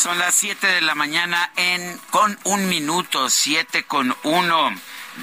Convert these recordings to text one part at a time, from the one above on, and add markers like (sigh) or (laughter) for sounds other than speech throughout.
Son las 7 de la mañana en con un minuto, 7 con uno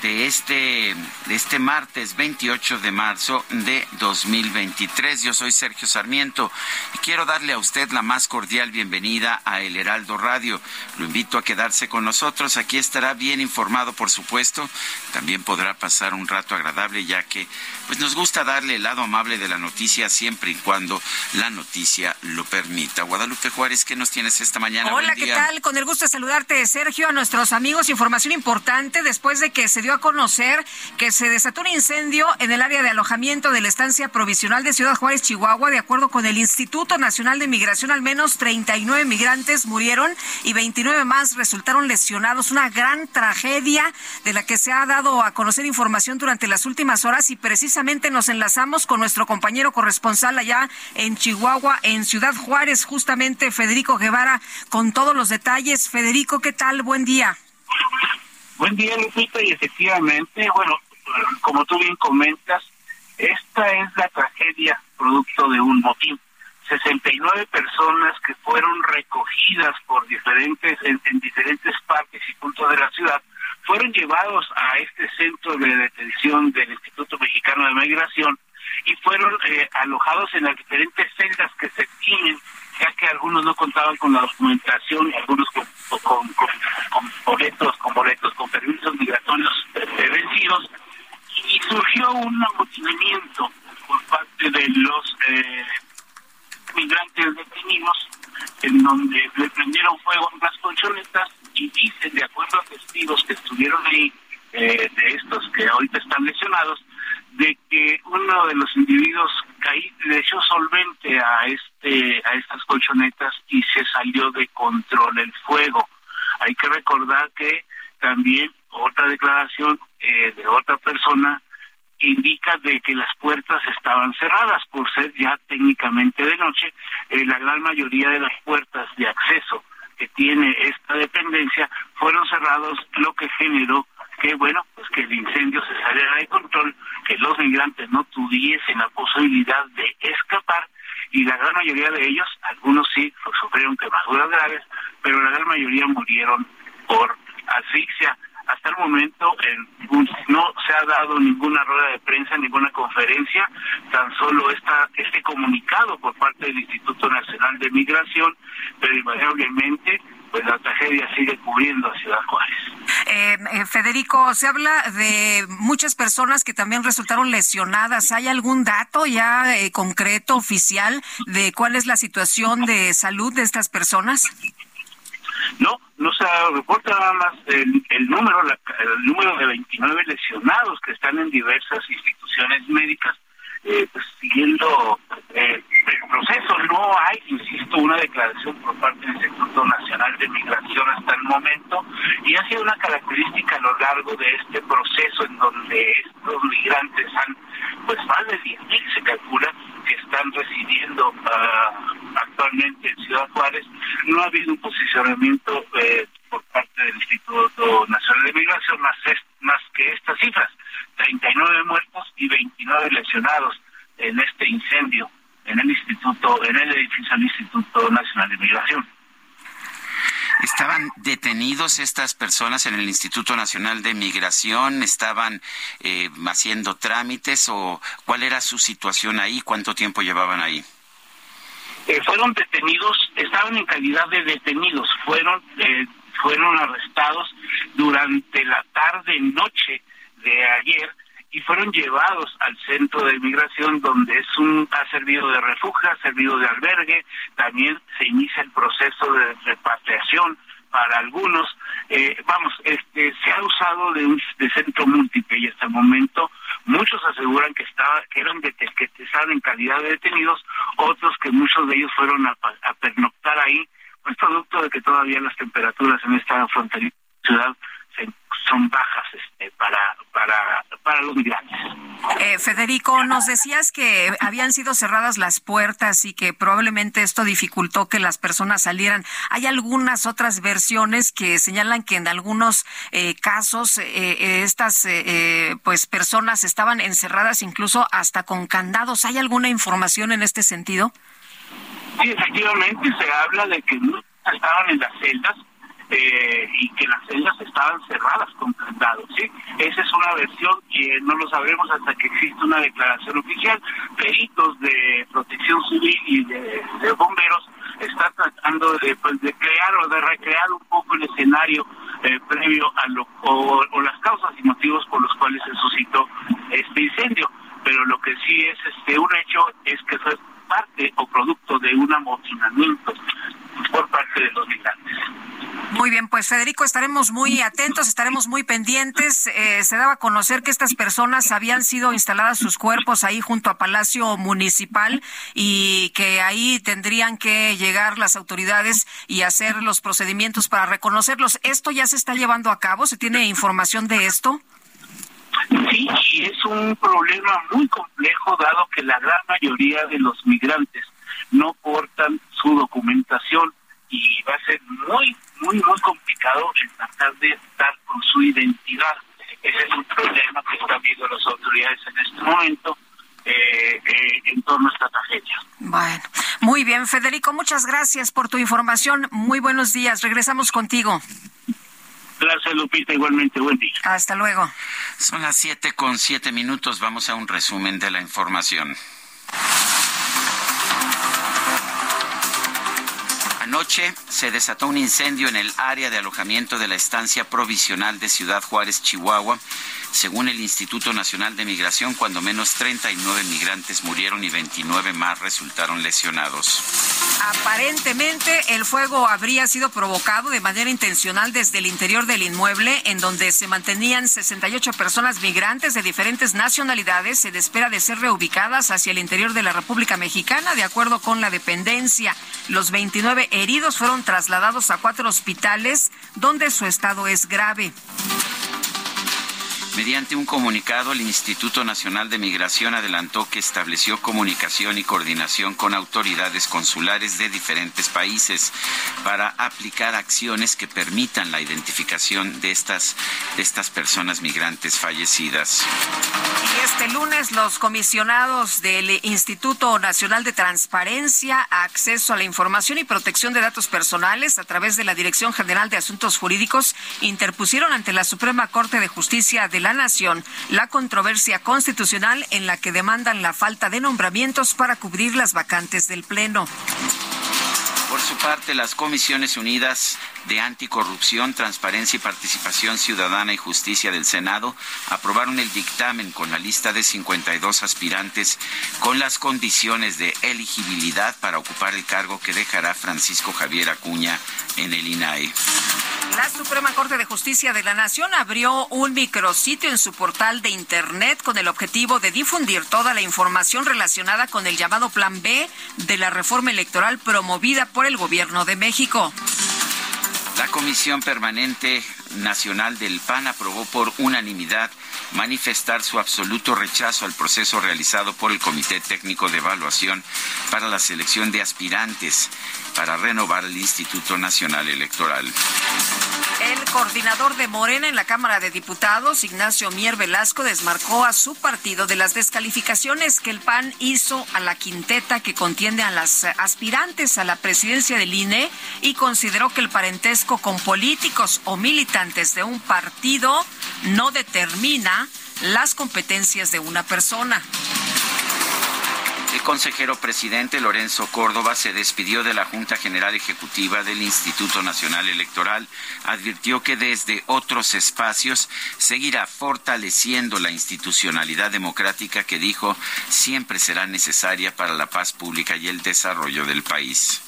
de este, de este martes 28 de marzo de 2023. Yo soy Sergio Sarmiento y quiero darle a usted la más cordial bienvenida a El Heraldo Radio. Lo invito a quedarse con nosotros. Aquí estará bien informado, por supuesto. También podrá pasar un rato agradable ya que pues nos gusta darle el lado amable de la noticia siempre y cuando la noticia lo permita. Guadalupe Juárez, ¿qué nos tienes esta mañana? Hola, ¿qué tal? Con el gusto de saludarte, Sergio, a nuestros amigos. Información importante después de que se dio a conocer que se desató un incendio en el área de alojamiento de la estancia provisional de Ciudad Juárez, Chihuahua. De acuerdo con el Instituto Nacional de Migración, al menos 39 migrantes murieron y 29 más resultaron lesionados. Una gran tragedia de la que se ha dado a conocer información durante las últimas horas y precisamente nos enlazamos con nuestro compañero corresponsal allá en Chihuahua, en Ciudad Juárez, justamente Federico Guevara, con todos los detalles. Federico, ¿qué tal? Buen día. Buen día, Lupita, y efectivamente, bueno, como tú bien comentas, esta es la tragedia producto de un motín. 69 personas que fueron recogidas por diferentes en, en, diferentes partes y puntos de la ciudad fueron llevados a este centro de detención del Instituto Mexicano de Migración y fueron eh, alojados en las diferentes celdas que se tienen ya que algunos no contaban con la documentación y algunos con, boletos, con boletos, con permisos migratorios vencidos, y surgió un amotinamiento por parte de los eh, migrantes detenidos, en donde le prendieron fuego a unas colchonetas y dicen, de acuerdo a testigos que estuvieron ahí, eh, de estos que ahorita están lesionados, de que uno de los individuos caí, le echó solvente a este a estas colchonetas y se salió de control el fuego. Hay que recordar que también otra declaración eh, de otra persona indica de que las puertas estaban cerradas por ser ya técnicamente de noche. Eh, la gran mayoría de las puertas de acceso que tiene esta dependencia fueron cerrados, lo que generó que bueno, pues que el incendio se saliera de control, que los migrantes no tuviesen la posibilidad de escapar y la gran mayoría de ellos, algunos sí sufrieron quemaduras graves, pero la gran mayoría murieron por asfixia. Hasta el momento en, no se ha dado ninguna rueda de prensa, ninguna conferencia, tan solo esta, este comunicado por parte del Instituto Nacional de Migración, pero invariablemente pues la tragedia sigue cubriendo a Ciudad Juárez. Eh, eh, Federico, se habla de muchas personas que también resultaron lesionadas. ¿Hay algún dato ya eh, concreto, oficial, de cuál es la situación de salud de estas personas? No, no se reporta nada más el, el número, la, el número de 29 lesionados que están en diversas instituciones médicas, eh, pues, siguiendo eh, el proceso. No hay, insisto, una declaración por parte del Instituto Nacional de Migración hasta el momento y ha sido una característica a lo largo de este proceso en donde estos migrantes han, pues más de 10.000 se calcula que están residiendo uh, actualmente en Ciudad Juárez. No ha habido un posicionamiento eh, por parte del Instituto Nacional de Migración más, más que estas cifras. 39 muertos y 29 lesionados en este incendio en el instituto, en el edificio del Instituto Nacional de Migración. Estaban detenidos estas personas en el Instituto Nacional de Migración estaban eh, haciendo trámites o cuál era su situación ahí? ¿Cuánto tiempo llevaban ahí? Eh, fueron detenidos, estaban en calidad de detenidos, fueron eh, fueron arrestados durante la tarde noche de ayer y fueron llevados al centro de migración donde es un ha servido de refugio, ha servido de albergue, también se inicia el proceso de repatriación para algunos. Eh, vamos, este se ha usado de un de centro múltiple y hasta el momento muchos aseguran que estaba que eran de, que estaban en calidad de detenidos, otros que muchos de ellos fueron a, a pernoctar ahí, pues producto de que todavía las temperaturas en esta fronteriza ciudad son bajas este, para, para, para los migrantes. Eh, Federico, nos decías que habían sido cerradas las puertas y que probablemente esto dificultó que las personas salieran. Hay algunas otras versiones que señalan que en algunos eh, casos eh, estas pues personas estaban encerradas incluso hasta con candados. ¿Hay alguna información en este sentido? Sí, efectivamente se habla de que estaban en las celdas eh, y que las celdas estaban cerradas con candados. ¿sí? Esa es una versión que no lo sabremos hasta que existe una declaración oficial. Peritos de protección civil y de, bomberos están tratando de, pues, de crear o de recrear un poco el escenario eh, previo a lo o, o, las causas y motivos por los cuales se suscitó este incendio. Pero lo que sí es este un hecho es que fue parte o producto de un amotinamiento por parte de los migrantes. Muy bien, pues Federico, estaremos muy atentos, estaremos muy pendientes. Eh, se daba a conocer que estas personas habían sido instaladas sus cuerpos ahí junto a Palacio Municipal y que ahí tendrían que llegar las autoridades y hacer los procedimientos para reconocerlos. ¿Esto ya se está llevando a cabo? ¿Se tiene información de esto? Sí, y es un problema muy complejo dado que la gran mayoría de los migrantes no portan su documentación y va a ser muy, muy, muy complicado el tratar de dar con su identidad. Ese es un problema que están viendo las autoridades en este momento. Eh, eh, en torno a esta tragedia. Bueno, muy bien, Federico, muchas gracias por tu información. Muy buenos días. Regresamos contigo. Gracias, Lupita. Igualmente, buen día. Hasta luego. Son las siete con siete minutos. Vamos a un resumen de la información. Anoche se desató un incendio en el área de alojamiento de la estancia provisional de Ciudad Juárez, Chihuahua. Según el Instituto Nacional de Migración, cuando menos 39 migrantes murieron y 29 más resultaron lesionados. Aparentemente, el fuego habría sido provocado de manera intencional desde el interior del inmueble, en donde se mantenían 68 personas migrantes de diferentes nacionalidades en espera de ser reubicadas hacia el interior de la República Mexicana, de acuerdo con la dependencia. Los 29 heridos fueron trasladados a cuatro hospitales, donde su estado es grave. Mediante un comunicado, el Instituto Nacional de Migración adelantó que estableció comunicación y coordinación con autoridades consulares de diferentes países para aplicar acciones que permitan la identificación de estas, de estas personas migrantes fallecidas. Y este lunes los comisionados del Instituto Nacional de Transparencia, Acceso a la Información y Protección de Datos Personales a través de la Dirección General de Asuntos Jurídicos interpusieron ante la Suprema Corte de Justicia de la Nación la controversia constitucional en la que demandan la falta de nombramientos para cubrir las vacantes del Pleno. Por su parte, las Comisiones Unidas de Anticorrupción, Transparencia y Participación Ciudadana y Justicia del Senado aprobaron el dictamen con la lista de 52 aspirantes con las condiciones de elegibilidad para ocupar el cargo que dejará Francisco Javier Acuña en el INAE. La Suprema Corte de Justicia de la Nación abrió un micrositio en su portal de Internet con el objetivo de difundir toda la información relacionada con el llamado Plan B de la reforma electoral promovida por el Gobierno de México. La Comisión Permanente Nacional del PAN aprobó por unanimidad manifestar su absoluto rechazo al proceso realizado por el Comité Técnico de Evaluación para la selección de aspirantes para renovar el Instituto Nacional Electoral. El coordinador de Morena en la Cámara de Diputados, Ignacio Mier Velasco, desmarcó a su partido de las descalificaciones que el PAN hizo a la quinteta que contiende a las aspirantes a la presidencia del INE y consideró que el parentesco con políticos o militantes de un partido no determina las competencias de una persona. El consejero presidente Lorenzo Córdoba se despidió de la Junta General Ejecutiva del Instituto Nacional Electoral. Advirtió que desde otros espacios seguirá fortaleciendo la institucionalidad democrática que dijo siempre será necesaria para la paz pública y el desarrollo del país.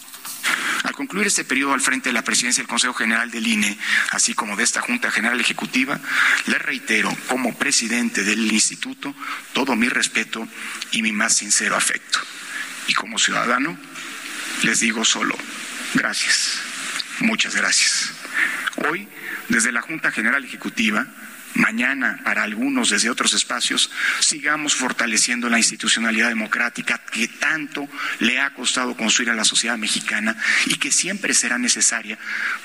Al concluir este periodo al frente de la presidencia del Consejo General del INE, así como de esta Junta General Ejecutiva, le reitero como presidente del instituto todo mi respeto y mi más sincero afecto. Y como ciudadano, les digo solo, gracias, muchas gracias. Hoy, desde la Junta General Ejecutiva, mañana para algunos desde otros espacios, sigamos fortaleciendo la institucionalidad democrática que tanto le ha costado construir a la sociedad mexicana y que siempre será necesaria,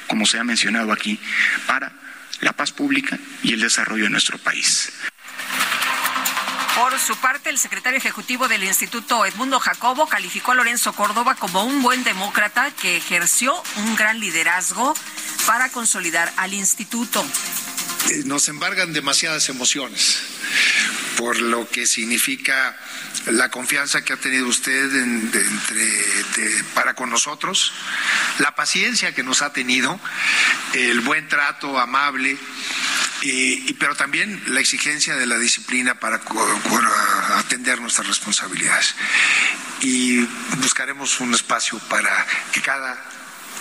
como se ha mencionado aquí, para la paz pública y el desarrollo de nuestro país. Por su parte, el secretario ejecutivo del Instituto Edmundo Jacobo calificó a Lorenzo Córdoba como un buen demócrata que ejerció un gran liderazgo para consolidar al instituto. Eh, nos embargan demasiadas emociones por lo que significa la confianza que ha tenido usted para con nosotros, la paciencia que nos ha tenido, el buen trato amable, y, pero también la exigencia de la disciplina para atender nuestras responsabilidades. Y buscaremos un espacio para que cada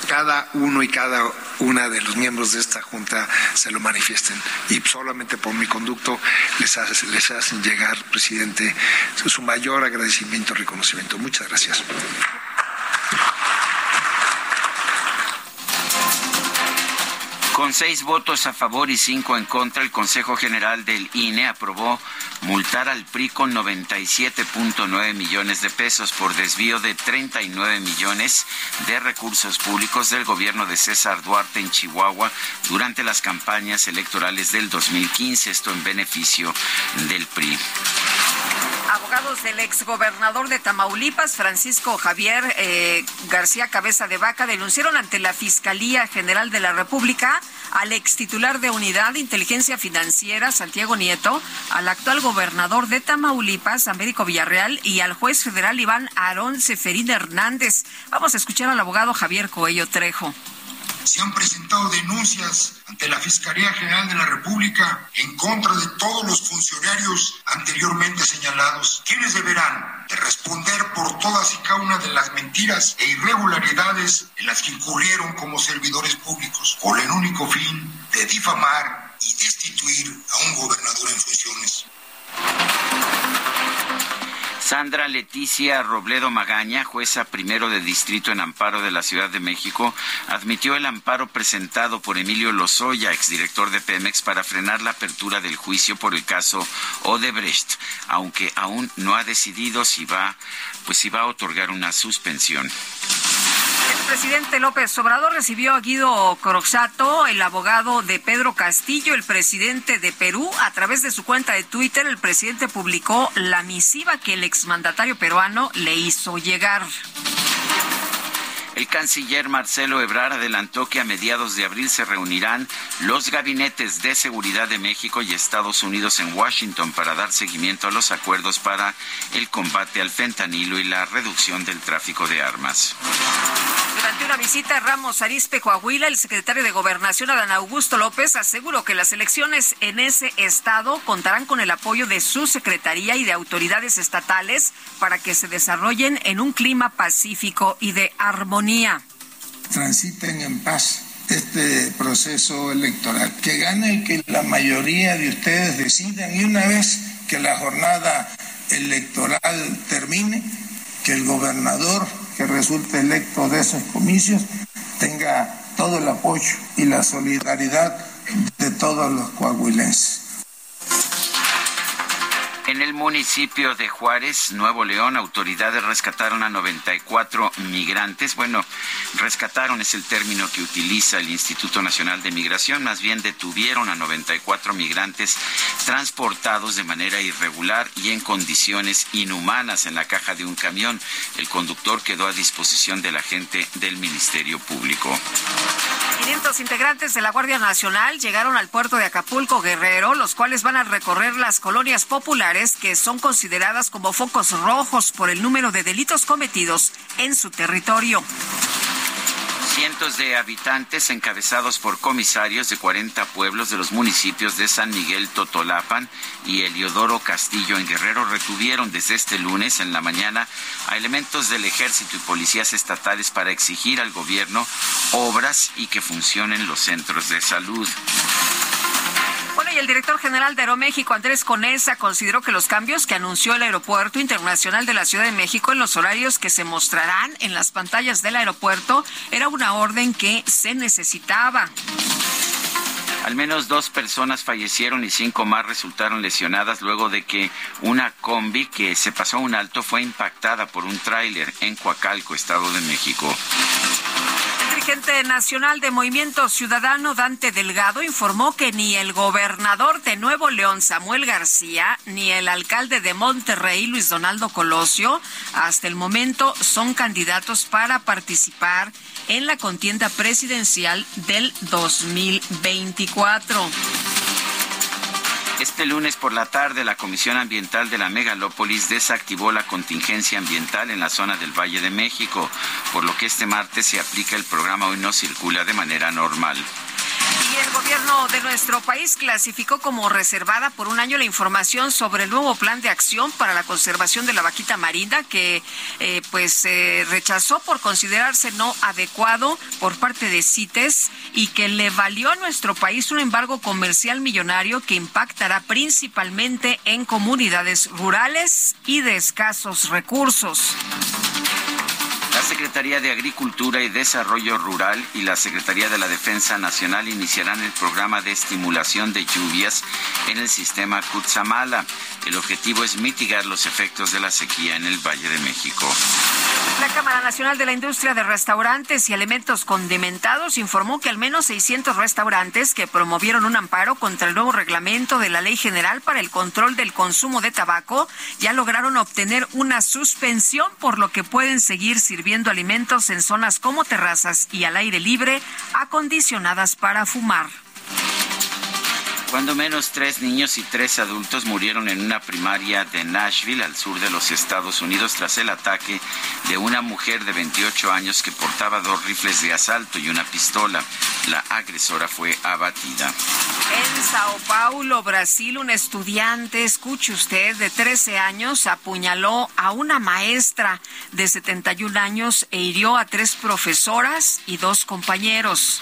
cada uno y cada una de los miembros de esta Junta se lo manifiesten. Y solamente por mi conducto les, les hacen llegar, presidente, su mayor agradecimiento y reconocimiento. Muchas gracias. Con seis votos a favor y cinco en contra, el Consejo General del INE aprobó multar al PRI con 97.9 millones de pesos por desvío de 39 millones de recursos públicos del gobierno de César Duarte en Chihuahua durante las campañas electorales del 2015, esto en beneficio del PRI. Abogados del exgobernador de Tamaulipas, Francisco Javier eh, García Cabeza de Vaca, denunciaron ante la Fiscalía General de la República al ex titular de Unidad de Inteligencia Financiera, Santiago Nieto, al actual gobernador de Tamaulipas, Américo Villarreal, y al juez federal Iván Aarón Seferín Hernández. Vamos a escuchar al abogado Javier Coello Trejo se han presentado denuncias ante la Fiscalía General de la República en contra de todos los funcionarios anteriormente señalados, quienes deberán de responder por todas y cada una de las mentiras e irregularidades en las que incurrieron como servidores públicos, con el único fin de difamar y destituir a un gobernador en funciones. Sandra Leticia Robledo Magaña, jueza primero de distrito en amparo de la Ciudad de México, admitió el amparo presentado por Emilio Lozoya, exdirector de Pemex, para frenar la apertura del juicio por el caso Odebrecht, aunque aún no ha decidido si va, pues si va a otorgar una suspensión. El presidente López Obrador recibió a Guido Croxato, el abogado de Pedro Castillo, el presidente de Perú. A través de su cuenta de Twitter, el presidente publicó la misiva que el exmandatario peruano le hizo llegar. El canciller Marcelo Ebrard adelantó que a mediados de abril se reunirán los gabinetes de seguridad de México y Estados Unidos en Washington para dar seguimiento a los acuerdos para el combate al fentanilo y la reducción del tráfico de armas. Durante una visita a Ramos Arizpe, Coahuila, el secretario de Gobernación, Adán Augusto López, aseguró que las elecciones en ese estado contarán con el apoyo de su secretaría y de autoridades estatales para que se desarrollen en un clima pacífico y de armonía. Transiten en paz este proceso electoral, que gane el que la mayoría de ustedes decidan y una vez que la jornada electoral termine, que el gobernador que resulte electo de esos comicios tenga todo el apoyo y la solidaridad de todos los coahuilenses. En el municipio de Juárez, Nuevo León, autoridades rescataron a 94 migrantes. Bueno, rescataron es el término que utiliza el Instituto Nacional de Migración. Más bien detuvieron a 94 migrantes transportados de manera irregular y en condiciones inhumanas en la caja de un camión. El conductor quedó a disposición de la gente del Ministerio Público. 500 integrantes de la Guardia Nacional llegaron al puerto de Acapulco Guerrero, los cuales van a recorrer las colonias populares que son consideradas como focos rojos por el número de delitos cometidos en su territorio. Cientos de habitantes encabezados por comisarios de 40 pueblos de los municipios de San Miguel Totolapan y Eliodoro Castillo en Guerrero retuvieron desde este lunes en la mañana a elementos del ejército y policías estatales para exigir al gobierno obras y que funcionen los centros de salud. Bueno, y el director general de Aeroméxico, Andrés Conesa, consideró que los cambios que anunció el Aeropuerto Internacional de la Ciudad de México en los horarios que se mostrarán en las pantallas del aeropuerto era una orden que se necesitaba. Al menos dos personas fallecieron y cinco más resultaron lesionadas luego de que una combi que se pasó a un alto fue impactada por un tráiler en Coacalco, Estado de México dirigente nacional de Movimiento Ciudadano, Dante Delgado, informó que ni el gobernador de Nuevo León, Samuel García, ni el alcalde de Monterrey, Luis Donaldo Colosio, hasta el momento son candidatos para participar en la contienda presidencial del 2024. Este lunes por la tarde, la Comisión Ambiental de la Megalópolis desactivó la contingencia ambiental en la zona del Valle de México, por lo que este martes se aplica el programa Hoy no circula de manera normal. Y el gobierno de nuestro país clasificó como reservada por un año la información sobre el nuevo plan de acción para la conservación de la vaquita marina que eh, pues eh, rechazó por considerarse no adecuado por parte de CITES y que le valió a nuestro país un embargo comercial millonario que impactará principalmente en comunidades rurales y de escasos recursos. Secretaría de Agricultura y Desarrollo Rural y la Secretaría de la Defensa Nacional iniciarán el programa de estimulación de lluvias en el sistema Cutzamala. El objetivo es mitigar los efectos de la sequía en el Valle de México. La Cámara Nacional de la Industria de Restaurantes y Alimentos Condimentados informó que al menos 600 restaurantes que promovieron un amparo contra el nuevo reglamento de la Ley General para el Control del Consumo de Tabaco ya lograron obtener una suspensión, por lo que pueden seguir sirviendo alimentos en zonas como terrazas y al aire libre acondicionadas para fumar. Cuando menos tres niños y tres adultos murieron en una primaria de Nashville, al sur de los Estados Unidos, tras el ataque de una mujer de 28 años que portaba dos rifles de asalto y una pistola. La agresora fue abatida. En Sao Paulo, Brasil, un estudiante, escuche usted, de 13 años, apuñaló a una maestra de 71 años e hirió a tres profesoras y dos compañeros.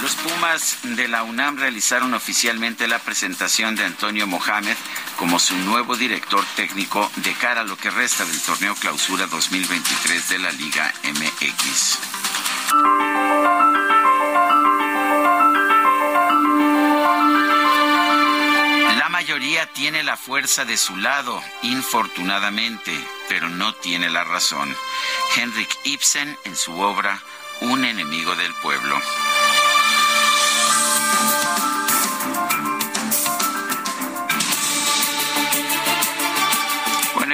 Los Pumas de la UNAM realizaron oficialmente la presentación de Antonio Mohamed como su nuevo director técnico de cara a lo que resta del torneo Clausura 2023 de la Liga MX. La mayoría tiene la fuerza de su lado, infortunadamente, pero no tiene la razón. Henrik Ibsen en su obra Un enemigo del pueblo.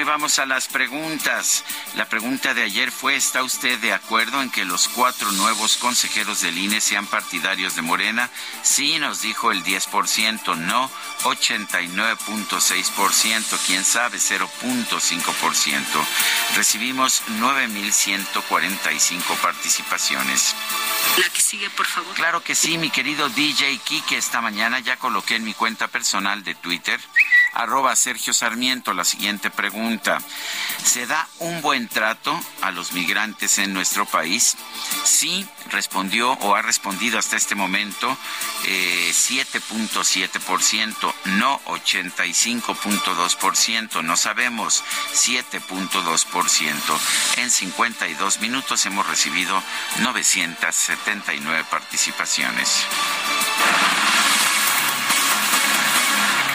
Vamos a las preguntas. La pregunta de ayer fue, ¿está usted de acuerdo en que los cuatro nuevos consejeros del INE sean partidarios de Morena? Sí, nos dijo el 10%, no 89.6%, quién sabe 0.5%. Recibimos 9.145 participaciones. La que sigue, por favor. Claro que sí, mi querido DJ Kike, esta mañana ya coloqué en mi cuenta personal de Twitter arroba Sergio Sarmiento la siguiente pregunta. ¿Se da un buen trato a los migrantes en nuestro país? Sí, respondió o ha respondido hasta este momento 7.7%, eh, no 85.2%, no sabemos 7.2%. En 52 minutos hemos recibido 979 participaciones.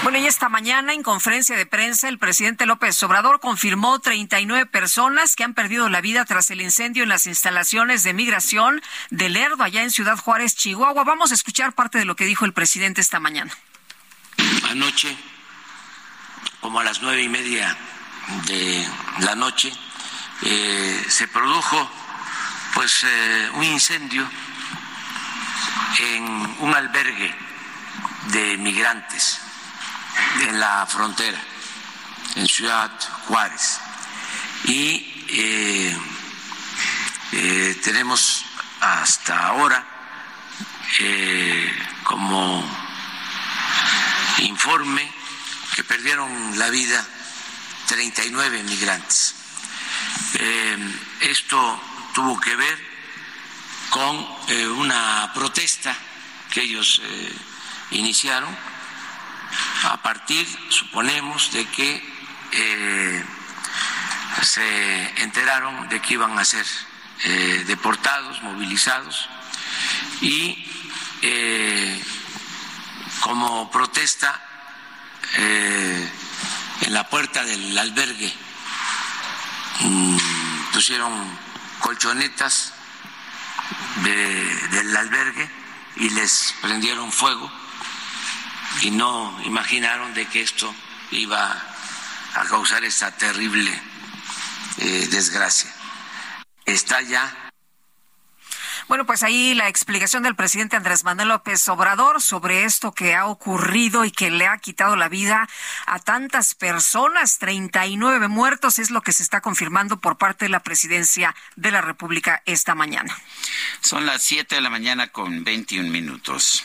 Bueno, y esta mañana en conferencia de prensa el presidente López Obrador confirmó 39 personas que han perdido la vida tras el incendio en las instalaciones de migración de Lerdo allá en Ciudad Juárez, Chihuahua. Vamos a escuchar parte de lo que dijo el presidente esta mañana. Anoche, como a las nueve y media de la noche, eh, se produjo pues eh, un incendio en un albergue de migrantes en la frontera, en Ciudad Juárez. Y eh, eh, tenemos hasta ahora eh, como informe que perdieron la vida 39 migrantes. esto tuvo que ver con una protesta que ellos iniciaron a partir, suponemos, de que eh, se enteraron de que iban a ser eh, deportados, movilizados, y eh, como protesta en la puerta del albergue mm, pusieron colchonetas del albergue y les prendieron fuego y no imaginaron de que esto iba a causar esta terrible eh, desgracia. Está ya bueno, pues ahí la explicación del presidente Andrés Manuel López Obrador sobre esto que ha ocurrido y que le ha quitado la vida a tantas personas. 39 muertos es lo que se está confirmando por parte de la presidencia de la República esta mañana. Son las 7 de la mañana con 21 minutos.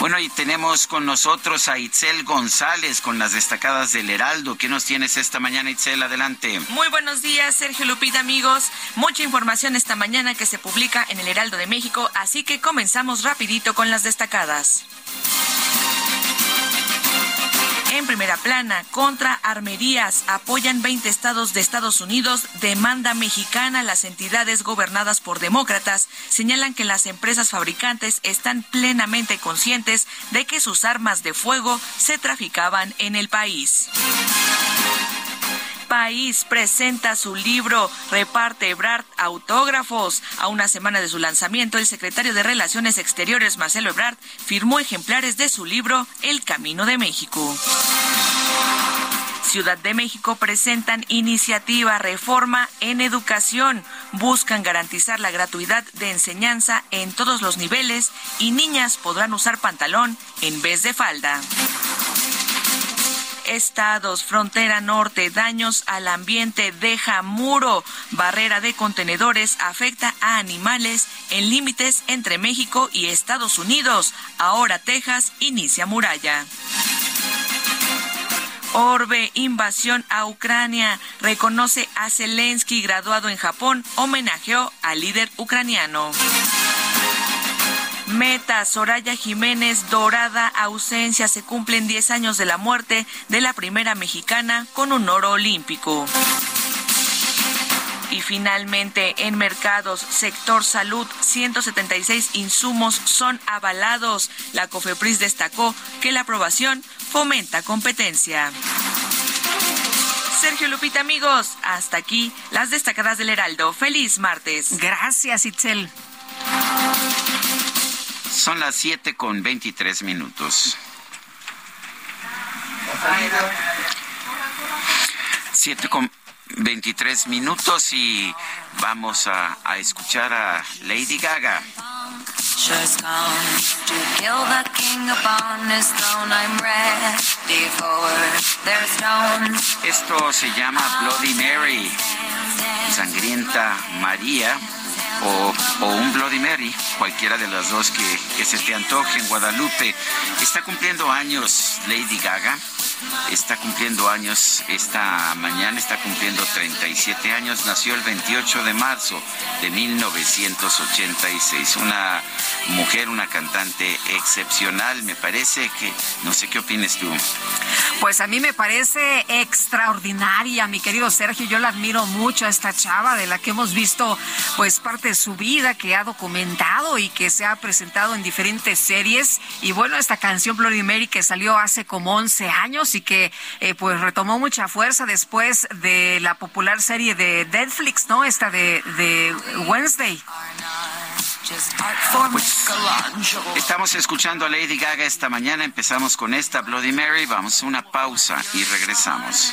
Bueno, y tenemos con nosotros a Itzel González con las destacadas del Heraldo. ¿Qué nos tienes esta mañana, Itzel? Adelante. Muy buenos días, Sergio Lupita, amigos. Mucha información esta mañana que se publica en el Heraldo de México, así que comenzamos rapidito con las destacadas. En primera plana, contra armerías, apoyan 20 estados de Estados Unidos, demanda mexicana. Las entidades gobernadas por demócratas señalan que las empresas fabricantes están plenamente conscientes de que sus armas de fuego se traficaban en el país país presenta su libro Reparte Ebrard autógrafos. A una semana de su lanzamiento, el secretario de Relaciones Exteriores, Marcelo Ebrard, firmó ejemplares de su libro El Camino de México. Ciudad de México presentan iniciativa Reforma en Educación. Buscan garantizar la gratuidad de enseñanza en todos los niveles y niñas podrán usar pantalón en vez de falda estados, frontera norte, daños al ambiente, deja muro, barrera de contenedores, afecta a animales en límites entre México y Estados Unidos. Ahora Texas inicia muralla. Orbe, invasión a Ucrania, reconoce a Zelensky, graduado en Japón, homenajeó al líder ucraniano. Meta, Soraya Jiménez, dorada ausencia. Se cumplen 10 años de la muerte de la primera mexicana con un oro olímpico. Y finalmente, en mercados, sector salud, 176 insumos son avalados. La COFEPRIS destacó que la aprobación fomenta competencia. Sergio Lupita, amigos, hasta aquí las destacadas del Heraldo. Feliz martes. Gracias, Itzel. Son las 7 con 23 minutos. 7 con 23 minutos y vamos a, a escuchar a Lady Gaga. Esto se llama Bloody Mary, sangrienta María o, un Bloody Mary, cualquiera de las dos que, se te antoje en Guadalupe. Está cumpliendo años Lady Gaga está cumpliendo años esta mañana, está cumpliendo 37 años, nació el 28 de marzo de 1986. Una mujer, una cantante excepcional, me parece que, no sé qué opinas tú. Pues a mí me parece extraordinaria, mi querido Sergio. Yo la admiro mucho a esta chava de la que hemos visto pues parte de su vida que ha documentado y que se ha presentado en diferentes series. Y bueno, esta canción Bloody Mary que salió hace como 11 años y que eh, pues retomó mucha fuerza después de la popular serie de Netflix, ¿no? Esta de, de Wednesday. Pues, estamos escuchando a Lady Gaga esta mañana. Empezamos con esta Bloody Mary. Vamos a una pausa y regresamos.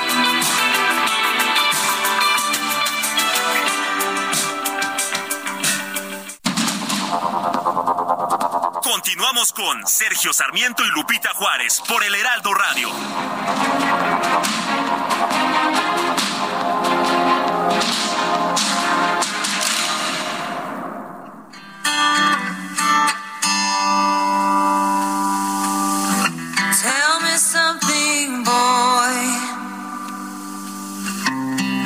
Continuamos con Sergio Sarmiento y Lupita Juárez por el Heraldo Radio. Tell me something, boy.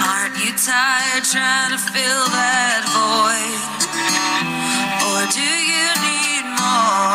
Aren't you tired trying to fill that void? Or do you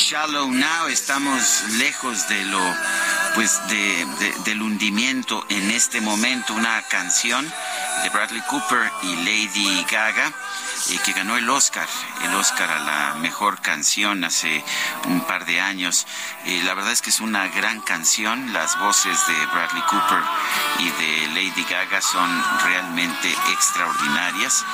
Shallow now. Estamos lejos de lo, pues, de, de- del hundimiento en este momento. Una canción de Bradley Cooper y Lady Gaga. Eh, que ganó el Oscar, el Oscar a la mejor canción hace un par de años. Eh, la verdad es que es una gran canción, las voces de Bradley Cooper y de Lady Gaga son realmente extraordinarias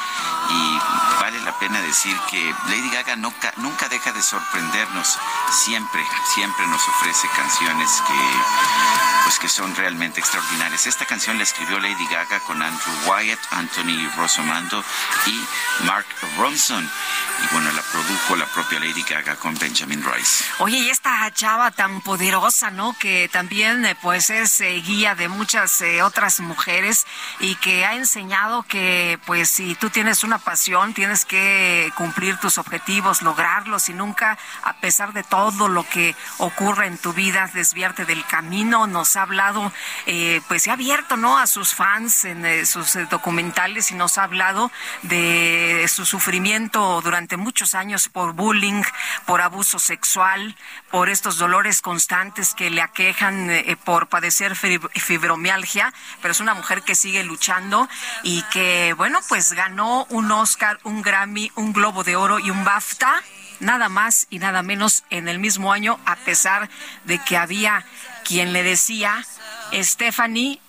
y vale la pena decir que Lady Gaga nunca, nunca deja de sorprendernos, siempre, siempre nos ofrece canciones que, pues que son realmente extraordinarias. Esta canción la escribió Lady Gaga con Andrew Wyatt, Anthony Rosomando y Mark Ronson. Y bueno, la produjo la propia Lady Gaga con Benjamin Rice. Oye, y esta chava tan poderosa, ¿no? Que también, eh, pues, es eh, guía de muchas eh, otras mujeres y que ha enseñado que, pues, si tú tienes una pasión, tienes que cumplir tus objetivos, lograrlos y nunca, a pesar de todo lo que ocurre en tu vida, desviarte del camino. Nos ha hablado, eh, pues, se ha abierto, ¿no? A sus fans en sus documentales y nos ha hablado de su sufrimiento durante muchos años por bullying, por abuso sexual, por estos dolores constantes que le aquejan eh, por padecer fibr- fibromialgia, pero es una mujer que sigue luchando y que, bueno, pues ganó un Oscar, un Grammy, un Globo de Oro y un BAFTA, nada más y nada menos en el mismo año, a pesar de que había quien le decía, Stephanie,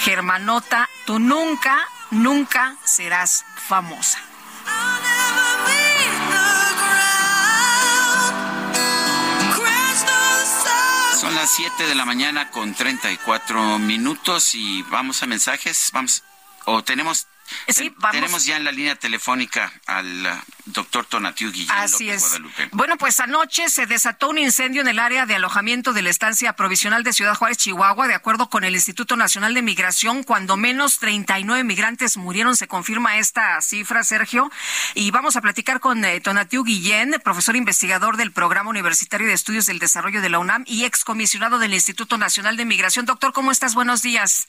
Germanota, tú nunca, nunca serás famosa. Son las 7 de la mañana con 34 minutos y vamos a mensajes. Vamos, o tenemos Sí, vamos. Tenemos ya en la línea telefónica al uh, doctor Tonatiu Guillén Así López es. Guadalupe. Bueno, pues anoche se desató un incendio en el área de alojamiento de la estancia provisional de Ciudad Juárez, Chihuahua. De acuerdo con el Instituto Nacional de Migración, cuando menos 39 migrantes murieron, se confirma esta cifra, Sergio. Y vamos a platicar con eh, Tonatiu Guillén, profesor investigador del Programa Universitario de Estudios del Desarrollo de la UNAM y excomisionado del Instituto Nacional de Migración. Doctor, ¿cómo estás? Buenos días.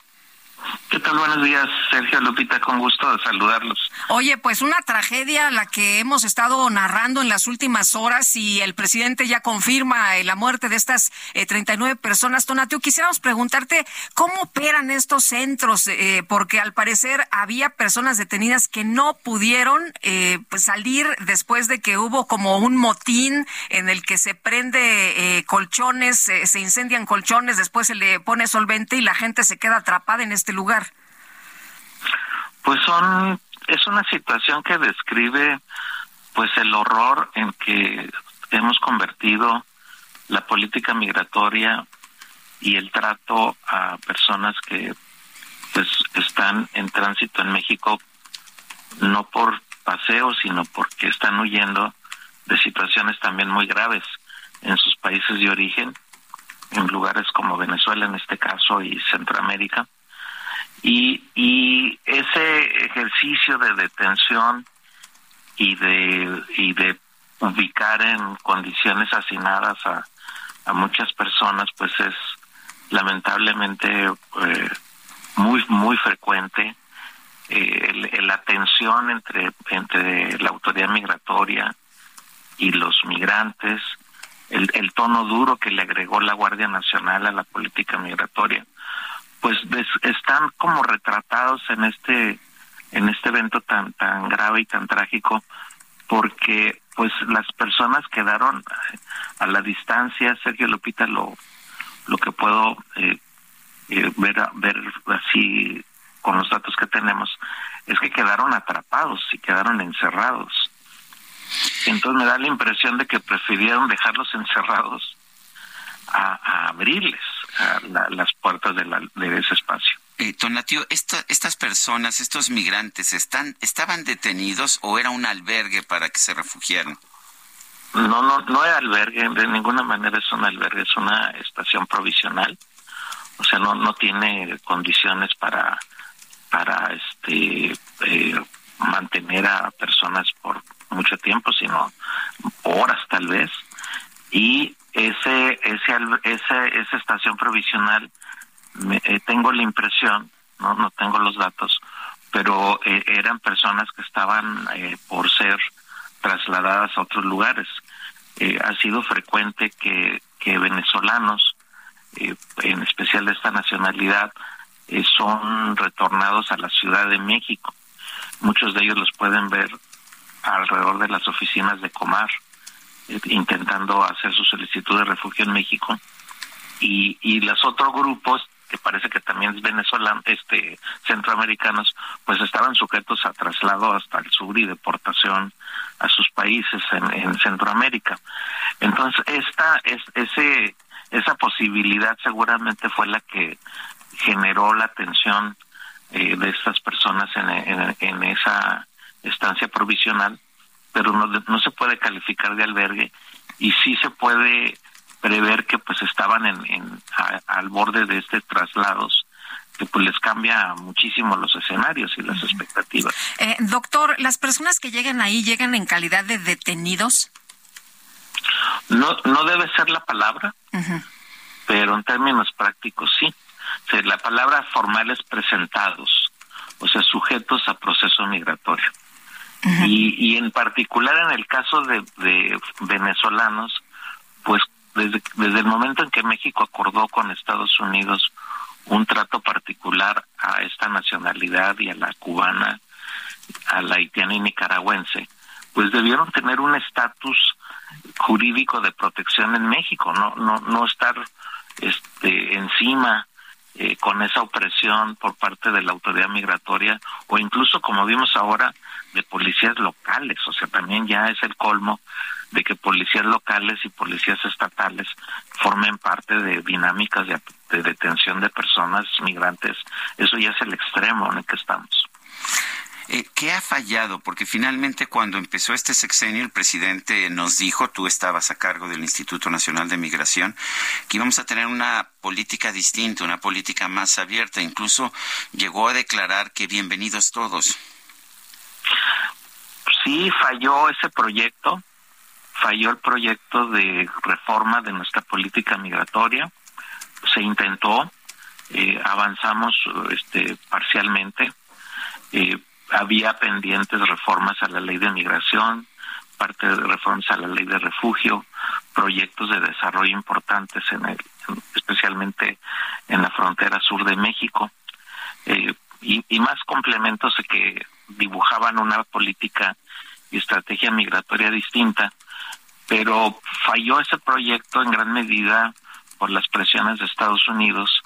¿Qué tal? Buenos días, Sergio Lupita, con gusto de saludarlos. Oye, pues una tragedia la que hemos estado narrando en las últimas horas y el presidente ya confirma eh, la muerte de estas eh, 39 personas. Tonatio, quisiéramos preguntarte cómo operan estos centros, eh, porque al parecer había personas detenidas que no pudieron eh, pues salir después de que hubo como un motín en el que se prende eh, colchones, se incendian colchones, después se le pone solvente y la gente se queda atrapada en este lugar. Pues son, es una situación que describe pues el horror en que hemos convertido la política migratoria y el trato a personas que pues están en tránsito en México no por paseo sino porque están huyendo de situaciones también muy graves en sus países de origen en lugares como Venezuela en este caso y Centroamérica y, y ese ejercicio de detención y de y de ubicar en condiciones hacinadas a, muchas personas pues es lamentablemente eh, muy muy frecuente. Eh, la tensión entre entre la autoridad migratoria y los migrantes el, el tono duro que le agregó la Guardia Nacional a la política migratoria pues están como retratados en este en este evento tan tan grave y tan trágico porque pues las personas quedaron eh, a la distancia Sergio Lupita lo lo que puedo eh, eh, ver ver así con los datos que tenemos es que quedaron atrapados y quedaron encerrados. Entonces me da la impresión de que prefirieron dejarlos encerrados a abrirles a la- las puertas de, la, de ese espacio. Eh, Tonatio, esta- estas personas, estos migrantes, están, ¿estaban detenidos o era un albergue para que se refugiaran? No, no, no es albergue, de ninguna manera es un albergue, es una estación provisional. O sea, no, no tiene condiciones para, para este, eh, mantener a personas por mucho tiempo, sino horas tal vez. Y ese, ese, ese, esa estación provisional, me- eh, tengo la impresión, no, no tengo los datos, pero eh, eran personas que estaban eh, por ser trasladadas a otros lugares. Eh, ha sido frecuente que, que venezolanos, en especial de esta nacionalidad, son retornados a la Ciudad de México. Muchos de ellos los pueden ver alrededor de las oficinas de Comar, intentando hacer su solicitud de refugio en México. Y, y los otros grupos, que parece que también es venezolano, este, centroamericanos, pues estaban sujetos a traslado hasta el sur y deportación a sus países en, en Centroamérica. Entonces, esta, es, ese, esa posibilidad seguramente fue la que generó la atención eh, de estas personas en, en esa estancia provisional, pero no, no se puede calificar de albergue y sí se puede prever que pues estaban en, en a- al borde de este traslados que pues les cambia muchísimo los escenarios y las expectativas. Eh, doctor, ¿las personas que llegan ahí llegan en calidad de detenidos? No no debe ser la palabra, pero en términos prácticos sí. O sea, la palabra formal es presentados, o sea, sujetos a proceso migratorio. Y, y en particular en el caso de, de venezolanos, pues desde, desde el momento en que México acordó con Estados Unidos un trato particular a esta nacionalidad y a la cubana, a la haitiana y nicaragüense, pues debieron tener un estatus jurídico de protección en México, no no no estar este encima eh, con esa opresión por parte de la autoridad migratoria o incluso como vimos ahora de policías locales, o sea, también ya es el colmo de que policías locales y policías estatales formen parte de dinámicas de, de detención de personas migrantes. Eso ya es el extremo en el que estamos. Eh, ¿Qué ha fallado? Porque finalmente cuando empezó este sexenio el presidente nos dijo, tú estabas a cargo del Instituto Nacional de Migración, que íbamos a tener una política distinta, una política más abierta. Incluso llegó a declarar que bienvenidos todos. Sí, falló ese proyecto, falló el proyecto de reforma de nuestra política migratoria, se intentó, eh, avanzamos este, parcialmente, eh, había pendientes reformas a la ley de migración, parte de reformas a la ley de refugio, proyectos de desarrollo importantes en el, especialmente en la frontera sur de México, eh, y, y más complementos que dibujaban una política y estrategia migratoria distinta, pero falló ese proyecto en gran medida por las presiones de Estados Unidos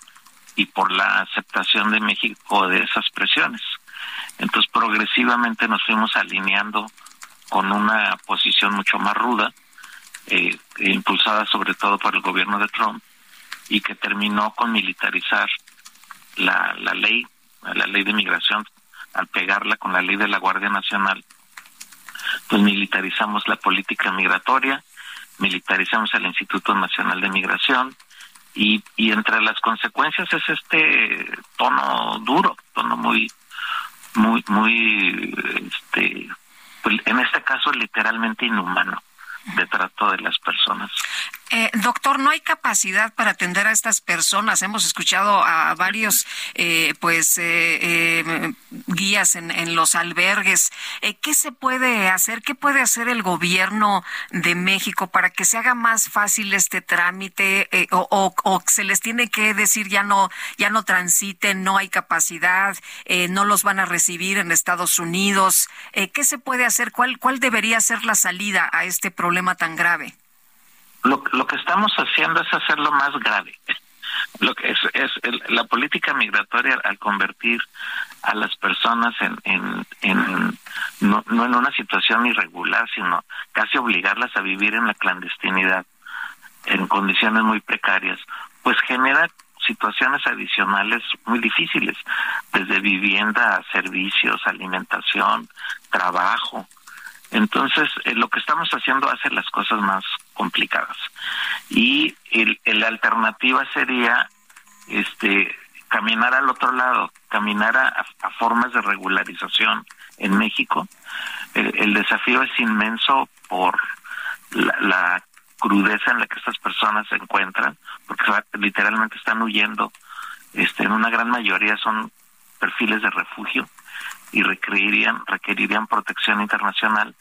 y por la aceptación de México de esas presiones. Entonces progresivamente nos fuimos alineando con una posición mucho más ruda, eh, impulsada sobre todo por el gobierno de Trump, y que terminó con militarizar la, la ley, la ley de migración, al pegarla con la ley de la Guardia Nacional, pues militarizamos la política migratoria, militarizamos el Instituto Nacional de Migración, y, y entre las consecuencias es este tono duro, tono muy, muy, muy, este, pues, en este caso literalmente inhumano de trato de las personas. Eh, doctor, no hay capacidad para atender a estas personas. Hemos escuchado a varios, eh, pues, eh, eh guías en, en, los albergues. Eh, ¿Qué se puede hacer? ¿Qué puede hacer el gobierno de México para que se haga más fácil este trámite? Eh, o, o, o, se les tiene que decir ya no, ya no transiten, no hay capacidad, no los van a recibir en Estados Unidos. ¿Qué se puede hacer? ¿Cuál, ¿Cuál debería ser la salida a este problema tan grave? Lo, lo que estamos haciendo es hacerlo más grave. Lo que es, es el, la política migratoria al convertir a las personas en, en, no, no en una situación irregular, sino casi obligarlas a vivir en la clandestinidad, en condiciones muy precarias, pues genera situaciones adicionales muy difíciles, desde vivienda, servicios, alimentación, trabajo, entonces, eh, lo que estamos haciendo hace las cosas más complicadas. Y el, la alternativa sería este caminar al otro lado, caminar a, formas de regularización en México. El, el desafío es inmenso por la, la, crudeza en la que estas personas se encuentran, porque literalmente están huyendo. Este, en una gran mayoría son perfiles de refugio y requerirían, requerirían protección internacional.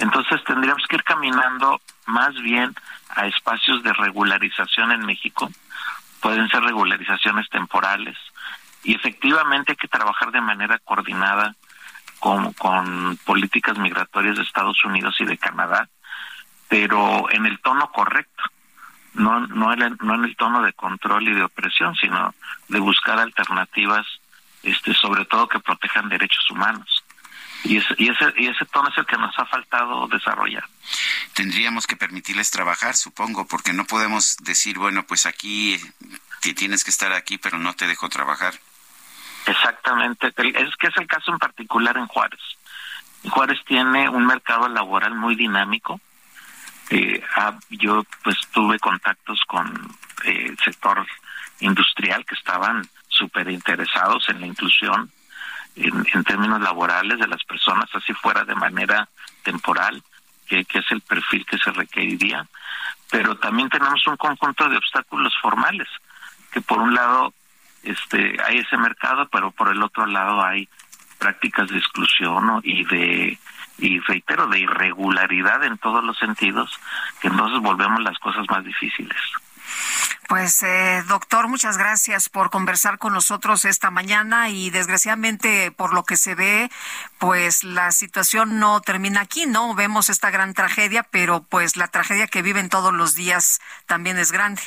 Entonces tendríamos que ir caminando más bien a espacios de regularización en México. Pueden ser regularizaciones temporales y efectivamente hay que trabajar de manera coordinada con, políticas migratorias de Estados Unidos y de Canadá, pero en el tono correcto, no, no, en no en el tono de control y de opresión, sino de buscar alternativas este, sobre todo que protejan derechos humanos. Y ese, y, ese, y ese tono es el que nos ha faltado desarrollar. Tendríamos que permitirles trabajar, supongo, porque no podemos decir, bueno, pues aquí tienes que estar aquí, pero no te dejo trabajar. Exactamente, es que es el caso en particular en Juárez. Juárez tiene un mercado laboral muy dinámico. Eh, ah, yo pues tuve contactos con eh, el sector industrial que estaban súper interesados en la inclusión en, términos laborales de las personas, así fuera de manera temporal, que, que, es el perfil que se requeriría. Pero también tenemos un conjunto de obstáculos formales, que por un lado este hay ese mercado, pero por el otro lado hay prácticas de exclusión ¿no? y de y reitero de irregularidad en todos los sentidos, que entonces volvemos las cosas más difíciles. Pues, eh, doctor, muchas gracias por conversar con nosotros esta mañana y desgraciadamente, por lo que se ve, pues la situación no termina aquí, ¿no? Vemos esta gran tragedia, pero pues la tragedia que viven todos los días también es grande.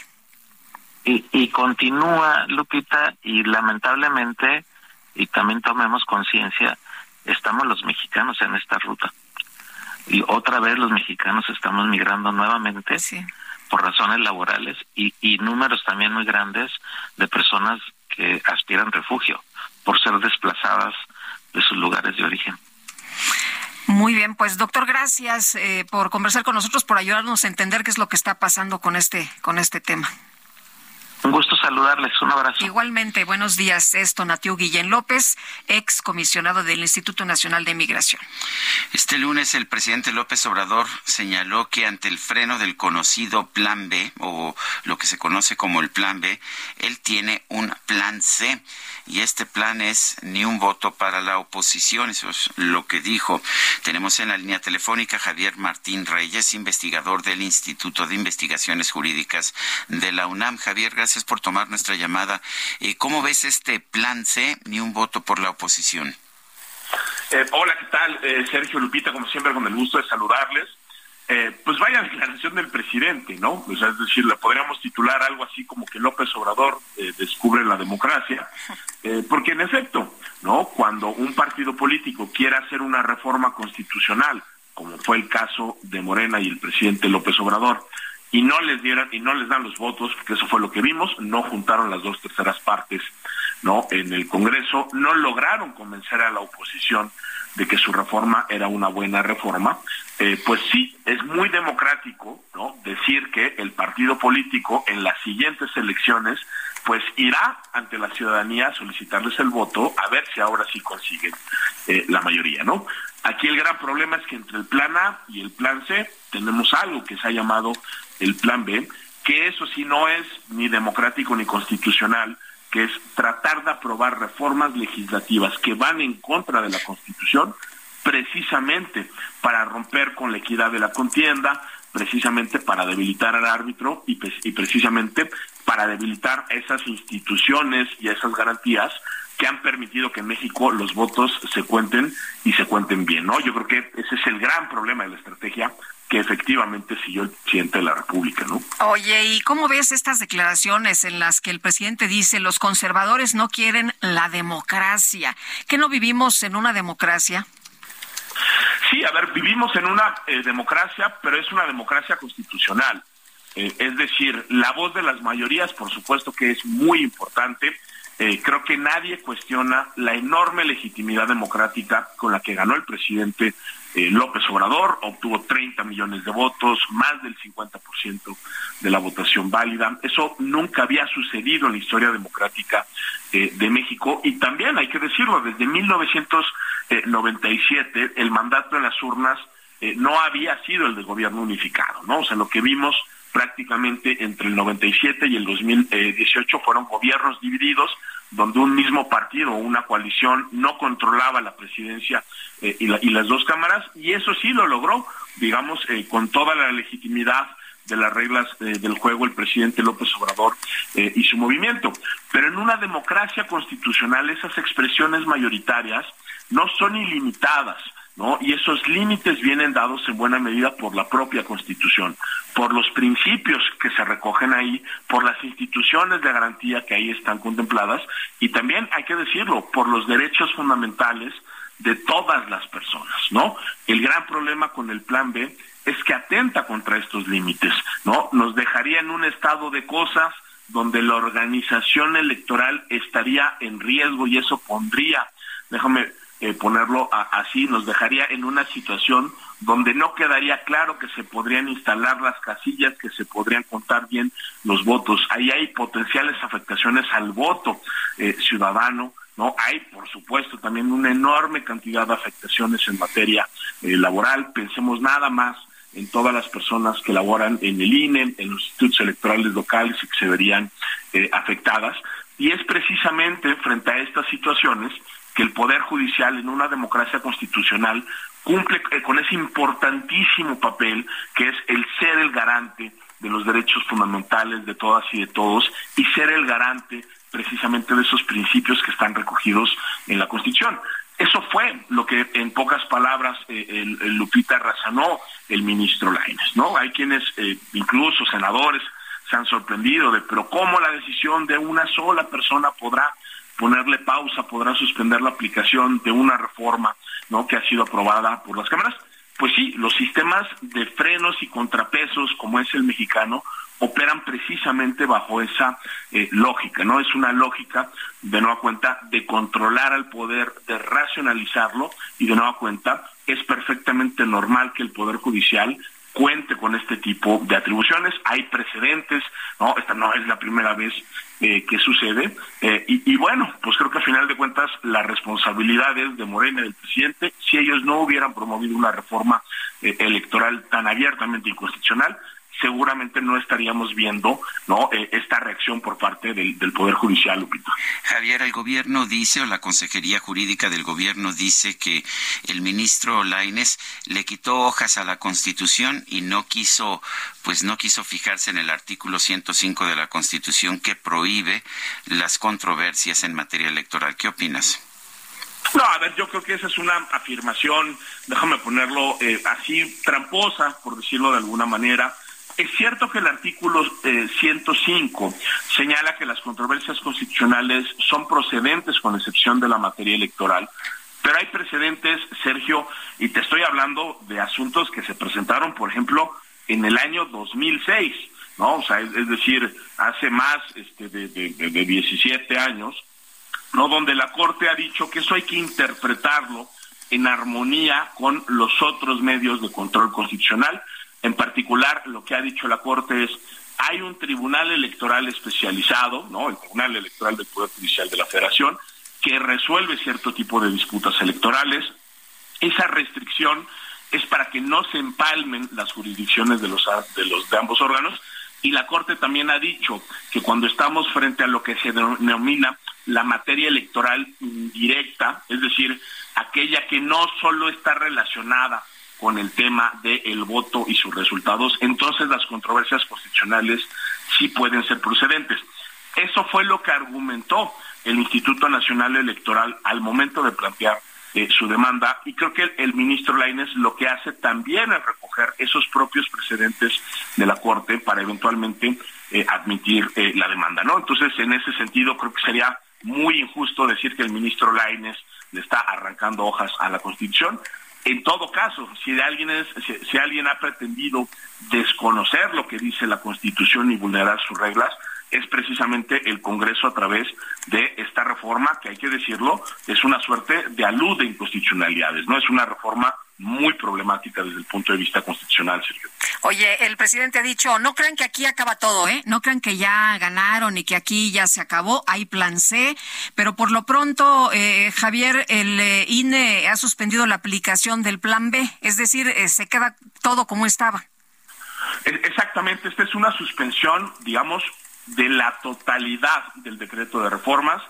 Y, y continúa, Lupita, y lamentablemente, y también tomemos conciencia, estamos los mexicanos en esta ruta. Y otra vez los mexicanos estamos migrando nuevamente. Sí por razones laborales y, y números también muy grandes de personas que aspiran refugio por ser desplazadas de sus lugares de origen. Muy bien, pues doctor, gracias eh, por conversar con nosotros, por ayudarnos a entender qué es lo que está pasando con este, con este tema. Un gusto saludarles, un abrazo. Igualmente, buenos días. Es Tonatiu Guillén López, ex comisionado del Instituto Nacional de Migración. Este lunes el presidente López Obrador señaló que ante el freno del conocido Plan B, o lo que se conoce como el Plan B, él tiene un Plan C y este plan es ni un voto para la oposición, eso es lo que dijo. Tenemos en la línea telefónica Javier Martín Reyes, investigador del Instituto de Investigaciones Jurídicas de la UNAM. Javier, gracias por tomar nuestra llamada. Eh, ¿Cómo ves este plan C, ni un voto por la oposición? Eh, hola, ¿qué tal? Eh, Sergio Lupita, como siempre, con el gusto de saludarles. Eh, pues vaya declaración del presidente, ¿no? O sea, es decir, le podríamos titular algo así como que López Obrador eh, descubre la democracia, (laughs) eh, porque en efecto, ¿no? Cuando un partido político quiere hacer una reforma constitucional, como fue el caso de Morena y el presidente López Obrador, y no les dieran y no les dan los votos, porque eso fue lo que vimos, no juntaron las dos terceras partes, ¿no? En el Congreso no lograron convencer a la oposición de que su reforma era una buena reforma, eh, pues sí, es muy democrático ¿no? decir que el partido político en las siguientes elecciones pues irá ante la ciudadanía a solicitarles el voto a ver si ahora sí consiguen eh, la mayoría, ¿no? Aquí el gran problema es que entre el plan A y el plan C tenemos algo que se ha llamado el plan B, que eso sí no es ni democrático ni constitucional, que es tratar de aprobar reformas legislativas que van en contra de la Constitución, precisamente para romper con la equidad de la contienda, precisamente para debilitar al árbitro y, y precisamente para debilitar esas instituciones y esas garantías que han permitido que en México los votos se cuenten y se cuenten bien, ¿no? Yo creo que ese es el gran problema de la estrategia que efectivamente siguió el presidente de la República, ¿no? Oye, ¿y cómo ves estas declaraciones en las que el presidente dice los conservadores no quieren la democracia? ¿Que no vivimos en una democracia? Sí, a ver, vivimos en una eh, democracia, pero es una democracia constitucional. Eh, es decir, la voz de las mayorías, por supuesto que es muy importante. Eh, creo que nadie cuestiona la enorme legitimidad democrática con la que ganó el presidente eh, López Obrador, obtuvo 30 millones de votos, más del 50% de la votación válida. Eso nunca había sucedido en la historia democrática eh, de México y también hay que decirlo, desde 1997 el mandato en las urnas eh, no había sido el de gobierno unificado, ¿no? O sea, lo que vimos prácticamente entre el 97 y el 2018 fueron gobiernos divididos donde un mismo partido o una coalición no controlaba la presidencia eh, y, la, y, las dos cámaras, y eso sí lo logró, digamos, eh, con toda la legitimidad de las reglas eh, del juego el presidente López Obrador y su movimiento. Pero en una democracia constitucional esas expresiones mayoritarias no son ilimitadas. ¿No? Y esos límites vienen dados en buena medida por la propia Constitución, por los principios que se recogen ahí, por las instituciones de garantía que ahí están contempladas y también, hay que decirlo, por los derechos fundamentales de todas las personas, ¿no? El gran problema con el Plan B es que atenta contra estos límites, ¿no? Nos dejaría en un estado de cosas donde la organización electoral estaría en riesgo y eso pondría, déjame eh, ponerlo así, nos dejaría en una situación donde no quedaría claro que se podrían instalar las casillas, que se podrían contar bien los votos. Ahí hay potenciales afectaciones al voto eh, ciudadano, ¿no? Hay, por supuesto, también una enorme cantidad de afectaciones en materia eh, laboral. Pensemos nada más en todas las personas que laboran en el INE, en los institutos electorales locales y que se verían afectadas. Y es precisamente frente a estas situaciones que el Poder Judicial en una democracia constitucional cumple con ese importantísimo papel que es el ser el garante de los derechos fundamentales de todas y de todos y ser el garante precisamente de esos principios que están recogidos en la Constitución. Eso fue lo que en pocas palabras eh, Lupita razonó el ministro Laines, ¿no? Hay quienes, eh, incluso senadores, se han sorprendido de, pero ¿cómo la decisión de una sola persona podrá ponerle pausa, podrá suspender la aplicación de una reforma ¿no? que ha sido aprobada por las cámaras. Pues sí, los sistemas de frenos y contrapesos, como es el mexicano, operan precisamente bajo esa eh, lógica, ¿no? Es una lógica, de nueva cuenta, de controlar al poder, de racionalizarlo y de nueva cuenta es perfectamente normal que el Poder Judicial cuente con este tipo de atribuciones. Hay precedentes, ¿no? Esta no es la primera vez eh, que sucede. Eh, y, bueno, pues creo que a final de cuentas la responsabilidad es de Morena del presidente. Si ellos no hubieran promovido una reforma electoral tan abiertamente inconstitucional, seguramente no estaríamos viendo no eh, esta reacción por parte del, Poder Judicial, Lupita. Javier, el gobierno dice, o la Consejería Jurídica del gobierno dice que el ministro Laines le quitó hojas a la Constitución y no quiso, pues no quiso fijarse en el artículo 105 de la Constitución que prohíbe las controversias en materia electoral. ¿Qué opinas? No, a ver, yo creo que esa es una afirmación, déjame ponerlo eh, así, tramposa, por decirlo de alguna manera. Es cierto que el artículo 105 eh, señala que las controversias constitucionales son procedentes con excepción de la materia electoral, pero hay precedentes, Sergio, y te estoy hablando de asuntos que se presentaron, por ejemplo, en el año 2006, ¿no? O sea, es, decir, hace más este, de, de 17 años, ¿no? Donde la Corte ha dicho que eso hay que interpretarlo en armonía con los otros medios de control constitucional en particular, lo que ha dicho la Corte es, hay un tribunal electoral especializado, ¿no? El Tribunal Electoral del Poder Judicial de la Federación, que resuelve cierto tipo de disputas electorales. Esa restricción es para que no se empalmen las jurisdicciones de los de de ambos órganos y la Corte también ha dicho que cuando estamos frente a lo que se denomina la materia electoral indirecta, es decir, aquella que no solo está relacionada con el tema del voto y sus resultados, entonces las controversias constitucionales sí pueden ser procedentes. Eso fue lo que argumentó el Instituto Nacional Electoral al momento de plantear eh, su demanda y creo que el, ministro Laines lo que hace también es recoger esos propios precedentes de la Corte para eventualmente eh, admitir eh, la demanda, ¿no? Entonces, en ese sentido, creo que sería muy injusto decir que el ministro Laines le está arrancando hojas a la Constitución. En todo caso, si alguien ha pretendido desconocer lo que dice la Constitución y vulnerar sus reglas, es precisamente el Congreso a través de esta reforma, que hay que decirlo, es una suerte de alud de inconstitucionalidades, no es una reforma muy problemática desde el punto de vista constitucional, Sergio. Oye, el presidente ha dicho, no crean que aquí acaba todo, ¿eh? No crean que ya ganaron y que aquí ya se acabó, hay plan C, pero por lo pronto, eh, Javier, el eh, INE ha suspendido la aplicación del plan B, es decir, eh, se queda todo como estaba. Exactamente, esta es una suspensión, digamos, de la totalidad del decreto de reformas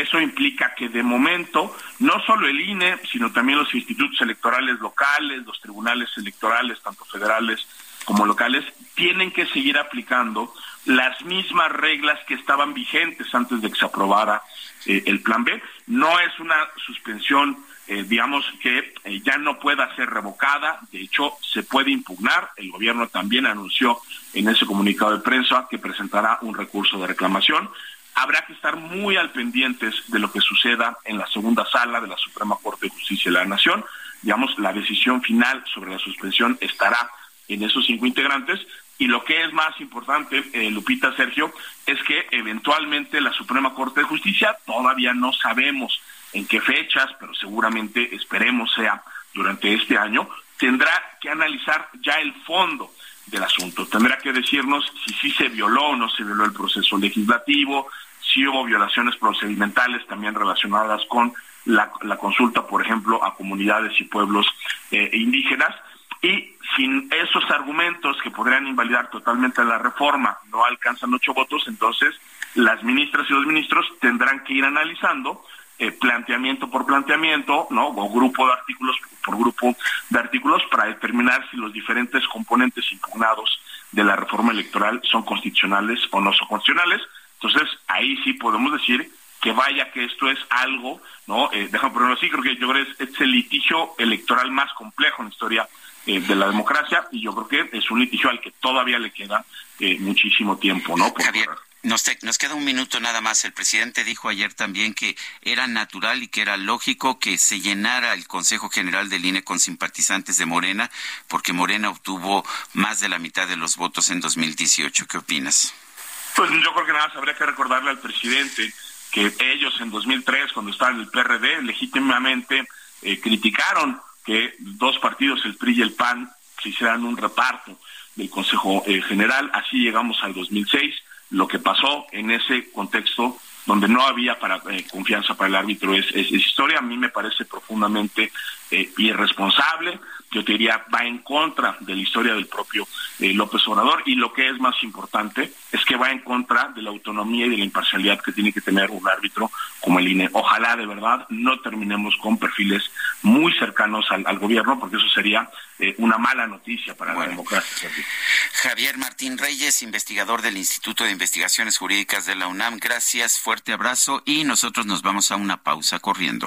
eso implica que de momento no solo el INE, sino también los institutos electorales locales, los tribunales electorales, tanto federales como locales, tienen que seguir aplicando las mismas reglas que estaban vigentes antes de que se aprobara eh, el Plan B. No es una suspensión, eh, digamos, que eh, ya no pueda ser revocada. De hecho, se puede impugnar. El gobierno también anunció en ese comunicado de prensa que presentará un recurso de reclamación habrá que estar muy al pendientes de lo que suceda en la segunda sala de la Suprema Corte de Justicia de la Nación. Digamos, la decisión final sobre la suspensión estará en esos cinco integrantes. Y lo que es más importante, eh, Lupita Sergio, es que eventualmente la Suprema Corte de Justicia, todavía no sabemos en qué fechas, pero seguramente esperemos sea durante este año, tendrá que analizar ya el fondo del asunto. Tendrá que decirnos si sí se violó o no se violó el proceso legislativo, si hubo violaciones procedimentales también relacionadas con la, consulta, por ejemplo, a comunidades y pueblos eh, indígenas. Y sin esos argumentos que podrían invalidar totalmente la reforma no alcanzan ocho votos, entonces las ministras y los ministros tendrán que ir analizando eh, planteamiento por planteamiento, ¿no? O grupo de artículos por grupo de artículos para determinar si los diferentes componentes impugnados de la reforma electoral son constitucionales o no son constitucionales. Entonces, ahí sí podemos decir que vaya que esto es algo, ¿no? Eh, déjame ponerlo así, creo que yo creo que es, el litigio electoral más complejo en la historia eh, de la democracia y yo creo que es un litigio al que todavía le queda eh, muchísimo tiempo, ¿no? Javier, Nos, nos queda un minuto nada más. El presidente dijo ayer también que era natural y que era lógico que se llenara el Consejo General del INE con simpatizantes de Morena, porque Morena obtuvo más de la mitad de los votos en 2018. ¿Qué opinas? Pues yo creo que nada más habría que recordarle al presidente que ellos en 2003, cuando estaban en el PRD, legítimamente eh, criticaron que dos partidos, el PRI y el PAN, se hicieran un reparto del Consejo eh, General. Así llegamos al 2006. Lo que pasó en ese contexto donde no había eh, confianza para el árbitro es, es, historia. A mí me parece profundamente irresponsable. Yo te diría, va en contra de la historia del propio eh, López Obrador y lo que es más importante es que va en contra de la autonomía y de la imparcialidad que tiene que tener un árbitro como el INE. Ojalá de verdad no terminemos con perfiles muy cercanos al, al gobierno porque eso sería eh, una mala noticia para bueno. la democracia. Javier Martín Reyes, investigador del Instituto de Investigaciones Jurídicas de la UNAM, gracias, fuerte abrazo y nosotros nos vamos a una pausa corriendo.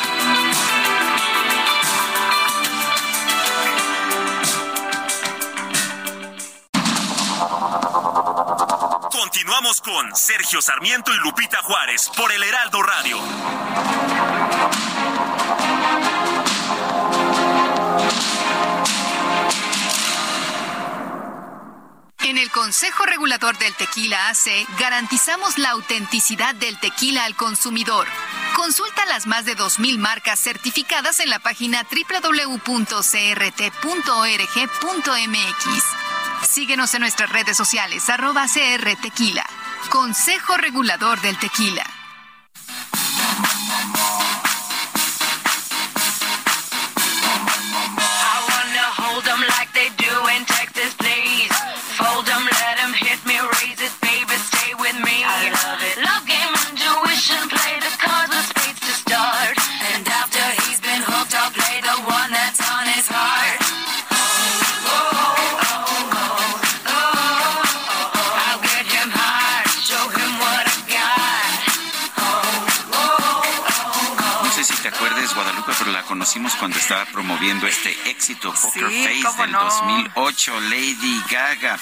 Continuamos con Sergio Sarmiento y Lupita Juárez por el Heraldo Radio. En el Consejo Regulador del Tequila AC garantizamos la autenticidad del tequila al consumidor. Consulta las más de 2.000 marcas certificadas en la página www.crt.org.mx. Síguenos en nuestras redes sociales, arroba CR Tequila. Consejo Regulador del Tequila. Conocimos cuando estaba promoviendo este éxito Poker Sí, Face del no. 2008, Lady Gaga.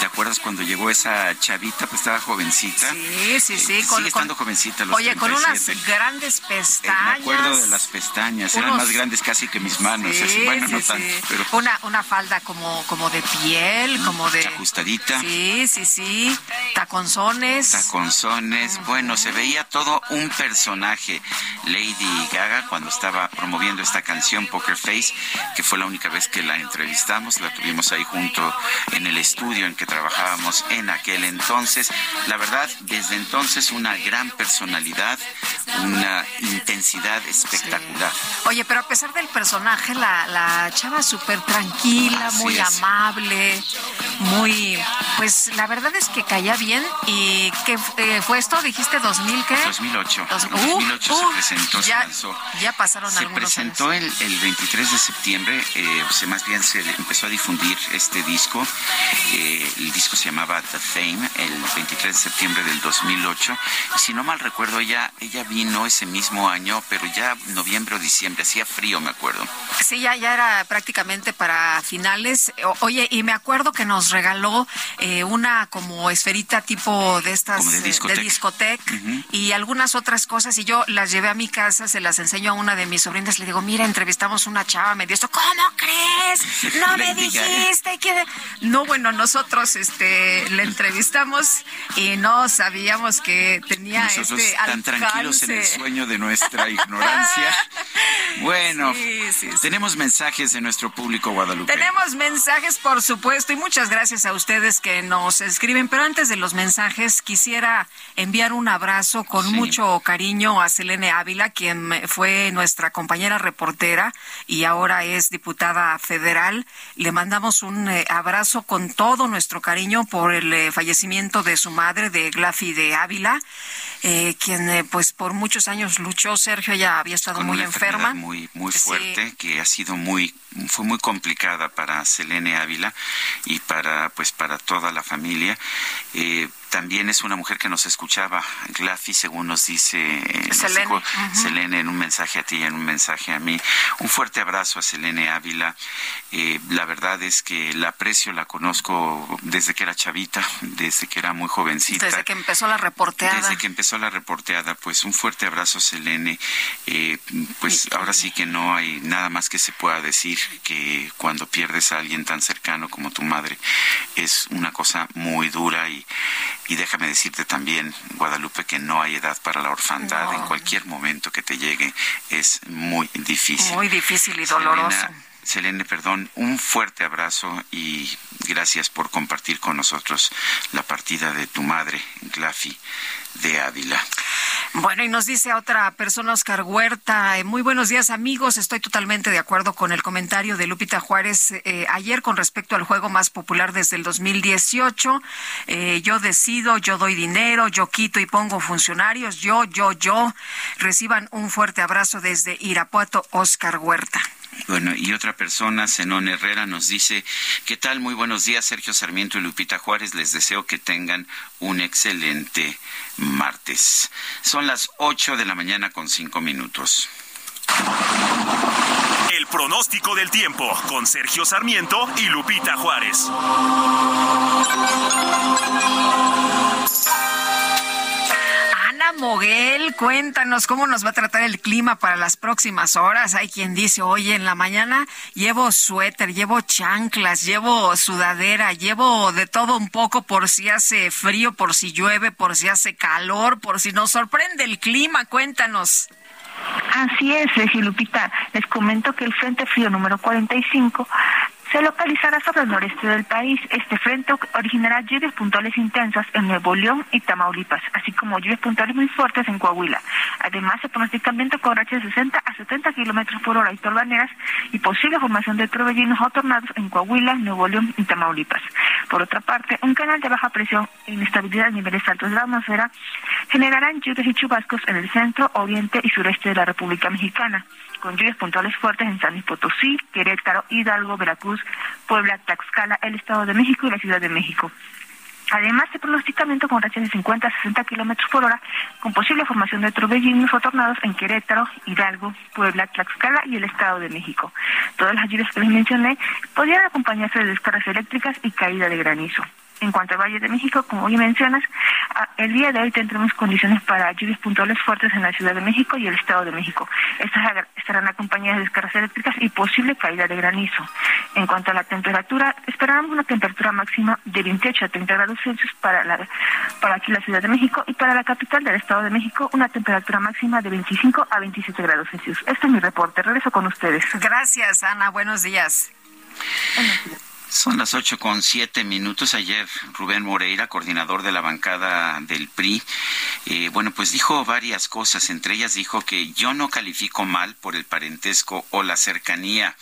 ¿Te acuerdas cuando llegó esa chavita? Pues estaba jovencita. Sí, sí, sí. Eh, con- sigue con- estando jovencita. Los Oye, con unas 37. grandes Eh, pestañas. Me acuerdo de las pestañas, eran más grandes casi que mis manos. Sí, así, bueno, sí, no sí. tanto, pero Una, una falda como, como de piel, como de... ajustadita. Sí, sí, sí. Taconzones. taconzones. Bueno, se veía todo un personaje. Lady Gaga, cuando estaba promoviendo esta canción Poker Face, que fue la única vez que la entrevistamos, la tuvimos ahí junto en el estudio en que trabajábamos en aquel entonces. La verdad, desde entonces una gran personalidad, una intensidad espectacular. Oye, pero a pesar del personaje, la, la chava súper tranquila, Así muy es. amable, muy... Pues la verdad es que caía bien. ¿Y qué eh, fue esto? ¿Dijiste 2000 qué? 2008. Dos- uh, 2008 uh, se presentó, se ya, lanzó. Ya pasaron Se algunos presentó años. el, el 23 de septiembre, eh, o sea, más bien se empezó a difundir este disco. Eh, el disco se llamaba The Fame, el 23 de septiembre del 2008. Y si no mal recuerdo, ella, ella vino ese mismo año, pero ya noviembre o diciembre, hacía frío, me acuerdo. Sí, ya, ya era prácticamente para finales. O- Oye, y me acuerdo que nos regaló eh, una como esferita tipo de estas Como de eh, discoteca. discoteca Ujú. y algunas otras cosas. Y yo las llevé a mi casa, se las enseño a una de mis sobrinas. Le digo, mira, entrevistamos una chava, me dio esto. ¿Cómo crees? (laughs) No me dijiste que... No, bueno, nosotros este, le entrevistamos y no sabíamos que tenía Nosotros este tan tranquilos en el sueño de nuestra ignorancia. (laughs) Bueno, Sí, sí, sí. tenemos mensajes de nuestro público Guadalupe. Tenemos mensajes, por supuesto, y muchas gracias a ustedes que nos escriben. Pero antes de los mensajes, quisiera enviar un abrazo con mucho cariño a Selene Ávila, quien fue nuestra compañera reportera y ahora es diputada federal. Le mandamos un eh, abrazo con todo nuestro nuestro cariño por el eh, fallecimiento de su madre, de Glafi de Ávila, eh, quien eh, pues por muchos años luchó. Sergio ya había estado Con muy una enferma. muy muy Sí. fuerte que ha sido muy fue muy complicada para Selene Ávila y para pues para toda la familia Eh, también es una mujer que nos escuchaba Glafi según nos dice eh, nos Selene, dijo. Selene en un mensaje a ti y en un mensaje a mí un fuerte abrazo a Selene Ávila Eh, la verdad es que la aprecio la conozco desde que era chavita desde que era muy jovencita Desde que empezó la reporteada. desde que empezó la reporteada, pues un fuerte abrazo, Selene. Eh, pues ahora sí que no hay nada más que se pueda decir que cuando pierdes a alguien tan cercano como tu madre es una cosa muy dura y, y déjame decirte también, Guadalupe, que no hay edad para la orfandad. No. En cualquier momento que te llegue es muy difícil. Muy difícil y doloroso. Selena, Selene, perdón, un fuerte abrazo y gracias por compartir con nosotros la partida de tu madre, Glafi de Ávila. Bueno, y nos dice otra persona, Oscar Huerta, eh, muy buenos días amigos, estoy totalmente de acuerdo con el comentario de Lupita Juárez eh, ayer con respecto al juego más popular desde el 2018. Eh, yo decido, yo doy dinero, yo quito y pongo funcionarios, yo, yo, yo. Reciban un fuerte abrazo desde Irapuato, Oscar Huerta. Bueno, y otra persona, Zenón Herrera, nos dice, ¿qué tal? Muy buenos días, Sergio Sarmiento y Lupita Juárez. Les deseo que tengan un excelente martes. Son las 8 de la mañana con 5 minutos. El pronóstico del tiempo con Sergio Sarmiento y Lupita Juárez. Moguel, cuéntanos cómo nos va a tratar el clima para las próximas horas. Hay quien dice, oye, en la mañana llevo suéter, llevo chanclas, llevo sudadera, llevo de todo un poco por si hace frío, por si llueve, por si hace calor, por si nos sorprende el clima. Cuéntanos. Así es. Les comento que el Frente Frío número 45 se localizará sobre el noreste del país. Este frente originará lluvias puntuales intensas en Nuevo León y Tamaulipas, así como lluvias puntuales muy fuertes en Coahuila. Además, se pronostica viento con rachas de 60 a 70 kilómetros por hora y torbaneras y posible formación de torbellinos o tornados en Coahuila, Nuevo León y Tamaulipas. Por otra parte, un canal de baja presión e inestabilidad a niveles altos de la atmósfera generarán lluvias y chubascos en el centro, oriente y sureste de la República Mexicana con lluvias puntuales fuertes en San Luis Potosí, Querétaro, Hidalgo, Veracruz, Puebla, Tlaxcala, el Estado de México y la Ciudad de México. Además, se pronostica viento con rachas de 50 a 60 kilómetros por hora, con posible formación de torbellinos o tornados en Querétaro, Hidalgo, Puebla, Tlaxcala y el Estado de México. Todas las lluvias que les mencioné podrían acompañarse de descargas eléctricas y caída de granizo. En cuanto al Valle de México, como bien mencionas, a- el día de hoy tendremos condiciones para lluvias puntuales fuertes en la Ciudad de México y el Estado de México. Estas estarán acompañadas de descargas eléctricas y posible caída de granizo. En cuanto a la temperatura, esperamos una temperatura máxima de 28 a 30 grados Celsius para, la, para aquí la Ciudad de México y para la capital del Estado de México una temperatura máxima de 25 a 27 grados Celsius. Este es mi reporte. Regreso con ustedes. Gracias, Ana. Buenos días. Son las ocho con siete minutos. Ayer Rubén Moreira, coordinador de la bancada del PRI, eh, bueno, pues dijo varias cosas. Entre ellas dijo que yo no califico mal por el parentesco o la cercanía.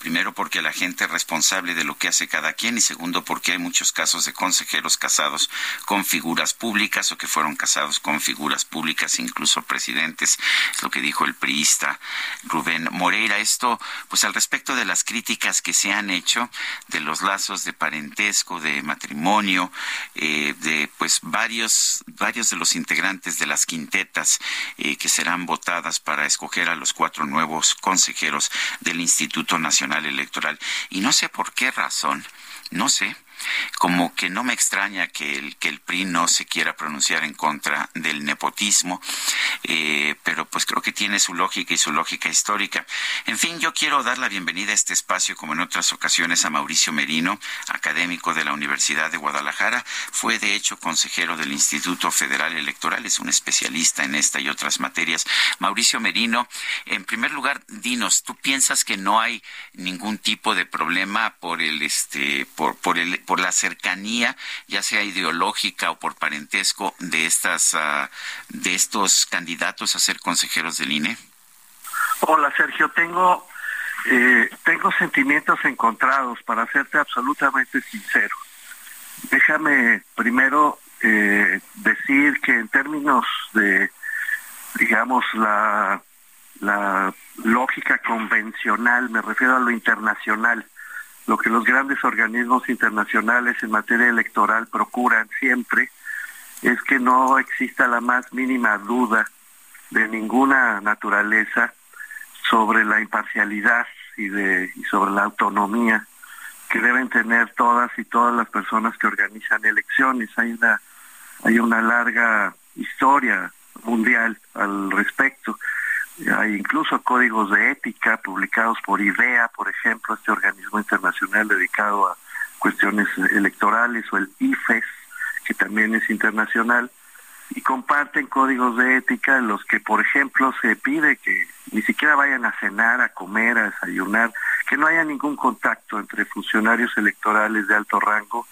Primero porque la gente es responsable de lo que hace cada quien y segundo porque hay muchos casos de consejeros casados con figuras públicas o que fueron casados con figuras públicas, incluso presidentes, es lo que dijo el priista Rubén Moreira. Esto, pues al respecto de las críticas que se han hecho de los lazos de parentesco, de matrimonio, eh, de pues varios, varios de los integrantes de las quintetas eh, que serán votadas para escoger a los cuatro nuevos consejeros del Instituto Nacional Electoral. Y no sé por qué razón, no sé, como que no me extraña que el, que el PRI no se quiera pronunciar en contra del nepotismo, eh, pero pues creo que tiene su lógica y su lógica histórica. En fin, yo quiero dar la bienvenida a este espacio, como en otras ocasiones, a Mauricio Merino, académico de la Universidad de Guadalajara. Fue, de hecho, consejero del Instituto Federal Electoral, es un especialista en esta y otras materias. Mauricio Merino, en primer lugar, dinos, ¿tú piensas que no hay ningún tipo de problema por el, este, por, por el, por la cercanía, ya sea ideológica o por parentesco, de estas, ah, de estos candidatos a ser consejeros del INE? Hola Sergio, tengo eh, tengo sentimientos encontrados para serte absolutamente sincero. déjame primero eh, decir que en términos de, digamos, la, la lógica convencional, me refiero a lo internacional, lo que los grandes organismos internacionales en materia electoral procuran siempre es que no exista la más mínima duda de ninguna naturaleza sobre la imparcialidad y de sobre la autonomía que deben tener todas y todas las personas que organizan elecciones. Hay una hay una larga historia mundial al respecto. Hay incluso códigos de ética publicados por IDEA, por ejemplo, este organismo internacional dedicado a cuestiones electorales, o el IFES, que también es internacional, y comparten códigos de ética en los que, por ejemplo, se pide que ni siquiera vayan a cenar, a comer, a desayunar, que no haya ningún contacto entre funcionarios electorales de alto rango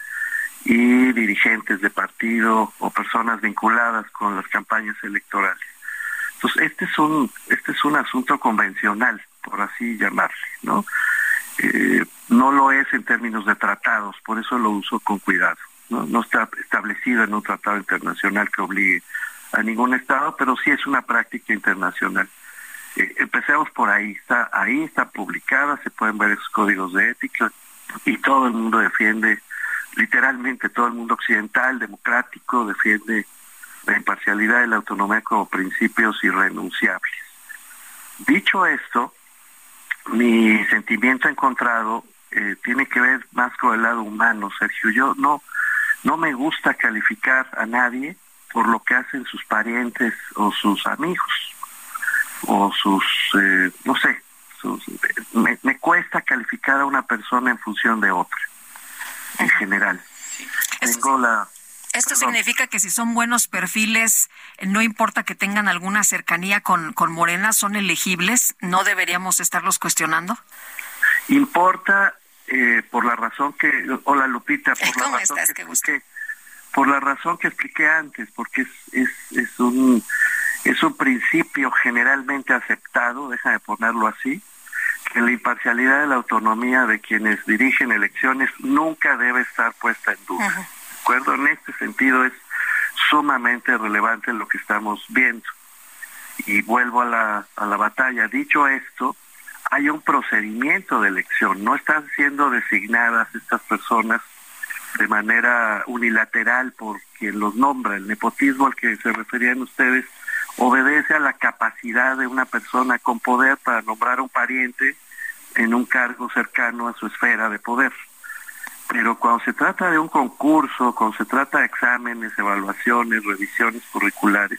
y dirigentes de partido o personas vinculadas con las campañas electorales. Entonces, este es un, este es un asunto convencional, por así llamarle, ¿no? Eh, no lo es en términos de tratados, por eso lo uso con cuidado. No, no está establecido en un tratado internacional que obligue a ningún Estado, pero sí es una práctica internacional. Eh, empecemos por ahí, está ahí, está publicada, se pueden ver esos códigos de ética y todo el mundo defiende, literalmente todo el mundo occidental, democrático, defiende la imparcialidad y la autonomía como principios irrenunciables. Dicho esto, mi sentimiento encontrado eh, tiene que ver más con el lado humano, Sergio. Yo no, no me gusta calificar a nadie por lo que hacen sus parientes o sus amigos o sus, eh, no sé, sus, me, me, cuesta calificar a una persona en función de otra, en general. Tengo la... Esto significa que si son buenos perfiles, no importa que tengan alguna cercanía con, con Morena, son elegibles, ¿no deberíamos estarlos cuestionando? Importa eh, por la razón que, hola Lupita, por (laughs) la razón estás? que expliqué, por la razón que expliqué antes, porque es, es, es un es un principio generalmente aceptado, déjame ponerlo así, que la imparcialidad y la autonomía de quienes dirigen elecciones nunca debe estar puesta en duda. ¿De acuerdo? En este sentido es sumamente relevante lo que estamos viendo. Y vuelvo a la, a la batalla. Dicho esto, hay un procedimiento de elección, no están siendo designadas estas personas de manera unilateral por quien los nombra. El nepotismo al que se referían ustedes obedece a la capacidad de una persona con poder para nombrar a un pariente en un cargo cercano a su esfera de poder. Pero cuando se trata de un concurso, cuando se trata de exámenes, evaluaciones, revisiones curriculares,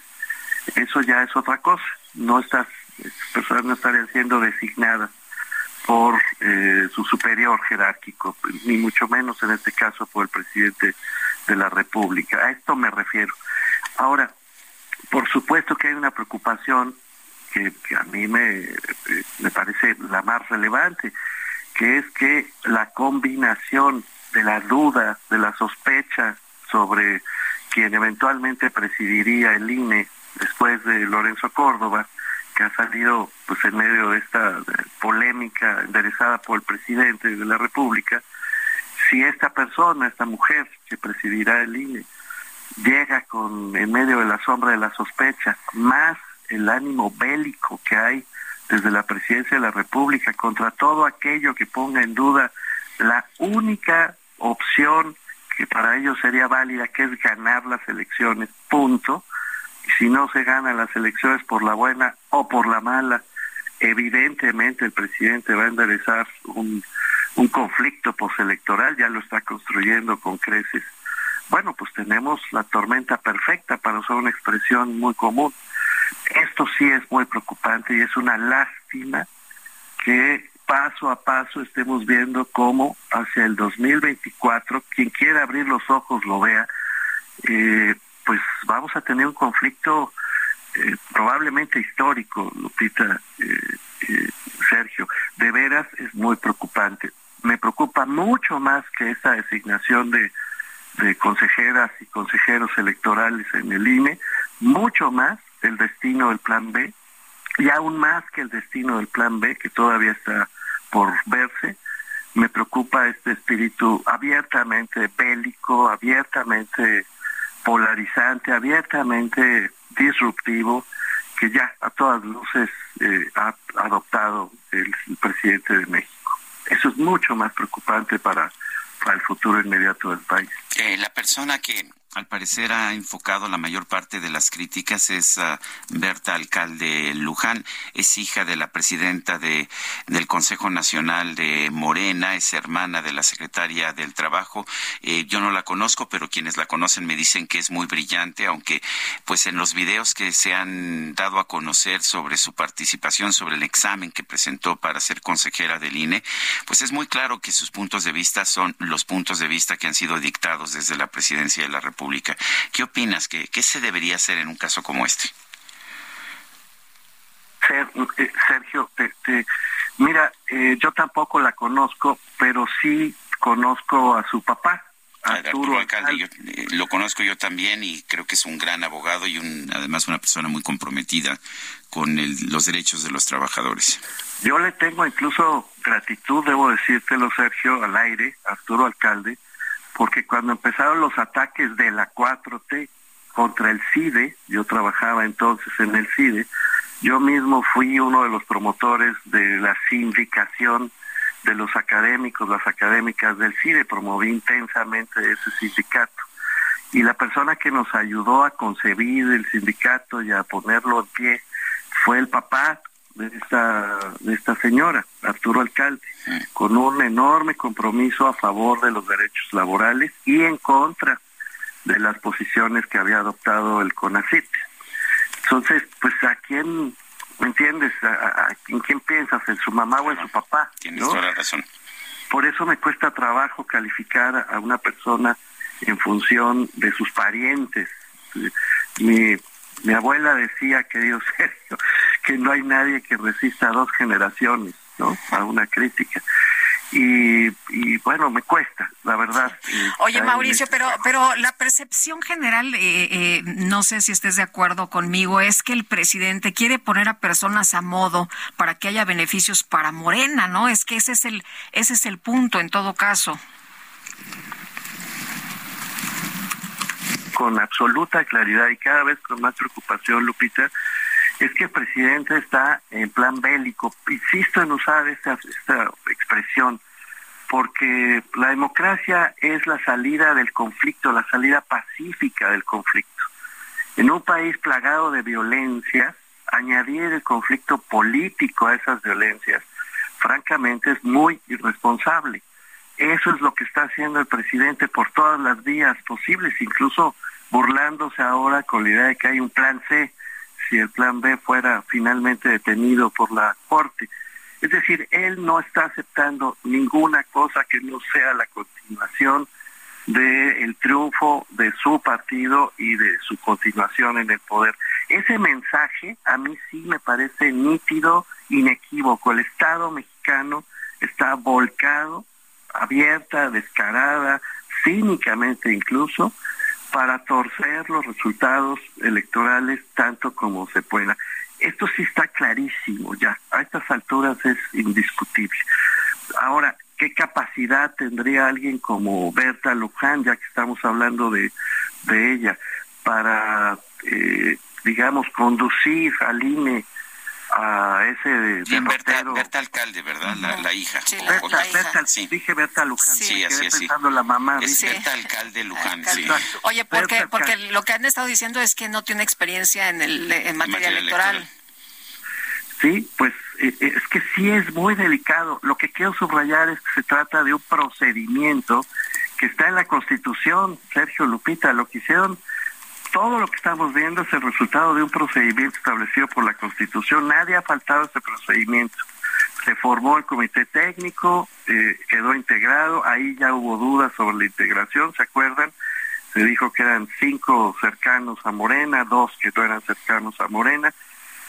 eso ya es otra cosa. No estas personas no estarían siendo designadas por eh, su superior jerárquico, ni mucho menos en este caso por el presidente de la República. A esto me refiero. Ahora, por supuesto que hay una preocupación que, a mí me parece la más relevante, que es que la combinación de la duda, de la sospecha sobre quien eventualmente presidiría el INE después de Lorenzo Córdoba, que ha salido pues en medio de esta polémica enderezada por el presidente de la República, si esta persona, esta mujer que presidirá el INE, llega con en medio de la sombra de la sospecha, más el ánimo bélico que hay desde la presidencia de la República contra todo aquello que ponga en duda la única opción que para ellos sería válida, que es ganar las elecciones, punto. Y si no se ganan las elecciones por la buena o por la mala, evidentemente el presidente va a enderezar un, un conflicto postelectoral, ya lo está construyendo con creces bueno, pues tenemos la tormenta perfecta para usar una expresión muy común. Esto sí es muy preocupante y es una lástima que paso a paso estemos viendo cómo hacia el 2024, quien quiera abrir los ojos lo vea, eh, pues vamos a tener un conflicto eh, probablemente histórico, Lupita, eh, Sergio. De veras es muy preocupante. Me preocupa mucho más que esa designación de de consejeras y consejeros electorales en el INE, mucho más el destino del plan B y aún más que el destino del plan B, que todavía está por verse, me preocupa este espíritu abiertamente bélico, abiertamente polarizante, abiertamente disruptivo, que ya a todas luces eh, ha adoptado el, presidente de México. Eso es mucho más preocupante para, para el futuro inmediato del país. Eh, la persona que al parecer ha enfocado la mayor parte de las críticas es uh, Berta Alcalde Luján, es hija de la presidenta de, del Consejo Nacional de Morena, es hermana de la secretaria del Trabajo. Eh, yo no la conozco, pero quienes la conocen me dicen que es muy brillante, aunque pues en los videos que se han dado a conocer sobre su participación, sobre el examen que presentó para ser consejera del INE, pues es muy claro que sus puntos de vista son los puntos de vista que han sido dictados desde la presidencia de la República Pública. ¿Qué opinas? ¿Qué, ¿Qué, se debería hacer en un caso como este? Eh, Sergio, te, te, mira, eh, yo tampoco la conozco, pero sí conozco a su papá. Arturo, Arturo Alcalde, yo, eh, lo conozco yo también y creo que es un gran abogado y un, además una persona muy comprometida con el, los derechos de los trabajadores. Yo le tengo incluso gratitud, debo decírtelo, Sergio, al aire, Arturo Alcalde, porque cuando empezaron los ataques de la 4T contra el CIDE, yo trabajaba entonces en el CIDE, yo mismo fui uno de los promotores de la sindicación de los académicos, las académicas del CIDE, promoví intensamente ese sindicato. Y la persona que nos ayudó a concebir el sindicato y a ponerlo en pie fue el papá de esta, de esta señora, Arturo Alcalde, con un enorme compromiso a favor de los derechos laborales y en contra de las posiciones que había adoptado el CONACIT. Entonces, pues a quién, ¿me entiendes? ¿A, quién piensas? ¿En su mamá o en su papá? Tienes ¿no? toda la razón. Por eso me cuesta trabajo calificar a una persona en función de sus parientes. Mi, mi abuela decía, querido (laughs) Sergio, que no hay nadie que resista a dos generaciones, ¿no? A una crítica. Y, y, bueno, me cuesta, la verdad. Oye, Mauricio, pero, pero la percepción general, eh, eh, no sé si estés de acuerdo conmigo, es que el presidente quiere poner a personas a modo para que haya beneficios para Morena, ¿no? Es que ese es el, ese es el punto en todo caso. Con absoluta claridad y cada vez con más preocupación, Lupita, es que el presidente está en plan bélico. Insisto en usar esta, esta expresión, porque la democracia es la salida del conflicto, la salida pacífica del conflicto. En un país plagado de violencia, añadir el conflicto político a esas violencias, francamente es muy irresponsable. Eso es lo que está haciendo el presidente por todas las vías posibles, incluso burlándose ahora con la idea de que hay un plan C si el plan B fuera finalmente detenido por la Corte. Es decir, él no está aceptando ninguna cosa que no sea la continuación del triunfo de su partido y de su continuación en el poder. Ese mensaje a mí sí me parece nítido, inequívoco. El Estado mexicano está volcado, abierta, descarada, cínicamente incluso, para torcer los resultados electorales tanto como se pueda. Esto sí está clarísimo ya, a estas alturas es indiscutible. Ahora, ¿qué capacidad tendría alguien como Berta Luján, ya que estamos hablando de, de ella, para, eh, digamos, conducir al INE a ese sí, Berta, Berta, Alcalde, ¿verdad? La, la hija. Sí, la, Berta, la Berta, sí. Dije Berta Luján. Sí, así es. la mamá. Es Berta Alcalde Luján, sí. Oye, porque, porque lo que han estado diciendo es que no tiene experiencia en, el, en materia, materia electoral. electoral. Sí, pues eh, es que sí es muy delicado. Lo que quiero subrayar es que se trata de un procedimiento que está en la Constitución, Sergio Lupita, lo que hicieron todo lo que estamos viendo es el resultado de un procedimiento establecido por la Constitución. Nadie ha faltado a este procedimiento. Se formó el comité técnico, eh, quedó integrado, ahí ya hubo dudas sobre la integración, ¿se acuerdan? Se dijo que eran cinco cercanos a Morena, dos que no eran cercanos a Morena.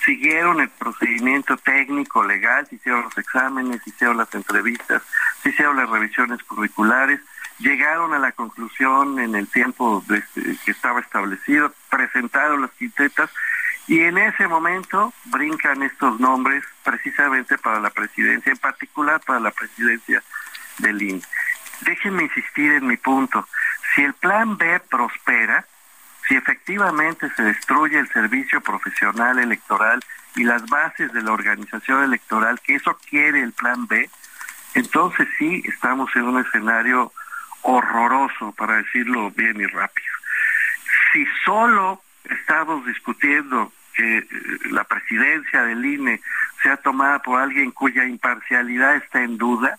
Siguieron el procedimiento técnico, legal, se hicieron los exámenes, se hicieron las entrevistas, se hicieron las revisiones curriculares llegaron a la conclusión en el tiempo de, que estaba establecido, presentaron las quintetas y en ese momento brincan estos nombres precisamente para la presidencia, en particular para la presidencia del INE. Déjenme insistir en mi punto. Si el plan B prospera, si efectivamente se destruye el servicio profesional electoral y las bases de la organización electoral, que eso quiere el plan B, entonces sí estamos en un escenario horroroso, para decirlo bien y rápido. Si solo estamos discutiendo que eh, la presidencia del INE sea tomada por alguien cuya imparcialidad está en duda,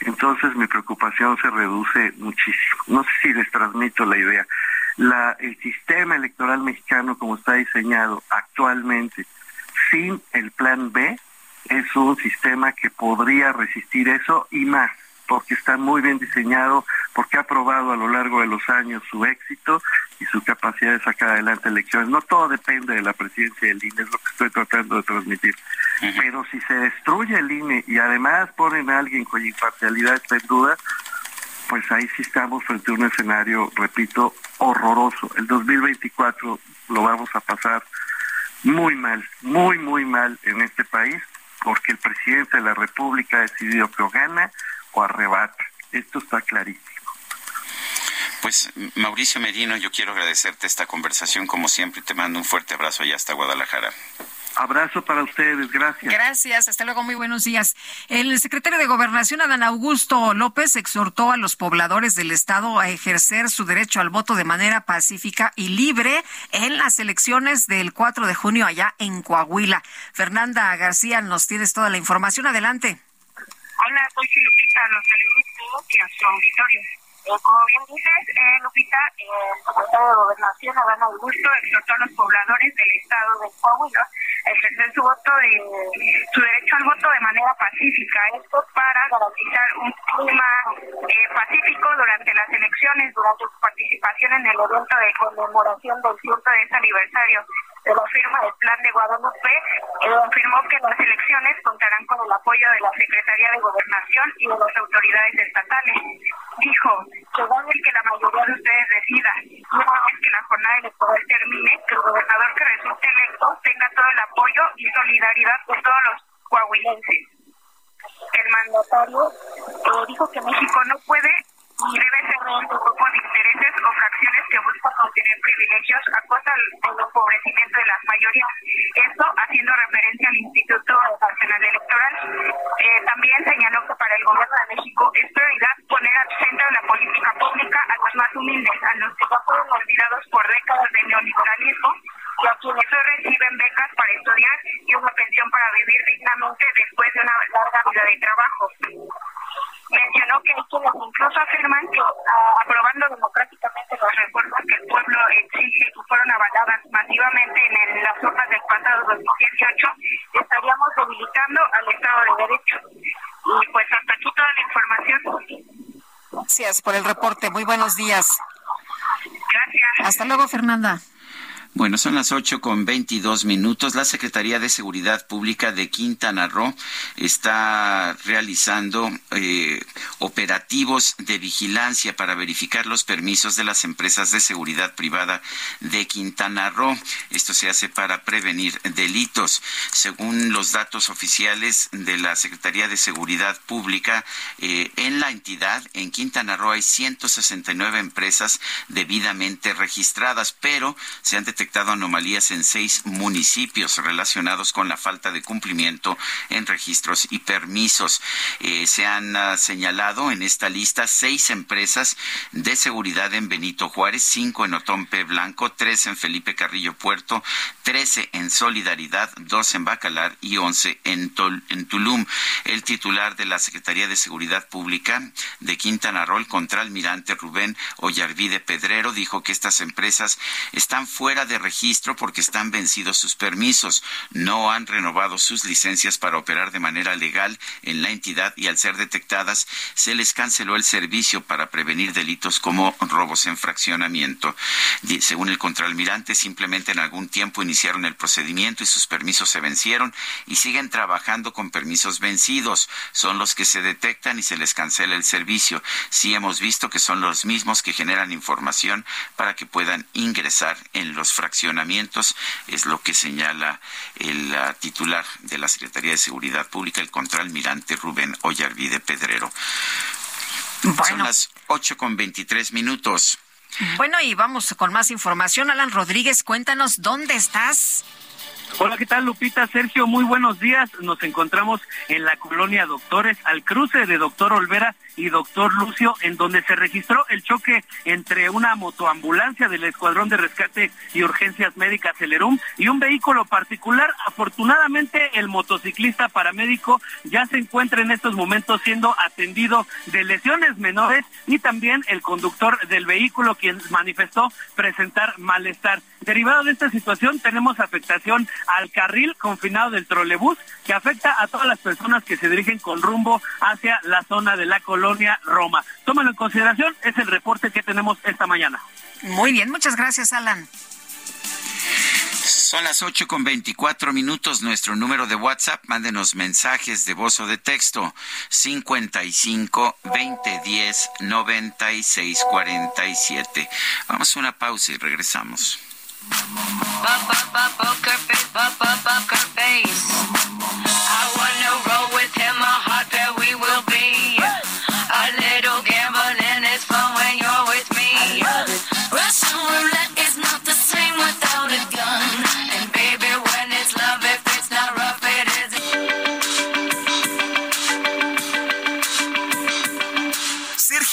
entonces mi preocupación se reduce muchísimo. No sé si les transmito la idea. El sistema electoral mexicano como está diseñado actualmente, sin el plan B, es un sistema que podría resistir eso y más, porque está muy bien diseñado, porque ha probado a lo largo de los años su éxito y su capacidad de sacar adelante elecciones. No todo depende de la presidencia del INE, es lo que estoy tratando de transmitir. Pero si se destruye el INE y además ponen a alguien cuya imparcialidad está en duda, pues ahí sí estamos frente a un escenario, repito, horroroso. El 2024 lo vamos a pasar muy mal, muy, muy mal en este país, porque el presidente de la República ha decidido que o gana o arrebata. Esto está clarísimo. Pues Mauricio Merino, yo quiero agradecerte esta conversación como siempre y te mando un fuerte abrazo allá hasta Guadalajara. Abrazo para ustedes, gracias. Gracias, hasta luego, muy buenos días. El secretario de Gobernación, Adán Augusto López, exhortó a los pobladores del Estado a ejercer su derecho al voto de manera pacífica y libre en las elecciones del 4 de junio allá en Coahuila. Fernanda García, nos tienes toda la información. Adelante. Hola, soy Lupita, los saludos todos y a su auditorio. Eh, como bien dices, eh, Lupita, eh, el secretario de Gobernación, Adán Augusto, exhortó a los pobladores del estado de Coahuila a ejercer su voto de, su derecho al voto de manera pacífica. Esto para garantizar un clima eh, pacífico durante las elecciones, durante su participación en el evento de conmemoración del 110 aniversario de la firma del Plan de Guadalupe, eh, afirmó que las elecciones contarán con el apoyo de la Secretaría de Gobernación y de las autoridades estatales. Dijo, que el que la mayoría de ustedes decida, vez que la jornada electoral termine, que el gobernador que resulte electo tenga todo el apoyo y solidaridad de todos los coahuilenses. El mandatario eh, dijo que México no puede y debe ser un grupo de intereses o fracciones que buscan obtener privilegios a costa del empobrecimiento de las mayorías. Esto haciendo referencia al Instituto Nacional Electoral. Eh, también señaló que para el gobierno de México es prioridad poner al centro de la política pública a los más humildes, a los que ya fueron olvidados por décadas de neoliberalismo y a quienes hoy reciben becas para estudiar y una pensión para vivir dignamente después de una larga vida de trabajo mencionó que hay quienes incluso afirman que ah, aprobando democráticamente las reformas que el pueblo exige y fueron avaladas masivamente en el- las urnas del pasado 2018, estaríamos debilitando al Estado de Derecho. Y pues hasta aquí toda la información. Gracias por el reporte. Muy buenos días. Gracias. Hasta luego, Fernanda. Bueno, son las ocho con veintidós minutos. La Secretaría de Seguridad Pública de Quintana Roo está realizando eh, operativos de vigilancia para verificar los permisos de las empresas de seguridad privada de Quintana Roo. Esto se hace para prevenir delitos. Según los datos oficiales de la Secretaría de Seguridad Pública, eh, en la entidad, en Quintana Roo, hay 169 empresas debidamente registradas, pero se han detectado anomalías en seis municipios relacionados con la falta de cumplimiento en registros y permisos. Eh, se han ah, señalado en esta lista seis empresas de seguridad en Benito Juárez, cinco en Otompe Blanco, tres en Felipe Carrillo Puerto, trece en Solidaridad, dos en Bacalar y once en, Tulum. El titular de la Secretaría de Seguridad Pública de Quintana Roo, el contraalmirante Rubén Ollarvide Pedrero, dijo que estas empresas están fuera de registro porque están vencidos sus permisos, no han renovado sus licencias para operar de manera legal en la entidad y al ser detectadas se les canceló el servicio para prevenir delitos como robos en fraccionamiento. Según el contraalmirante, simplemente en algún tiempo iniciaron el procedimiento y sus permisos se vencieron y siguen trabajando con permisos vencidos. Son los que se detectan y se les cancela el servicio. Sí hemos visto que son los mismos que generan información para que puedan ingresar en los fraccionamientos, es lo que señala el titular de la Secretaría de Seguridad Pública, el contraalmirante Rubén Ollarvide Pedrero. Son las 8 con 23 minutos. Bueno, y vamos con más información. Alan Rodríguez, cuéntanos dónde estás. Hola, ¿qué tal Lupita? Sergio, muy buenos días. Nos encontramos en la colonia Doctores, al cruce de Doctor Olvera y Doctor Lucio, en donde se registró el choque entre una motoambulancia del Escuadrón de Rescate y Urgencias Médicas Celerum y un vehículo particular. Afortunadamente, el motociclista paramédico ya se encuentra en estos momentos siendo atendido de lesiones menores y también el conductor del vehículo, quien manifestó presentar malestar. Derivado de esta situación, tenemos afectación al carril confinado del trolebús que afecta a todas las personas que se dirigen con rumbo hacia la zona de la colonia Roma. Tómalo en consideración, es el reporte que tenemos esta mañana. Muy bien, muchas gracias, Alan. Son las 8 con 24 minutos. Nuestro número de WhatsApp, mándenos mensajes de voz o de texto. 55 20 10 96 47. Vamos a una pausa y regresamos. Bop, bop, bop, face, bop, poker face. I wanna roll with him, a hot pair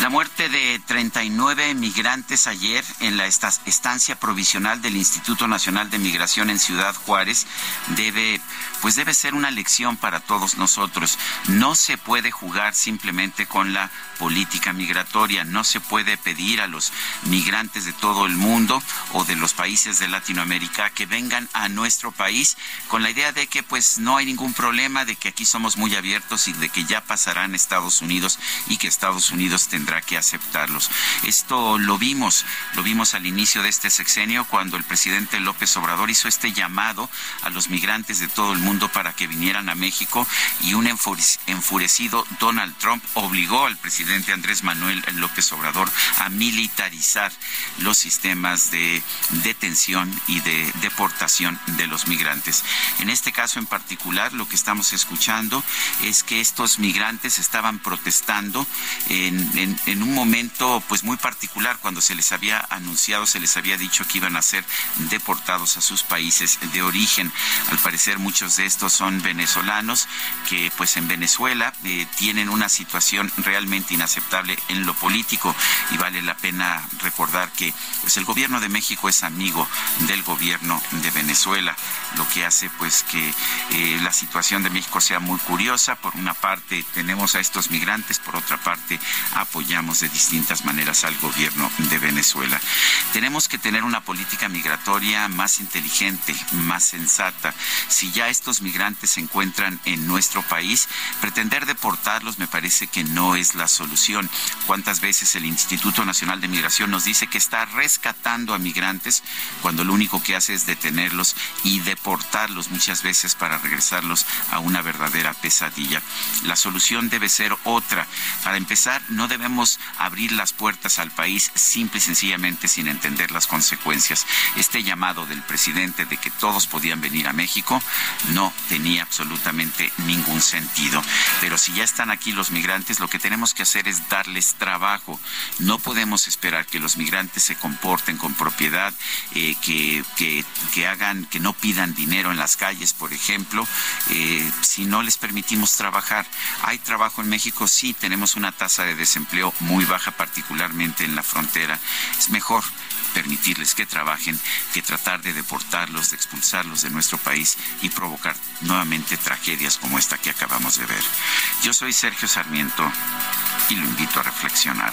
La muerte de 39 migrantes ayer en la esta- estancia provisional del Instituto Nacional de Migración en Ciudad Juárez debe, pues debe ser una lección para todos nosotros. No se puede jugar simplemente con la política migratoria, no se puede pedir a los migrantes de todo el mundo o de los países de Latinoamérica que vengan a nuestro país con la idea de que pues no hay ningún problema, de que aquí somos muy abiertos y de que ya pasarán Estados Unidos y que Estados Unidos tendrá que aceptarlos. Esto lo vimos, lo vimos al inicio de este sexenio cuando el presidente López Obrador hizo este llamado a los migrantes de todo el mundo para que vinieran a México y un enfure- enfurecido Donald Trump obligó al presidente Andrés Manuel López Obrador a militarizar los sistemas de detención y de deportación de los migrantes. En este caso en particular, lo que estamos escuchando es que estos migrantes estaban protestando en un momento pues muy particular cuando se les había anunciado, se les había dicho que iban a ser deportados a sus países de origen. Al parecer muchos de estos son venezolanos que pues en Venezuela eh, tienen una situación realmente inaceptable en lo político. Y vale la pena recordar que pues el gobierno de México es amigo del gobierno de Venezuela, lo que hace pues que eh, la situación de México sea muy curiosa. Por una parte tenemos a estos migrantes, por otra parte apoyamos de distintas maneras al gobierno de Venezuela. Tenemos que tener una política migratoria más inteligente, más sensata. Si ya estos migrantes se encuentran en nuestro país, pretender deportarlos me parece que no es la solución. ¿Cuántas veces el Instituto Nacional de Migración nos dice que está rescatando a migrantes cuando lo único que hace es detenerlos y deportarlos muchas veces para regresarlos a una verdadera pesadilla? La solución debe ser otra. Para empezar, no debemos abrir las puertas al país simple y sencillamente sin entender las consecuencias. Este llamado del presidente de que todos podían venir a México no tenía absolutamente ningún sentido. Pero si ya están aquí los migrantes, lo que tenemos que hacer es darles trabajo. No podemos esperar que los migrantes se comporten con propiedad, eh, que, que, que, hagan, que no pidan dinero en las calles, por ejemplo, eh, si no les permitimos trabajar. ¿Hay trabajo en México? Sí, tenemos una tasa de desempleo muy baja, particularmente en la frontera. Es mejor permitirles que trabajen que tratar de deportarlos, de expulsarlos de nuestro país y provocar nuevamente tragedias como esta que acabamos de ver. Yo soy Sergio Sarmiento y lo invito a reflexionar.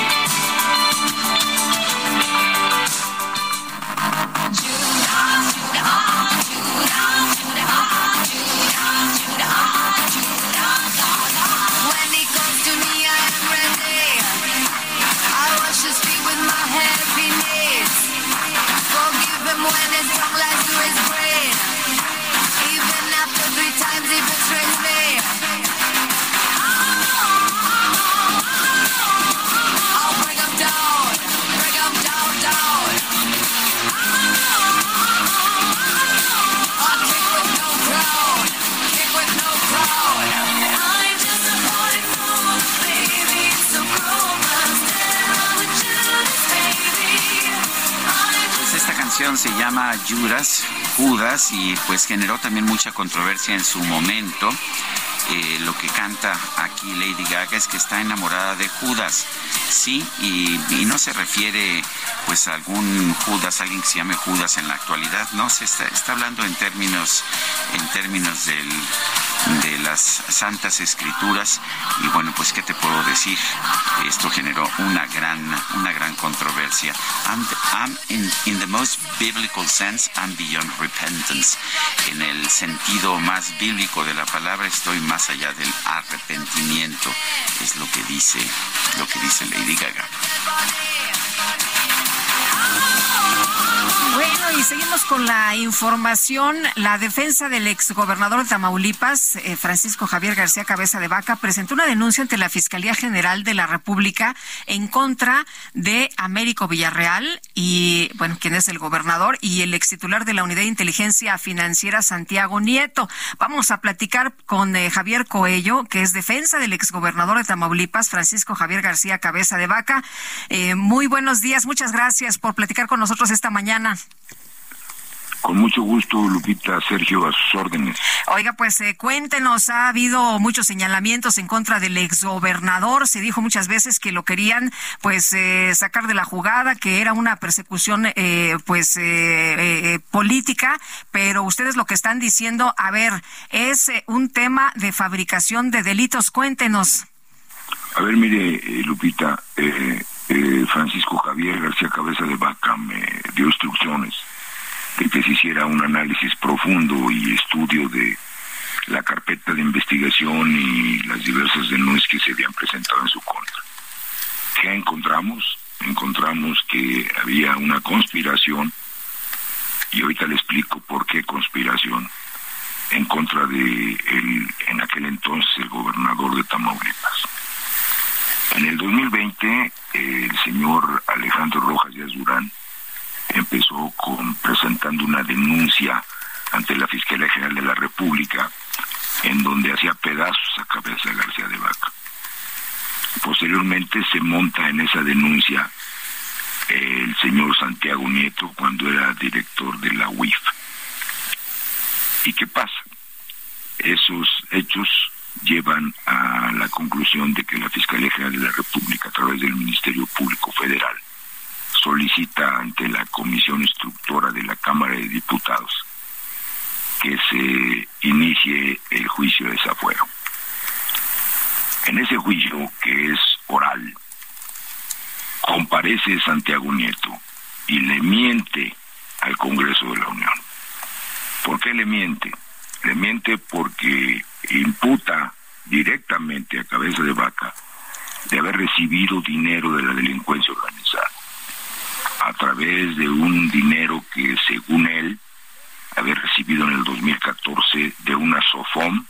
Se llama Judas, Judas, y pues generó también mucha controversia en su momento. Eh, lo que canta aquí Lady Gaga es que está enamorada de Judas, sí, y, y no se refiere pues a algún Judas, alguien que se llame Judas en la actualidad, no, se está, está hablando en términos, en términos del, de las santas escrituras. Y bueno pues qué te puedo decir esto generó una gran una gran controversia. I'm, I'm in, the most biblical sense I'm beyond repentance. En el sentido más bíblico de la palabra estoy más allá del arrepentimiento es lo que dice lo que dice Lady Gaga y seguimos con la información. La defensa del exgobernador de Tamaulipas, eh, Francisco Javier García Cabeza de Vaca, presentó una denuncia ante la Fiscalía General de la República en contra de Américo Villarreal y, bueno, quien es el gobernador y el ex titular de la Unidad de Inteligencia Financiera, Santiago Nieto. Vamos a platicar con eh, Javier Coello, que es defensa del exgobernador de Tamaulipas, Francisco Javier García Cabeza de Vaca. Eh, muy buenos días, muchas gracias por platicar con nosotros esta mañana. Con mucho gusto, Lupita, Sergio, a sus órdenes. Oiga, pues eh, cuéntenos, ha habido muchos señalamientos en contra del exgobernador. Se dijo muchas veces que lo querían, pues, eh, sacar de la jugada, que era una persecución, eh, pues, eh, eh, política. Pero ustedes lo que están diciendo, a ver, es eh, un tema de fabricación de delitos. Cuéntenos. A ver, mire, Lupita, eh, eh, Francisco Javier García Cabeza de Vaca me dio instrucciones de que se hiciera un análisis profundo y estudio de la carpeta de investigación y las diversas denuncias que se habían presentado en su contra. ¿Qué encontramos? Encontramos que había una conspiración, y ahorita le explico por qué conspiración, en contra de el, en aquel entonces el gobernador de Tamaulipas. En el 2020, el señor Alejandro Rojas Díaz Durán empezó presentando una denuncia ante la Fiscalía General de la República en donde hacía pedazos a cabeza de García de Vaca. Posteriormente se monta en esa denuncia el señor Santiago Nieto cuando era director de la UIF. ¿Y qué pasa? esos hechos llevan a la conclusión de que la Fiscalía General de la República, a través del Ministerio Público Federal, solicita ante la Comisión Instructora de la Cámara de Diputados que se inicie el juicio de desafuero. En ese juicio, que es oral, comparece Santiago Nieto y le miente al Congreso de la Unión. ¿Por qué le miente? Le miente porque imputa directamente a cabeza de vaca de haber recibido dinero de la delincuencia organizada a través de un dinero que según él había recibido en el 2014 de una SOFOM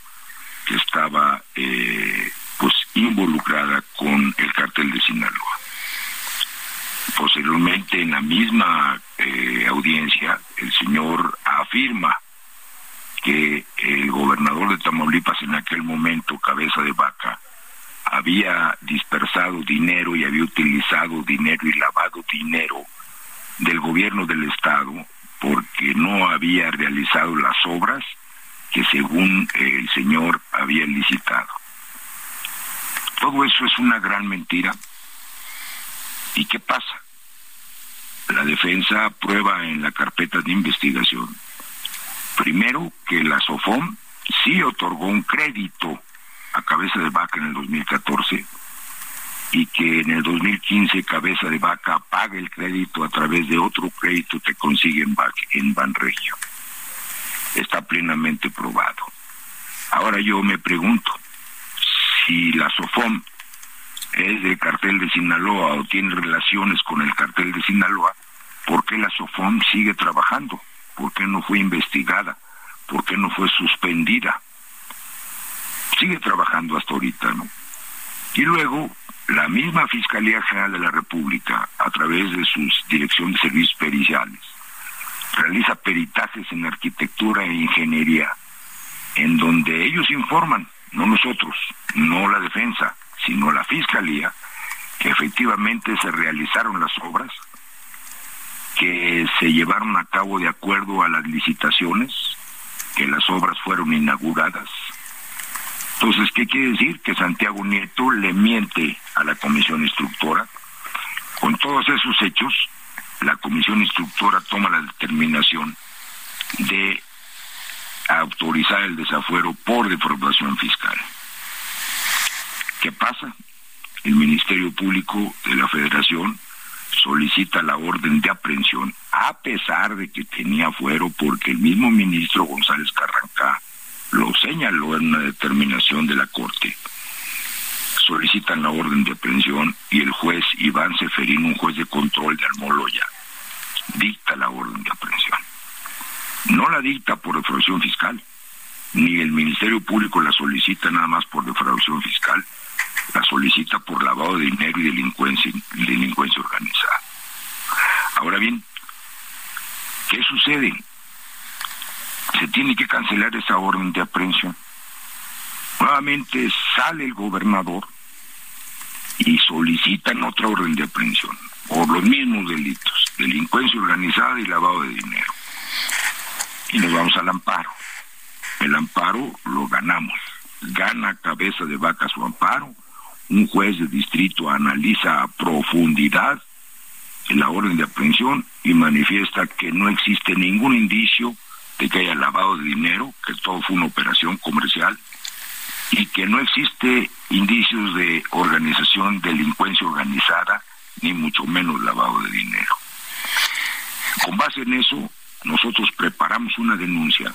que estaba eh, pues involucrada con el cartel de Sinaloa. Posteriormente, en la misma eh, audiencia, el señor afirma que el gobernador de Tamaulipas en aquel momento, cabeza de vaca, había dispersado dinero y había utilizado dinero y lavado dinero del gobierno del estado porque no había realizado las obras que según el señor había licitado. Todo eso es una gran mentira. ¿Y qué pasa? La defensa prueba en la carpeta de investigación, primero, que la SOFOM sí otorgó un crédito a cabeza de vaca en el 2014 y que en el 2015 cabeza de vaca paga el crédito a través de otro crédito que consigue en, Banregio. Está plenamente probado. Ahora yo me pregunto, si la SOFOM es del cartel de Sinaloa o tiene relaciones con el cartel de Sinaloa, ¿por qué la SOFOM sigue trabajando? ¿Por qué no fue investigada? ¿Por qué no fue suspendida? Sigue trabajando hasta ahorita, ¿no? Y luego, la misma Fiscalía General de la República, a través de sus Dirección de Servicios Periciales, realiza peritajes en arquitectura e ingeniería, en donde ellos informan, no nosotros, no la defensa, sino la Fiscalía, que efectivamente se realizaron las obras, que se llevaron a cabo de acuerdo a las licitaciones, que las obras fueron inauguradas. Entonces, ¿qué quiere decir? Que Santiago Nieto le miente a la comisión instructora. Con todos esos hechos, la comisión instructora toma la determinación de autorizar el desafuero por defraudación fiscal. ¿Qué pasa? El Ministerio Público de la Federación solicita la orden de aprehensión a pesar de que tenía fuero porque el mismo ministro González Carrancá lo señaló en una determinación de la Corte. Solicitan la orden de aprehensión y el juez Iván Seferín, un juez de control de Almoloya, dicta la orden de aprehensión. No la dicta por defraudación fiscal, ni el Ministerio Público la solicita nada más por defraudación fiscal, la solicita por lavado de dinero y delincuencia, delincuencia organizada. Ahora bien, ¿qué sucede? Se tiene que cancelar esa orden de aprehensión. Nuevamente sale el gobernador y solicitan otra orden de aprehensión por los mismos delitos, delincuencia organizada y lavado de dinero. Y nos vamos al amparo. El amparo lo ganamos. Gana cabeza de vaca su amparo un juez de distrito analiza a profundidad la orden de aprehensión y manifiesta que no existe ningún indicio de que haya lavado de dinero, que todo fue una operación comercial y que no existe indicios de organización, delincuencia organizada, ni mucho menos lavado de dinero. Con base en eso, nosotros preparamos una denuncia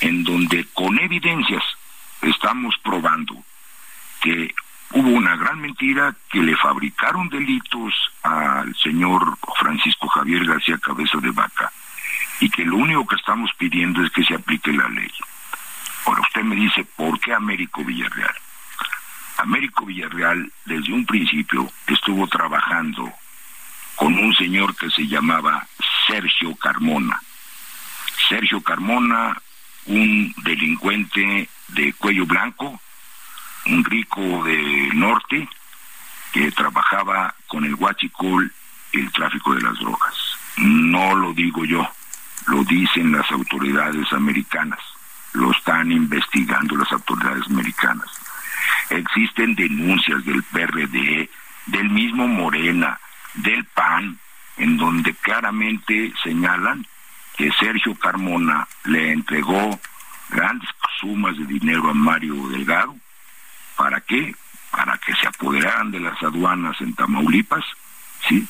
en donde con evidencias estamos probando que hubo una gran mentira que le fabricaron delitos al señor Francisco Javier García Cabeza de Vaca y que lo único que estamos pidiendo es que se aplique la ley. Ahora usted me dice, ¿por qué Américo Villarreal? Américo Villarreal desde un principio estuvo trabajando con un señor que se llamaba Sergio Carmona. Sergio Carmona, un delincuente de cuello blanco, un rico del norte que trabajaba con el huachicol el tráfico de las drogas. No lo digo yo, lo dicen las autoridades americanas, lo están investigando las autoridades americanas. Existen denuncias del PRD, del mismo Morena, del PAN, en donde claramente señalan que Sergio Carmona le entregó grandes sumas de dinero a Mario Delgado. ¿Para qué? Para que se apoderaran de las aduanas en Tamaulipas, ¿sí?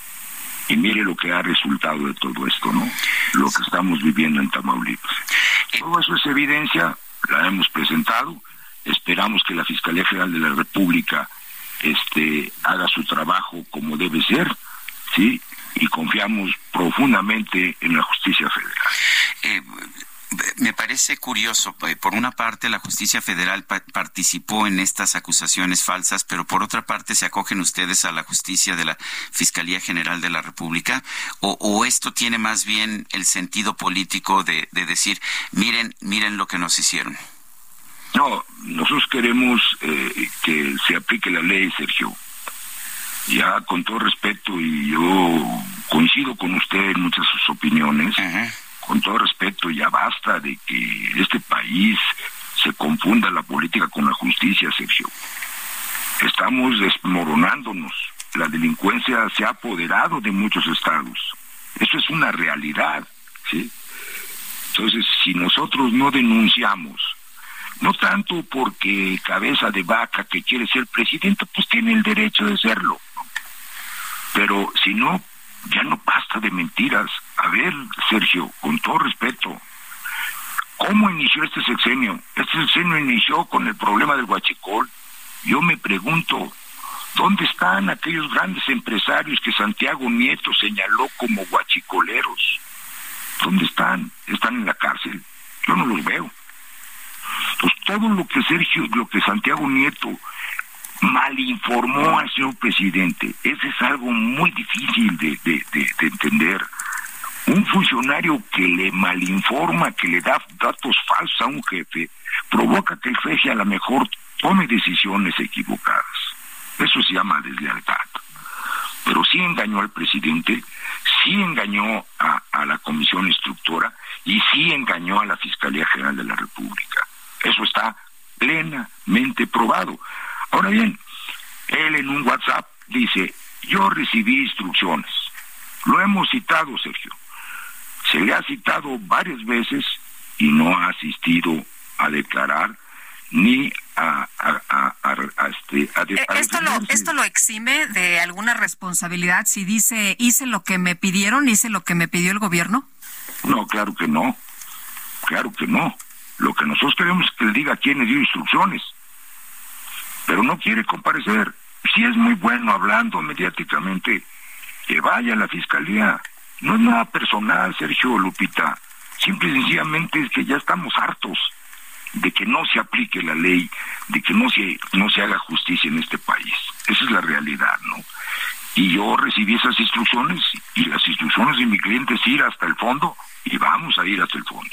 Y mire lo que ha resultado de todo esto, ¿no? Lo que estamos viviendo en Tamaulipas. Todo eso es evidencia, la hemos presentado, esperamos que la Fiscalía General de la República este haga su trabajo como debe ser, ¿sí? Y confiamos profundamente en la justicia federal. Eh, me parece curioso. eh, Por una parte, la justicia federal pa- participó en estas acusaciones falsas, pero por otra parte, se acogen ustedes a la justicia de la Fiscalía General de la República. ¿O, o esto tiene más bien el sentido político de, de decir, miren, miren lo que nos hicieron? No, nosotros queremos eh, que se aplique la ley, Sergio. Ya con todo respeto, y yo coincido con usted en muchas de sus opiniones, con todo respeto, ya basta de que este país se confunda la política con la justicia, Sergio. Estamos desmoronándonos. La delincuencia se ha apoderado de muchos estados. Eso es una realidad, ¿sí? Entonces, si nosotros no denunciamos, no tanto porque cabeza de vaca que quiere ser presidente, pues tiene el derecho de serlo. Pero si no, ya no basta de mentiras. A ver, Sergio, con todo respeto, ¿cómo inició este sexenio? Este sexenio inició con el problema del huachicol. Yo me pregunto, ¿dónde están aquellos grandes empresarios que Santiago Nieto señaló como huachicoleros? ¿Dónde están? ¿Están en la cárcel? Yo no los veo. Pues todo lo que Sergio, lo que Santiago Nieto malinformó al señor presidente, ese es algo muy difícil de entender. Un funcionario que le malinforma, que le da datos falsos a un jefe, provoca que el jefe a lo mejor tome decisiones equivocadas. Eso se llama deslealtad. Pero sí engañó al presidente, sí engañó a, la comisión instructora y sí engañó a la Fiscalía General de la República. Eso está plenamente probado. Ahora bien, él en un WhatsApp dice, yo recibí instrucciones. Lo hemos citado, Sergio. Se le ha citado varias veces y no ha asistido a declarar ni a, a, a- a- este, Eh, ¿Esto lo. ¿Esto lo exime de alguna responsabilidad si dice hice lo que me pidieron, hice lo que me pidió el gobierno? No, claro que no. Claro que no. Lo que nosotros queremos es que le diga quién le dio instrucciones. Pero no quiere comparecer. Si es muy bueno hablando mediáticamente, que vaya a la fiscalía. No es nada personal, Sergio Lupita. Simple y sencillamente es que ya estamos hartos de que no se aplique la ley, de que no se, no se haga justicia en este país. Esa es la realidad, ¿no? Y yo recibí esas instrucciones y las instrucciones de mi cliente es ir hasta el fondo y vamos a ir hasta el fondo.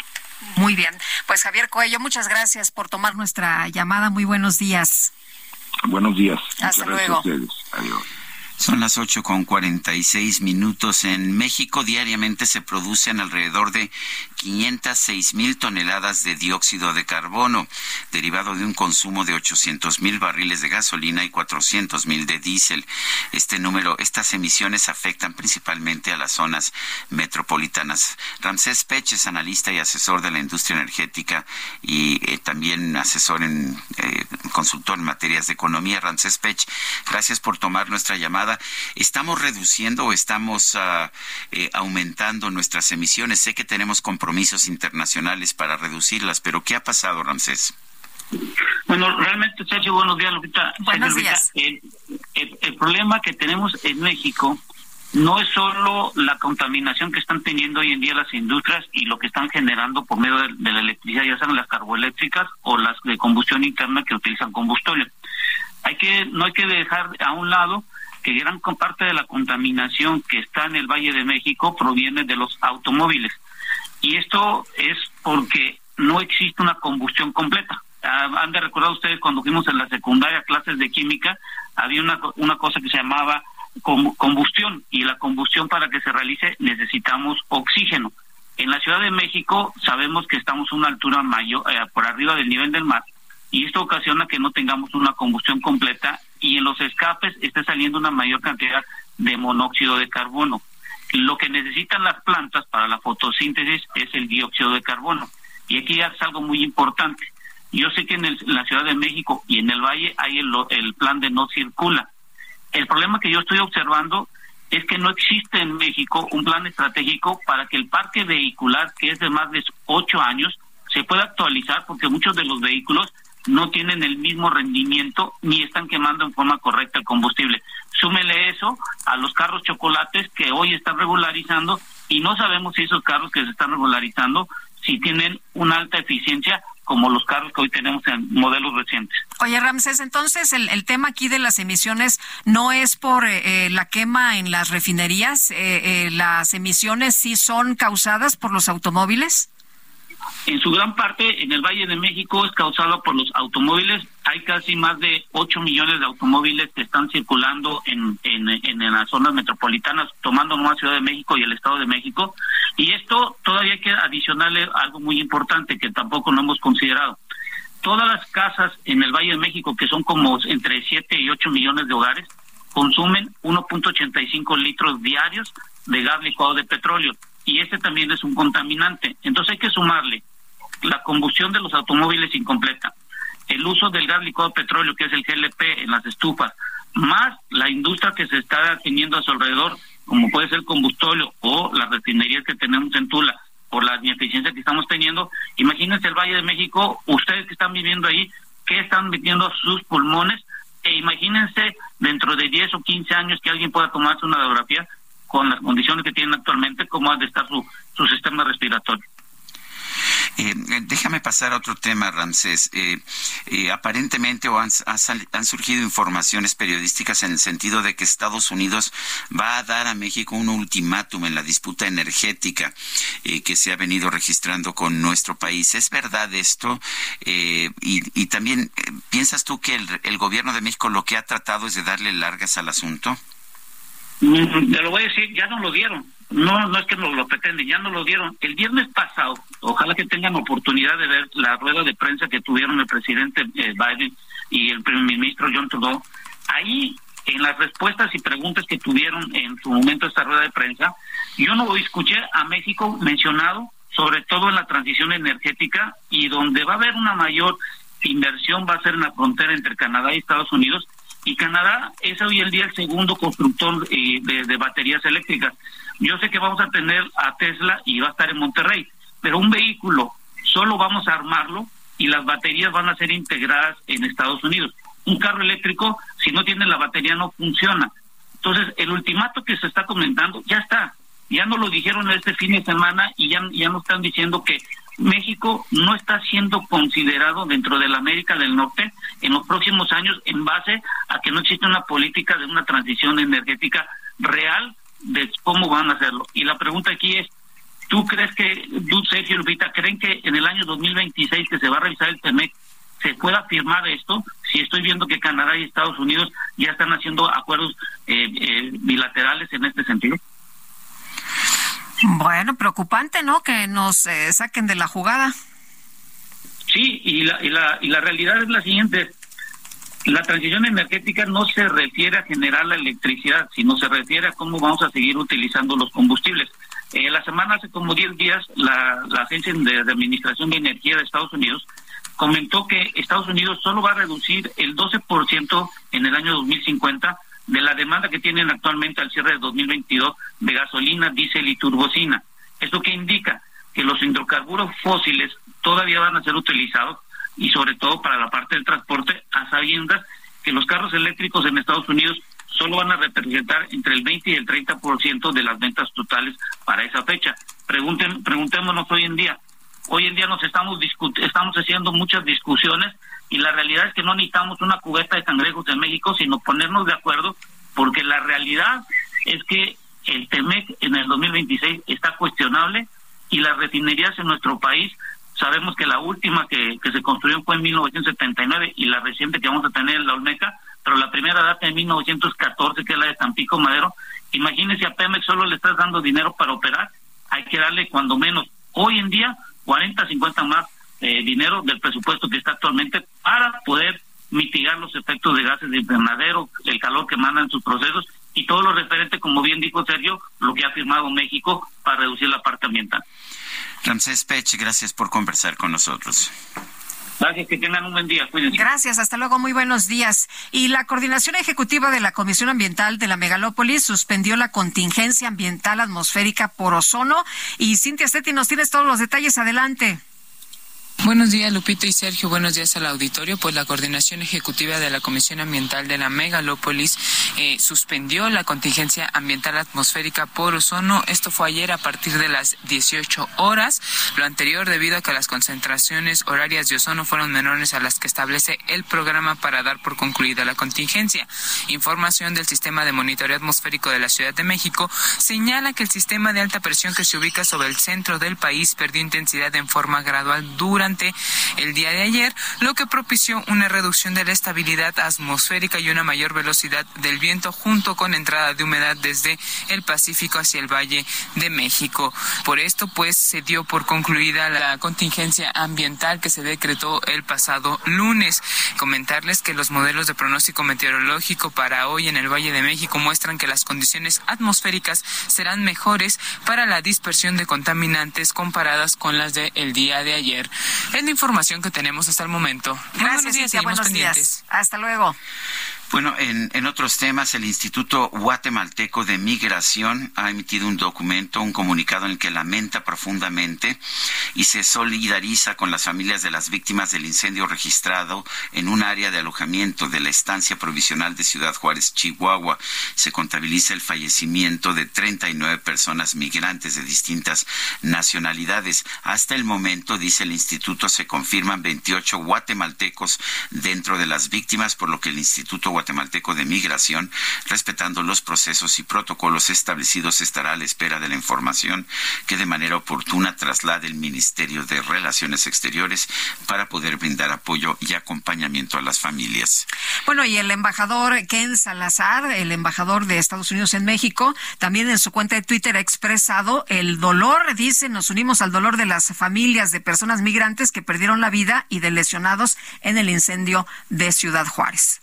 Muy bien. Pues Javier Coello, muchas gracias por tomar nuestra llamada. Muy buenos días. Buenos días. Hasta luego. a ustedes. Adiós. Son las ocho con cuarenta y seis minutos. En México diariamente se producen alrededor de 506 mil toneladas de dióxido de carbono, derivado de un consumo de 800 mil barriles de gasolina y 400 mil de diésel. Este número, estas emisiones afectan principalmente a las zonas metropolitanas. Ramsés Pech es analista y asesor de la industria energética y eh, también asesor en eh, consultor en materias de economía. Ramsés Pech, gracias por tomar nuestra llamada. ¿Estamos reduciendo o estamos ah, eh, aumentando nuestras emisiones? Sé que tenemos compromisos internacionales para reducirlas, pero ¿qué ha pasado, Ramsés? Bueno, realmente, Sergio, buenos días, Lupita. Buenos Lupita, días. El, el- el problema que tenemos en México no es solo la contaminación que están teniendo hoy en día las industrias y lo que están generando por medio de, de la electricidad, ya sean las carboeléctricas o las de combustión interna que utilizan combustible. Hay que, no hay que dejar a un lado que gran parte de la contaminación que está en el Valle de México proviene de los automóviles. Y esto es porque no existe una combustión completa. Ah, han de recordar ustedes cuando fuimos en la secundaria clases de química, había una, una cosa que se llamaba com- combustión y la combustión para que se realice necesitamos oxígeno. En la Ciudad de México sabemos que estamos a una altura mayor, eh, por arriba del nivel del mar, y esto ocasiona que no tengamos una combustión completa y en los escapes esté saliendo una mayor cantidad de monóxido de carbono. Lo que necesitan las plantas para la fotosíntesis es el dióxido de carbono. Y aquí es algo muy importante. Yo sé que en, la Ciudad de México y en el Valle hay el, el plan de no circula. El problema que yo estoy observando es que no existe en México un plan estratégico para que el parque vehicular, que es de más de ocho años, se pueda actualizar porque muchos de los vehículos no tienen el mismo rendimiento ni están quemando en forma correcta el combustible. Súmele eso a los carros chocolates que hoy están regularizando y no sabemos si esos carros que se están regularizando si tienen una alta eficiencia como los carros que hoy tenemos en modelos recientes. Oye, Ramses, entonces el, el tema aquí de las emisiones no es por eh, la quema en las refinerías, eh, eh, las emisiones sí son causadas por los automóviles en su gran parte en el Valle de México es causado por los automóviles. Hay casi más de 8 millones de automóviles que están circulando en, en, en, las zonas metropolitanas, tomando Nueva Ciudad de México y el Estado de México. Y esto todavía hay que adicionarle algo muy importante que tampoco no hemos considerado. Todas las casas en el Valle de México, que son como entre 7 y 8 millones de hogares, consumen 1.85 litros diarios de gas licuado de petróleo este también es un contaminante. Entonces hay que sumarle la combustión de los automóviles incompleta, el uso del gas licuado de petróleo, que es el GLP en las estufas, más la industria que se está teniendo a su alrededor, como puede ser el combustóleo o las refinerías que tenemos en Tula, por la ineficiencia que estamos teniendo. Imagínense el Valle de México, ustedes que están viviendo ahí, qué están metiendo sus pulmones, e imagínense dentro de 10 o 15 años que alguien pueda tomarse una radiografía con las condiciones que tienen actualmente, cómo ha de estar su, sistema respiratorio. Eh, déjame pasar a otro tema, Ramsés. Eh, eh, aparentemente o han, han, surgido informaciones periodísticas en el sentido de que Estados Unidos va a dar a México un ultimátum en la disputa energética que se ha venido registrando con nuestro país. ¿Es verdad esto? Y, y, también, ¿piensas tú que el, el gobierno de México lo que ha tratado es de darle largas al asunto? Te lo voy a decir, ya no lo dieron. No, no es que nos lo pretenden, ya no lo dieron. El viernes pasado, ojalá que tengan oportunidad de ver la rueda de prensa que tuvieron el presidente eh, Biden y el primer ministro John Trudeau. Ahí, en las respuestas y preguntas que tuvieron en su momento esta rueda de prensa, yo no escuché a México mencionado, sobre todo en la transición energética y donde va a haber una mayor inversión va a ser en la frontera entre Canadá y Estados Unidos y Canadá es hoy el día el segundo constructor eh, de, baterías eléctricas. Yo sé que vamos a tener a Tesla y va a estar en Monterrey, pero un vehículo solo vamos a armarlo y las baterías van a ser integradas en Estados Unidos. Un carro eléctrico, si no tiene la batería, no funciona. Entonces, el ultimato que se está comentando ya está. Ya no lo dijeron este fin de semana y ya, ya no están diciendo que México no está siendo considerado dentro de la América del Norte en los próximos años en base a que no existe una política de una transición energética real de cómo van a hacerlo. Y la pregunta aquí es, ¿tú crees que, tú, Sergio Lupita, creen que en el año 2026 que se va a revisar el TEMEC se pueda firmar esto? Si estoy viendo que Canadá y Estados Unidos ya están haciendo acuerdos eh, eh, bilaterales en este sentido. Bueno, preocupante, ¿no? Que nos eh, saquen de la jugada. Sí, y la, y, la, y la realidad es la siguiente. La transición energética no se refiere a generar la electricidad, sino se refiere a cómo vamos a seguir utilizando los combustibles. Eh, la semana, hace como 10 días, la, la Agencia de, Administración de Energía de Estados Unidos comentó que Estados Unidos solo va a reducir el 12% en el año 2050 de la demanda que tienen actualmente al cierre de 2022 de gasolina, diésel y turbocina. ¿Esto que indica? Que los hidrocarburos fósiles todavía van a ser utilizados y sobre todo para la parte del transporte, a sabiendas que los carros eléctricos en Estados Unidos solo van a representar entre el 20 y el 30% de las ventas totales para esa fecha. Pregunten, preguntémonos hoy en día. Hoy en día nos estamos estamos haciendo muchas discusiones y la realidad es que no necesitamos una cubeta de cangrejos en México, sino ponernos de acuerdo, porque la realidad es que el TEMEC en el 2026 está cuestionable y las refinerías en nuestro país, sabemos que la última que, se construyó fue en 1979 y la reciente que vamos a tener en la Olmeca, pero la primera data en 1914, que es la de Tampico Madero. Imagínense a Pemex solo le estás dando dinero para operar, hay que darle cuando menos hoy en día 40, 50 más eh, dinero del presupuesto que está actualmente para poder mitigar los efectos de gases de invernadero, el calor que mandan sus procesos y todo lo referente, como bien dijo Sergio, lo que ha firmado México para reducir la parte ambiental. Ramsés Pech, gracias por conversar con nosotros. Gracias, que tengan un buen día. Cuídense. Gracias, hasta luego, muy buenos días. Y la Coordinación Ejecutiva de la Comisión Ambiental de la Megalópolis suspendió la contingencia ambiental atmosférica por ozono. Y Cintia Stetti, nos tienes todos los detalles. Adelante. Buenos días, Lupita y Sergio. Buenos días al auditorio. Pues la coordinación ejecutiva de la Comisión Ambiental de la Megalópolis eh, suspendió la contingencia ambiental atmosférica por ozono. Esto fue ayer a partir de las 18 horas. Lo anterior debido a que las concentraciones horarias de ozono fueron menores a las que establece el programa para dar por concluida la contingencia. Información del sistema de monitoreo atmosférico de la Ciudad de México señala que el sistema de alta presión que se ubica sobre el centro del país perdió intensidad en forma gradual durante el día de ayer, lo que propició una reducción de la estabilidad atmosférica y una mayor velocidad del viento junto con entrada de humedad desde el Pacífico hacia el Valle de México. Por esto, pues, se dio por concluida la contingencia ambiental que se decretó el pasado lunes. Comentarles que los modelos de pronóstico meteorológico para hoy en el Valle de México muestran que las condiciones atmosféricas serán mejores para la dispersión de contaminantes comparadas con las del día de ayer. Es la información que tenemos hasta el momento. Gracias, buenos días, Cintia, buenos pendientes. días. Hasta luego. Bueno, en, otros temas, el Instituto Guatemalteco de Migración ha emitido un documento, un comunicado en el que lamenta profundamente y se solidariza con las familias de las víctimas del incendio registrado en un área de alojamiento de la estancia provisional de Ciudad Juárez, Chihuahua. Se contabiliza el fallecimiento de 39 personas migrantes de distintas nacionalidades. Hasta el momento, dice el instituto, se confirman 28 guatemaltecos dentro de las víctimas, por lo que el Instituto Guatemalteco de Migración, respetando los procesos y protocolos establecidos, estará a la espera de la información que de manera oportuna traslade el Ministerio de Relaciones Exteriores para poder brindar apoyo y acompañamiento a las familias. Bueno, y el embajador Ken Salazar, el embajador de Estados Unidos en México, también en su cuenta de Twitter ha expresado el dolor, dice, nos unimos al dolor de las familias de personas migrantes que perdieron la vida y de lesionados en el incendio de Ciudad Juárez.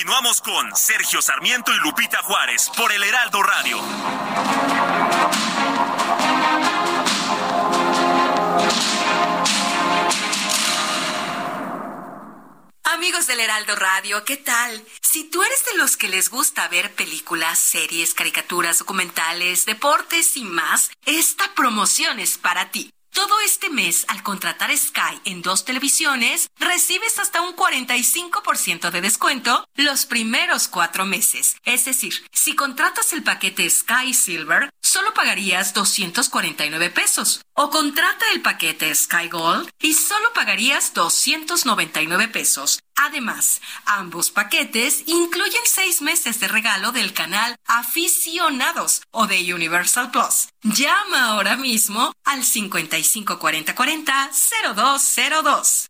Continuamos con Sergio Sarmiento y Lupita Juárez por el Heraldo Radio. Amigos del Heraldo Radio, ¿qué tal? Si tú eres de los que les gusta ver películas, series, caricaturas, documentales, deportes y más, esta promoción es para ti. Todo este mes, al contratar Sky en dos televisiones, recibes hasta un 45% de descuento los primeros cuatro meses. Es decir, si contratas el paquete Sky Silver, solo pagarías 249 pesos. O contrata el paquete Sky Gold y solo pagarías 299 pesos. Además, ambos paquetes incluyen seis meses de regalo del canal Aficionados o de Universal Plus. Llama ahora mismo al 554040 0202.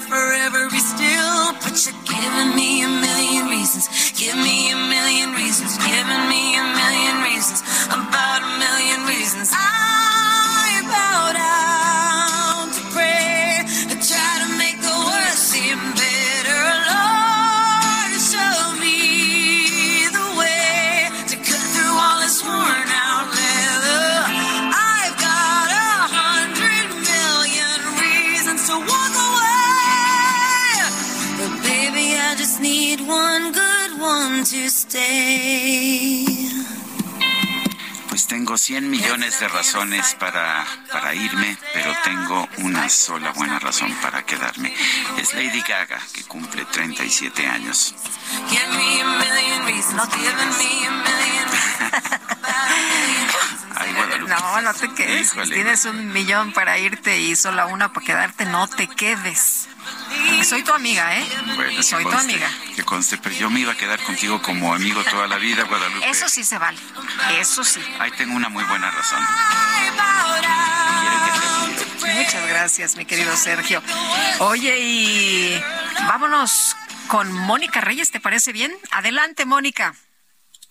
forever be still. But you're giving me a million reasons. Give me a million reasons. Giving me a million reasons. About a million reasons. I bow down I just need to stay. Pues tengo 100 millones de razones para, para irme, pero tengo una sola buena razón para quedarme. Es Lady Gaga, que cumple 37 años. (laughs) Ay, Guadalupe. No, no te quedes. Híjole. Tienes un millón para irte y solo una para quedarte. No te quedes. Soy tu amiga, ¿eh? Bueno, Soy tu amiga. Que conste, pero yo me iba a quedar contigo como amigo toda la vida, Guadalupe. Eso sí se vale. Eso sí. Ahí tengo una muy buena razón. Muchas gracias, mi querido Sergio. Oye, y vámonos con Mónica Reyes, ¿te parece bien? Adelante, Mónica.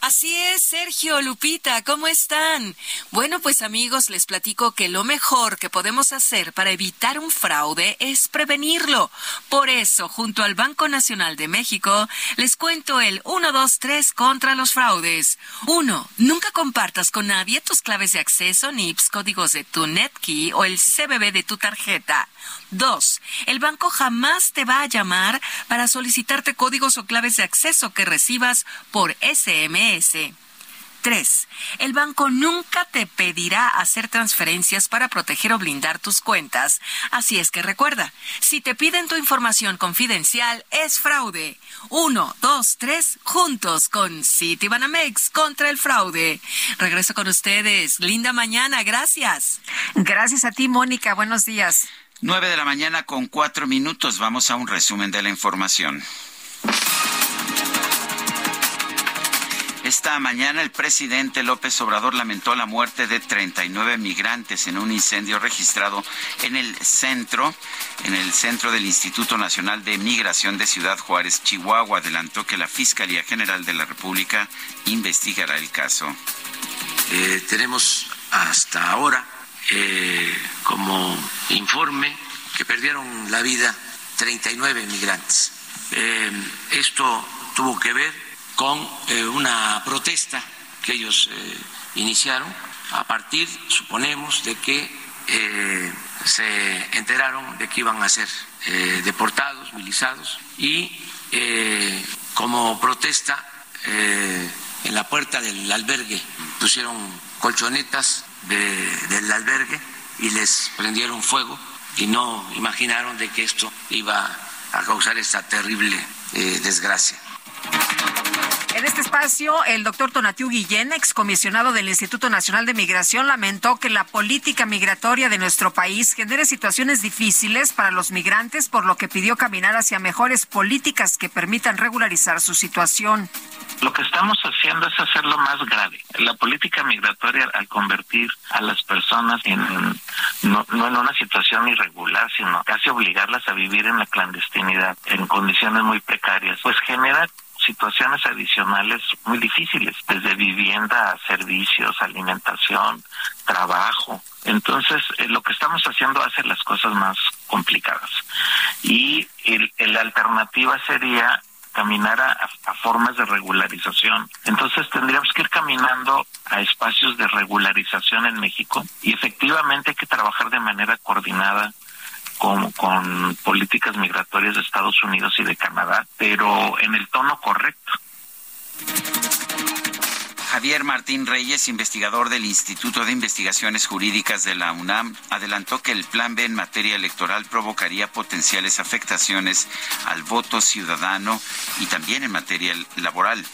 Así es, Sergio, Lupita, ¿cómo están? Bueno, pues amigos, les platico que lo mejor que podemos hacer para evitar un fraude es prevenirlo. Por eso, junto al Banco Nacional de México, les cuento el 1, 2, 3 contra los fraudes. 1. Nunca compartas con nadie tus claves de acceso, NIPS, códigos de tu NetKey o el CBB de tu tarjeta. 2. El banco jamás te va a llamar para solicitarte códigos o claves de acceso que recibas por SMS. 3. El banco nunca te pedirá hacer transferencias para proteger o blindar tus cuentas. Así es que recuerda, si te piden tu información confidencial, es fraude. 1, 2, 3, juntos con Citibanamex contra el fraude. Regreso con ustedes. Linda mañana. Gracias. Gracias a ti, Mónica. Buenos días. 9 de la mañana con cuatro minutos. Vamos a un resumen de la información. Esta mañana el presidente López Obrador lamentó la muerte de 39 migrantes en un incendio registrado en el centro, en el centro del Instituto Nacional de Migración de Ciudad Juárez, Chihuahua. Adelantó que la Fiscalía General de la República investigará el caso. Eh, tenemos hasta ahora eh, como informe que perdieron la vida 39 migrantes. Eh, esto tuvo que ver con eh, una protesta que ellos iniciaron a partir, suponemos, de que se enteraron de que iban a ser deportados, movilizados, y como protesta en la puerta del albergue pusieron colchonetas de- del albergue y les prendieron fuego y no imaginaron de que esto iba a causar esta terrible eh, desgracia. En este espacio, el doctor Tonatiu Guillén, excomisionado del Instituto Nacional de Migración, lamentó que la política migratoria de nuestro país genere situaciones difíciles para los migrantes, por lo que pidió caminar hacia mejores políticas que permitan regularizar su situación. Lo que estamos haciendo es hacerlo más grave. La política migratoria, al convertir a las personas en no, no en una situación irregular, sino casi obligarlas a vivir en la clandestinidad, en condiciones muy precarias, pues genera situaciones adicionales muy difíciles, desde vivienda, servicios, alimentación, trabajo. Entonces, eh, lo que estamos haciendo hace las cosas más complicadas. Y el, el- alternativa sería caminar a, a formas de regularización. Entonces tendríamos que ir caminando a espacios de regularización en México y efectivamente hay que trabajar de manera coordinada con, con políticas migratorias de Estados Unidos y de Canadá, pero en el tono correcto. Javier Martín Reyes, investigador del Instituto de Investigaciones Jurídicas de la UNAM, adelantó que el Plan B en materia electoral provocaría potenciales afectaciones al voto ciudadano y también en materia laboral.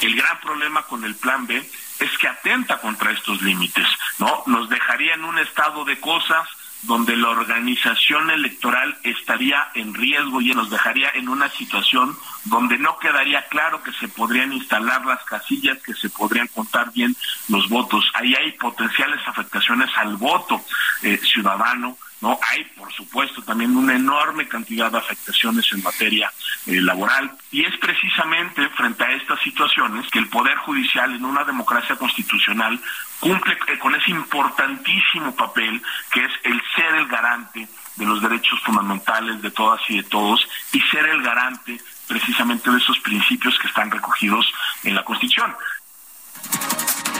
El gran problema con el plan B es que atenta contra estos límites, ¿no? Nos dejaría en un estado de cosas donde la organización electoral estaría en riesgo y nos dejaría en una situación donde no quedaría claro que se podrían instalar las casillas, que se podrían contar bien los votos. Ahí hay potenciales afectaciones al voto eh, ciudadano, ¿no? Hay, por supuesto, también una enorme cantidad de afectaciones en materia eh, laboral y es precisamente frente a estas situaciones que el Poder Judicial en una democracia constitucional cumple eh, con ese importantísimo papel que es el ser el garante de los derechos fundamentales de todas y de todos y ser el garante precisamente de esos principios que están recogidos en la Constitución.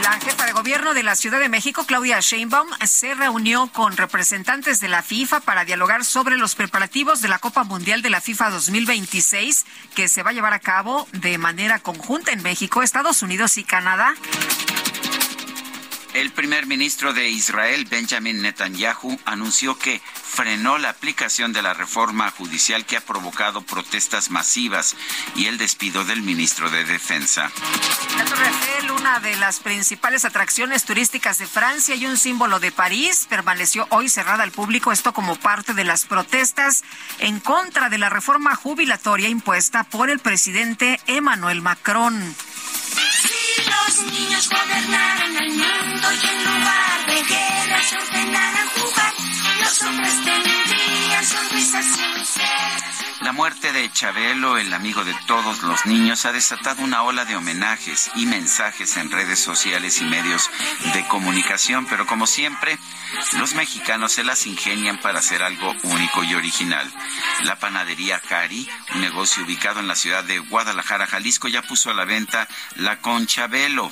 La jefa de gobierno de la Ciudad de México, Claudia Sheinbaum, se reunió con representantes de la FIFA para dialogar sobre los preparativos de la Copa Mundial de la FIFA 2026, que se va a llevar a cabo de manera conjunta en México, Estados Unidos y Canadá. El primer ministro de Israel, Benjamin Netanyahu, anunció que frenó la aplicación de la reforma judicial que ha provocado protestas masivas y el despido del ministro de Defensa. La Torre Eiffel, una de las principales atracciones turísticas de Francia y un símbolo de París, permaneció hoy cerrada al público, esto como parte de las protestas en contra de la reforma jubilatoria impuesta por el presidente Emmanuel Macron. Los niños gobernaran el mundo y en lugar de guerras ordenaran jugar, La muerte de Chabelo, el amigo de todos los niños, ha desatado una ola de homenajes y mensajes en redes sociales y medios de comunicación, pero como siempre, los mexicanos se las ingenian para hacer algo único y original. La panadería Cari, un negocio ubicado en la ciudad de Guadalajara, Jalisco, ya puso a la venta la concha Velo,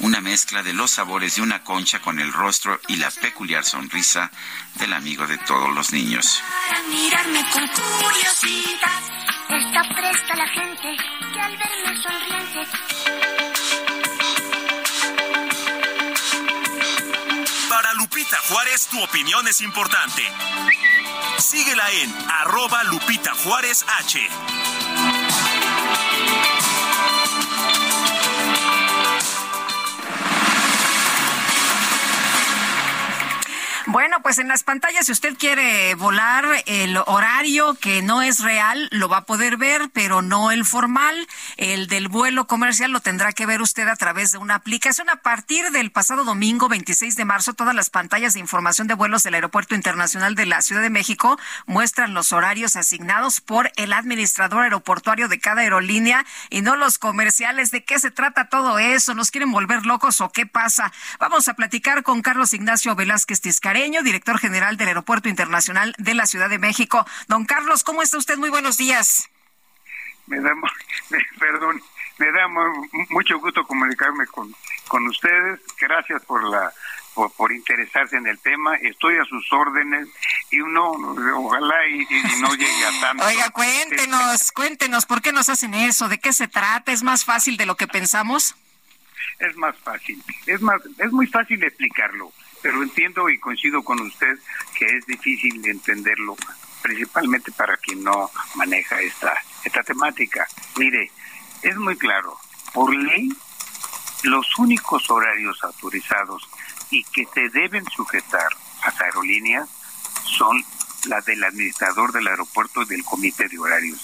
una mezcla de los sabores de una concha con el rostro y la peculiar sonrisa del amigo de todos los niños. Para mirarme con curiosidad, está presta la gente que al verme sonriente. Para Lupita Juárez, tu opinión es importante. Síguela en arroba Lupita Juárez H. Bueno, pues en las pantallas, si usted quiere volar el horario que no es real, lo va a poder ver, pero no el formal. El del vuelo comercial lo tendrá que ver usted a través de una aplicación. A partir del pasado domingo 26 de marzo, todas las pantallas de información de vuelos del Aeropuerto Internacional de la Ciudad de México muestran los horarios asignados por el administrador aeroportuario de cada aerolínea y no los comerciales. ¿De qué se trata todo eso? ¿Nos quieren volver locos o qué pasa? Vamos a platicar con Carlos Ignacio Velázquez Director general del Aeropuerto Internacional de la Ciudad de México. Don Carlos, ¿cómo está usted? Muy buenos días. Me da, (laughs) perdón, me da mu- mucho gusto comunicarme con, con ustedes. Gracias por la por, por interesarse en el tema. Estoy a sus órdenes y uno, ojalá y, y no llegue a tanto. (laughs) Oiga, cuéntenos, cuéntenos, ¿por qué nos hacen eso? ¿De qué se trata? ¿Es más fácil de lo que pensamos? Es más fácil. Es más, es muy fácil explicarlo, pero entiendo y coincido con usted que es difícil de entenderlo, principalmente para quien no maneja esta esta temática. Mire, es muy claro. Por ley, los únicos horarios autorizados y que se deben sujetar a las aerolíneas son las del administrador del aeropuerto y del comité de horarios.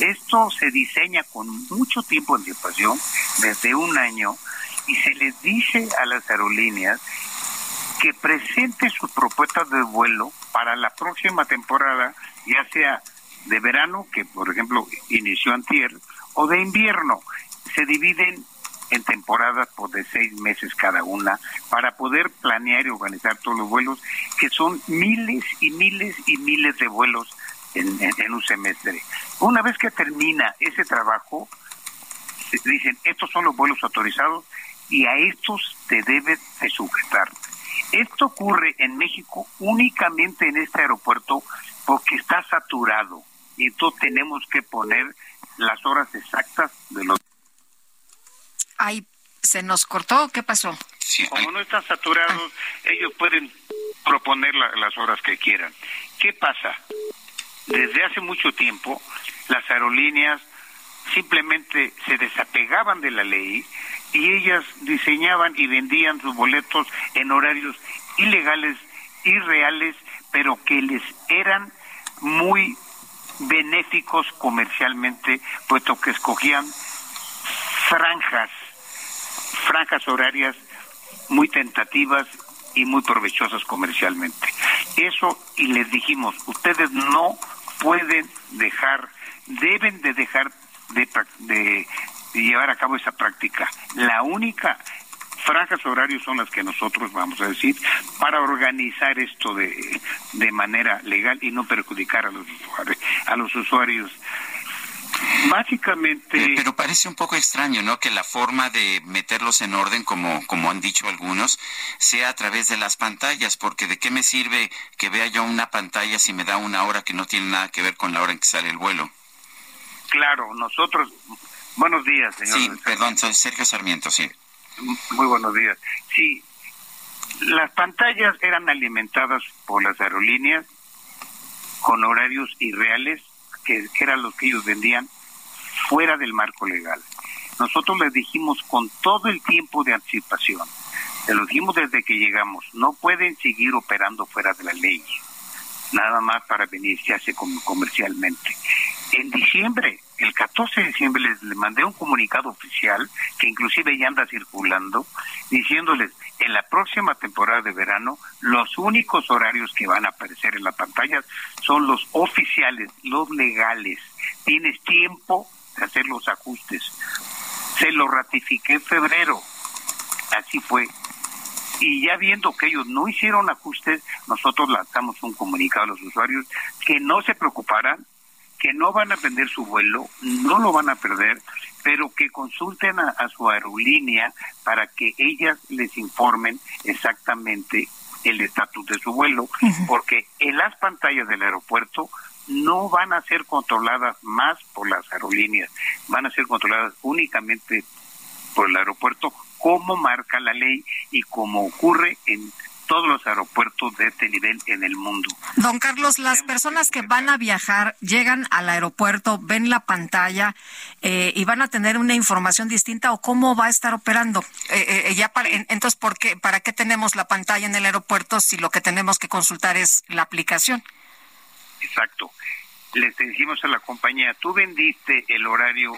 Esto se diseña con mucho tiempo de anticipación, desde un año, y se les dice a las aerolíneas que presenten sus propuestas de vuelo para la próxima temporada, ya sea de verano, que por ejemplo inició antier, o de invierno. Se dividen en temporadas por de seis meses cada una para poder planear y organizar todos los vuelos, que son miles y miles y miles de vuelos en, en- un semestre. Una vez que termina ese trabajo, dicen, estos son los vuelos autorizados y a estos te debes de sujetar. Esto ocurre en México únicamente en este aeropuerto porque está saturado y entonces tenemos que poner las horas exactas de los... Ay, ¿se nos cortó? ¿Qué pasó? Como no están saturados, ellos pueden proponer la- las horas que quieran. ¿Qué pasa? Desde hace mucho tiempo, las aerolíneas simplemente se desapegaban de la ley y ellas diseñaban y vendían sus boletos en horarios ilegales, irreales, pero que les eran muy benéficos comercialmente, puesto que escogían franjas, franjas horarias muy tentativas y muy provechosas comercialmente. Eso, y les dijimos, ustedes no pueden dejar, deben de dejar de, de llevar a cabo esa práctica. La única franjas horarios son las que nosotros vamos a decir para organizar esto de, de manera legal y no perjudicar a los usuarios, a los usuarios Básicamente. Pero parece un poco extraño, ¿no? Que la forma de meterlos en orden, como, como han dicho algunos, sea a través de las pantallas, porque ¿de qué me sirve que vea yo una pantalla si me da una hora que no tiene nada que ver con la hora en que sale el vuelo? Claro, nosotros. Buenos días, señor. Sí, perdón, soy Sergio Sarmiento, sí. Muy buenos días. Sí, las pantallas eran alimentadas por las aerolíneas con horarios irreales, que, que eran los que ellos vendían fuera del marco legal. Nosotros les dijimos con todo el tiempo de anticipación, se lo dijimos desde que llegamos, no pueden seguir operando fuera de la ley, nada más para beneficiarse com- comercialmente. En diciembre, el 14 de diciembre, les, mandé un comunicado oficial que inclusive ya anda circulando, diciéndoles, en la próxima temporada de verano, los únicos horarios que van a aparecer en la pantalla son los oficiales, los legales. Tienes tiempo de hacer los ajustes. Se lo ratifiqué en febrero. Así fue. Y ya viendo que ellos no hicieron ajustes, nosotros lanzamos un comunicado a los usuarios que no se preocuparan, que no van a perder su vuelo, no lo van a perder, pero que consulten a, a su aerolínea para que ellas les informen exactamente el estatus de su vuelo, porque en las pantallas del aeropuerto no van a ser controladas más por las aerolíneas, van a ser controladas únicamente por el aeropuerto, como marca la ley y como ocurre en todos los aeropuertos de este nivel en el mundo. Don Carlos, las personas que van a viajar llegan al aeropuerto, ven la pantalla eh, y van a tener una información distinta o cómo va a estar operando. Eh, eh, ya para, en- entonces, ¿por qué, ¿para qué tenemos la pantalla en el aeropuerto si lo que tenemos que consultar es la aplicación? Exacto. Les decimos a la compañía, tú vendiste el horario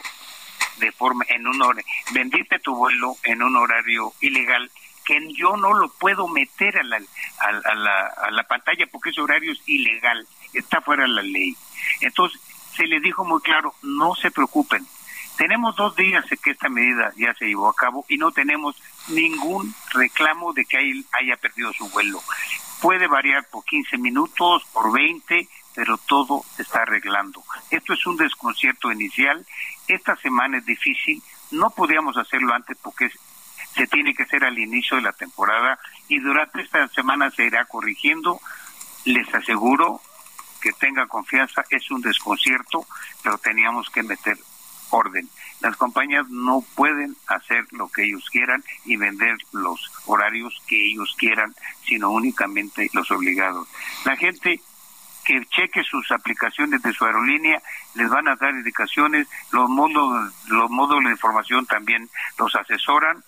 de forma, en un hora, vendiste tu vuelo en un horario ilegal que yo no lo puedo meter a la, a, a la, a la pantalla porque ese horario es ilegal, está fuera de la ley. Entonces, se les dijo muy claro, no se preocupen. Tenemos dos días de que esta medida ya se llevó a cabo y no tenemos ningún reclamo de que hay- haya perdido su vuelo. Puede variar por 15 minutos, por 20, pero todo se está arreglando. Esto es un desconcierto inicial. Esta semana es difícil. No podíamos hacerlo antes porque es- se tiene que hacer al inicio de la temporada y durante esta semana se irá corrigiendo. Les aseguro que tenga confianza, es un desconcierto, pero teníamos que meter orden. Las compañías no pueden hacer lo que ellos quieran y vender los horarios que ellos quieran, sino únicamente los obligados. La gente que cheque sus aplicaciones de su aerolínea, les van a dar indicaciones, los módulos, los módulos de información también los asesoran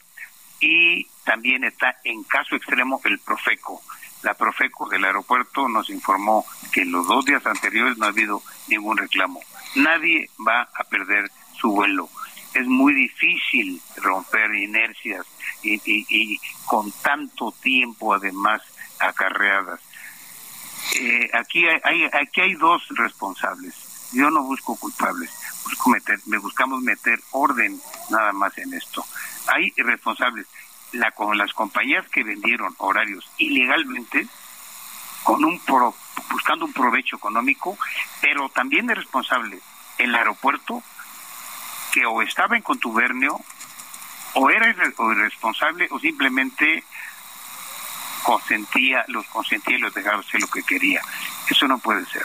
y también está en caso extremo el Profeco. La Profeco del aeropuerto nos informó que en los dos días anteriores no ha habido ningún reclamo. Nadie va a perder su vuelo. Es muy difícil romper inercias y, con tanto tiempo además acarreadas. Eh, aquí hay, hay- aquí hay dos responsables. Yo no busco culpables, busco meter, me buscamos meter orden nada más en esto. Hay responsables. La, con las compañías que vendieron horarios ilegalmente, con un pro- buscando un provecho económico, pero también es responsable el aeropuerto que o estaba en contubernio o era irresponsable o simplemente consentía, los consentía y los dejaba hacer lo que quería. Eso no puede ser.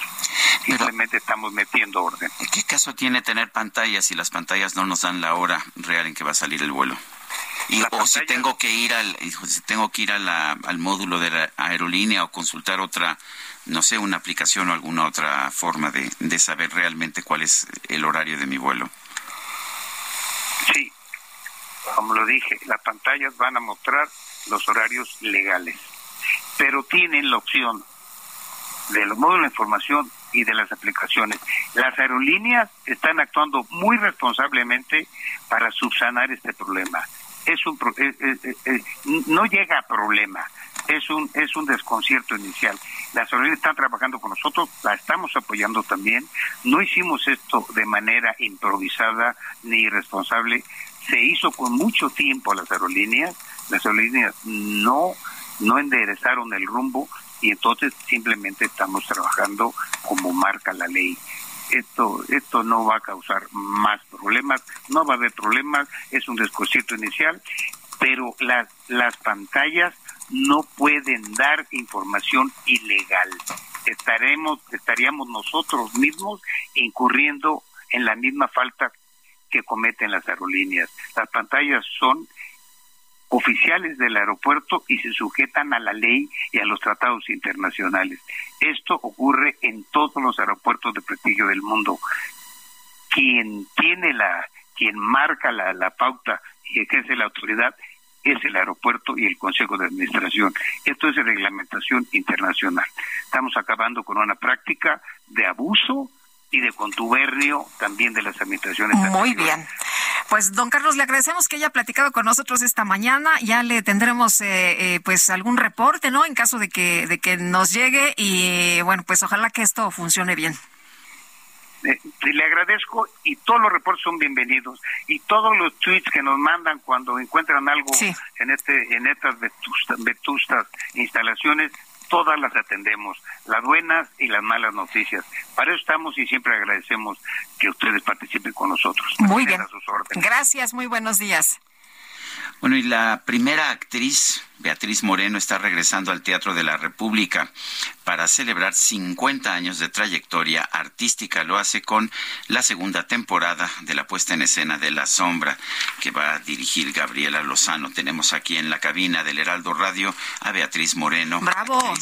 Simplemente estamos metiendo orden. ¿Qué caso tiene tener pantallas si las pantallas no nos dan la hora real en que va a salir el vuelo? Y, o si tengo que ir al si tengo que ir a la- al módulo de la aerolínea o consultar otra no sé una aplicación o alguna otra forma de, de saber realmente cuál es el horario de mi vuelo Sí, como lo dije, las pantallas van a mostrar los horarios legales, pero tienen la opción de los módulos de información y de las aplicaciones. Las aerolíneas están actuando muy responsablemente para subsanar este problema. Es un pro- es- es- es- es- no llega a problema, es un es un desconcierto inicial. Las aerolíneas están trabajando con nosotros, la estamos apoyando también. No hicimos esto de manera improvisada ni irresponsable, se hizo con mucho tiempo las aerolíneas. Las aerolíneas no no enderezaron el rumbo y entonces simplemente estamos trabajando como marca la ley. esto esto no va a causar más problemas, no va a haber problemas, es un desconcierto inicial, pero las las pantallas no pueden dar información ilegal. Estaremos estaríamos nosotros mismos incurriendo en la misma falta que cometen las aerolíneas. Las pantallas son oficiales del aeropuerto y se sujetan a la ley y a los tratados internacionales. Esto ocurre en todos los aeropuertos de prestigio del mundo. Quien tiene la, quien marca la, la pauta y ejerce la autoridad es el aeropuerto y el Consejo de Administración. Esto es reglamentación internacional. Estamos acabando con una práctica de abuso y de contubernio también de las administraciones. Muy bien. Pues don Carlos, le agradecemos que haya platicado con nosotros esta mañana. Ya le tendremos eh, eh, pues algún reporte, ¿no? En caso de que de que nos llegue y bueno, pues ojalá que esto funcione bien. Eh, le agradezco y todos los reportes son bienvenidos y todos los tweets que nos mandan cuando encuentran algo en este en estas vetustas, vetustas instalaciones todas las atendemos, las buenas y las malas noticias. Para eso estamos y siempre agradecemos que ustedes participen con nosotros. Muy bien. Gracias, muy buenos días. Bueno, y la primera actriz, Beatriz Moreno, está regresando al Teatro de la República para celebrar 50 años de trayectoria artística. Lo hace con la segunda temporada de la puesta en escena de La Sombra, que va a dirigir Gabriela Lozano. Tenemos aquí en la cabina del Heraldo Radio a Beatriz Moreno. ¡Bravo!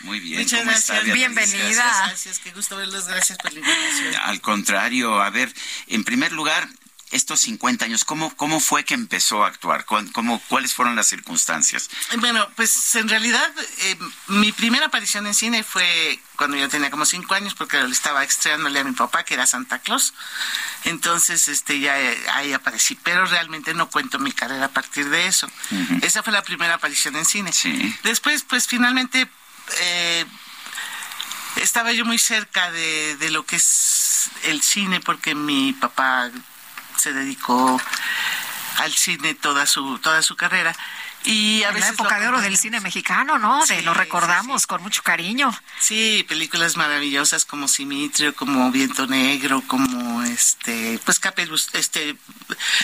Muy bien, Muchas ¿cómo gracias. está, Beatriz? Bienvenida. Gracias, gracias, qué gusto verlos, gracias por la invitación. Al contrario, a ver, en primer lugar, estos 50 años, ¿cómo, cómo fue que empezó a actuar? ¿Cuál- ¿Cómo, ¿Cuáles fueron las circunstancias? Bueno, pues en realidad eh, mi primera aparición en cine fue cuando yo tenía como cinco años porque le estaba estrenándole a mi papá que era Santa Claus. Entonces, este, ya eh, ahí aparecí, pero realmente no cuento mi carrera a partir de eso. Esa fue la primera aparición en cine. Después, pues finalmente eh, estaba yo muy cerca de, de lo que es el cine porque mi papá se dedicó al cine toda su toda su carrera. Y a En la época de oro del cine mexicano, ¿no? De, Sí, lo recordamos con mucho cariño. Sí, películas maravillosas como Simitrio, como Viento Negro, como este, pues Capelus, este,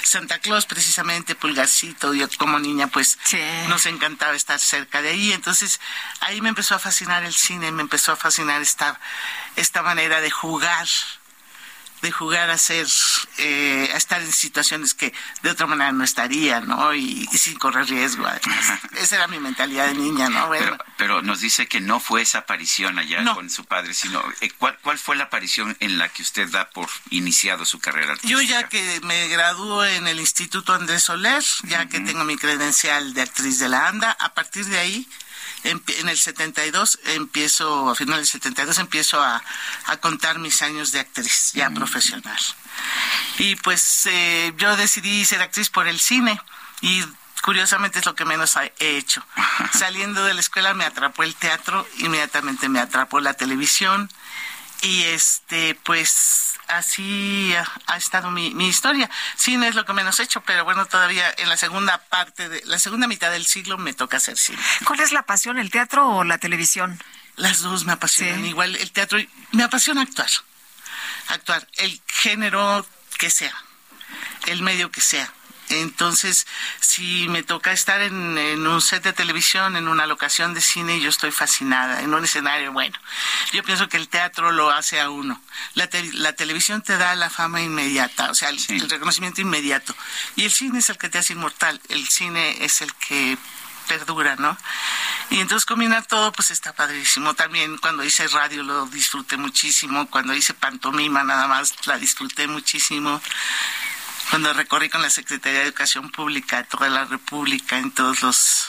Santa Claus precisamente, Pulgarcito, yo como niña pues nos encantaba estar cerca de ahí, entonces ahí me empezó a fascinar el cine, me empezó a fascinar esta, esta manera de jugar de jugar a ser, eh, a estar en situaciones que de otra manera no estaría, ¿no? Y, y sin correr riesgo, además. (laughs) Esa era mi mentalidad de niña, ¿no? Bueno, Pero, pero nos dice que no fue esa aparición allá con su padre, sino eh, ¿cuál, ¿cuál fue la aparición en la que usted da por iniciado su carrera artística? Yo ya que me gradúo en el Instituto Andrés Soler, ya que tengo mi credencial de actriz de la ANDA, a partir de ahí, en, en el 72, empiezo, a final del 72, empiezo a, a contar mis años de actriz, ya profesional. Y pues eh, yo decidí ser actriz por el cine y curiosamente es lo que menos he hecho. (laughs) Saliendo de la escuela me atrapó el teatro, inmediatamente me atrapó la televisión y este pues así ha, ha estado mi, mi historia. Cine es lo que menos he hecho, pero bueno, todavía en la segunda parte de la segunda mitad del siglo me toca hacer cine. ¿Cuál es la pasión, el teatro o la televisión? Las dos me apasionan. Igual el teatro, me apasiona actuar. Actuar, el género que sea, el medio que sea. Entonces, si me toca estar en, en un set de televisión, en una locación de cine, yo estoy fascinada, en un escenario, bueno, yo pienso que el teatro lo hace a uno. La, te- la televisión te da la fama inmediata, o sea, el, el reconocimiento inmediato. Y el cine es el que te hace inmortal, el cine es el que perdura, ¿no? Y entonces combinar todo, pues está padrísimo. También cuando hice radio lo disfruté muchísimo, cuando hice pantomima nada más la disfruté muchísimo. Cuando recorrí con la Secretaría de Educación Pública toda la República, en todos los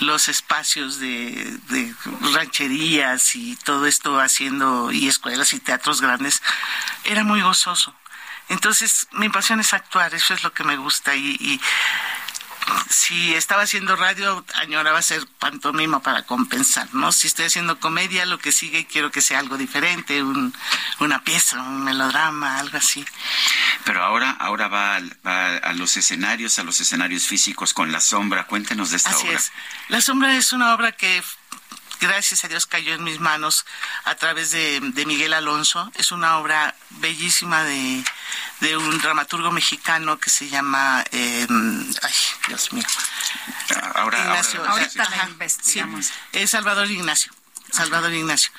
los espacios de, rancherías y todo esto haciendo y escuelas y teatros grandes, era muy gozoso. Entonces, mi pasión es actuar, eso es lo que me gusta y, y si estaba haciendo radio, añoraba hacer pantomima para compensar, ¿no? Si estoy haciendo comedia, lo que sigue quiero que sea algo diferente, un, una pieza, un melodrama, algo así. Pero ahora, ahora va, va a los escenarios, a los escenarios físicos con la sombra. Cuéntenos de esta Así obra. es. La sombra es una obra que gracias a Dios cayó en mis manos a través de, de Miguel Alonso. Es una obra bellísima de, de un dramaturgo mexicano que se llama, eh, ay, Dios mío. Ahora, Ignacio, ahora- Ahorita Ajá, la investigamos. sí, es Salvador Ignacio. Salvador Ignacio.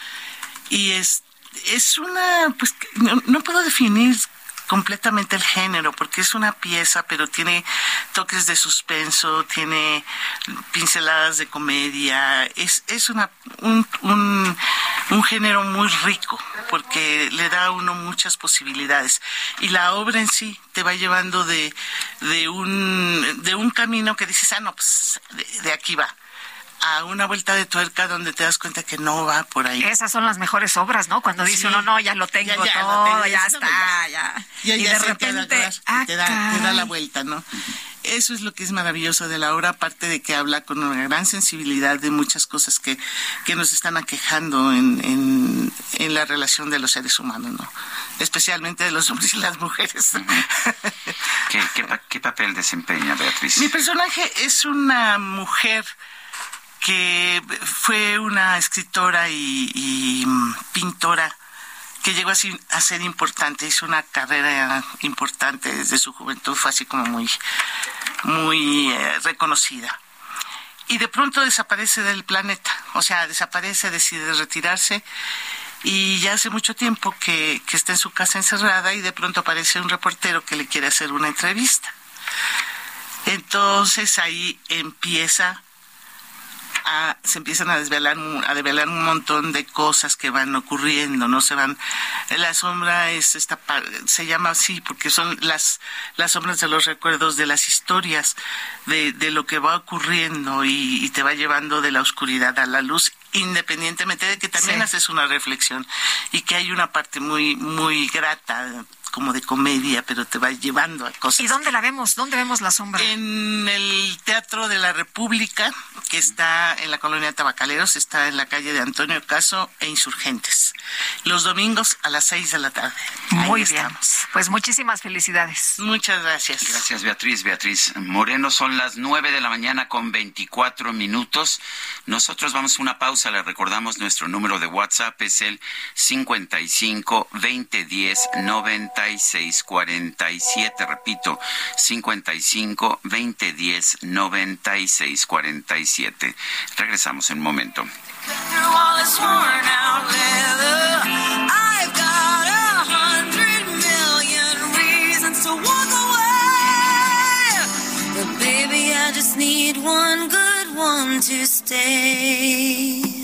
Y es, es una, pues no, no puedo definir completamente el género porque es una pieza pero tiene toques de suspenso tiene pinceladas de comedia es, es una un, un, un género muy rico porque le da a uno muchas posibilidades. Y la obra en sí te va llevando de, de un de un camino que dices ah no pues de, de aquí va a una vuelta de tuerca donde te das cuenta que no va por ahí. Esas son las mejores obras, ¿no? Cuando dice Sí. uno, no, ya lo tengo Ya, ya, lo todo, tengo, ya no, está, ya. Ya, y ya de repente, ah, te, da, te da la vuelta, ¿no? Eso es lo que es maravilloso de la obra, aparte de que habla con una gran sensibilidad de muchas cosas que, que nos están aquejando en, en, en la relación de los seres humanos, ¿no? Especialmente de los hombres y las mujeres. (laughs) ¿Qué, qué pa- qué papel desempeña Beatriz? Mi personaje es una mujer que fue una escritora y, mm, pintora que llegó a ser importante, hizo una carrera importante desde su juventud, fue así como muy, muy eh, reconocida. Y de pronto desaparece del planeta, o sea, desaparece, decide retirarse y ya hace mucho tiempo que, que está en su casa encerrada y de pronto aparece un reportero que le quiere hacer una entrevista. Entonces ahí empieza a- se empiezan a desvelar a develar un montón de cosas que van ocurriendo, no se van la sombra es esta se llama así porque son las las sombras de los recuerdos de las historias de, de lo que va ocurriendo y, y te va llevando de la oscuridad a la luz independientemente de que también Sí. haces una reflexión y que hay una parte muy muy grata como de comedia pero te va llevando a cosas ¿Y dónde la vemos? ¿Dónde vemos la sombra? en el Teatro de la República, que está en la colonia Tabacaleros, está en la calle de Antonio Caso e Insurgentes. Los domingos a las seis de la tarde. Ahí Muy bien. estamos. Pues muchísimas felicidades. Muchas gracias. Gracias, Beatriz. Beatriz Moreno, son las nueve de la mañana con 24 minutos. Nosotros vamos a una pausa. Le recordamos nuestro número de WhatsApp es el 55 2010 96 47. Repito, 55 2010 96 47. Regresamos en un momento. Need one good one to stay.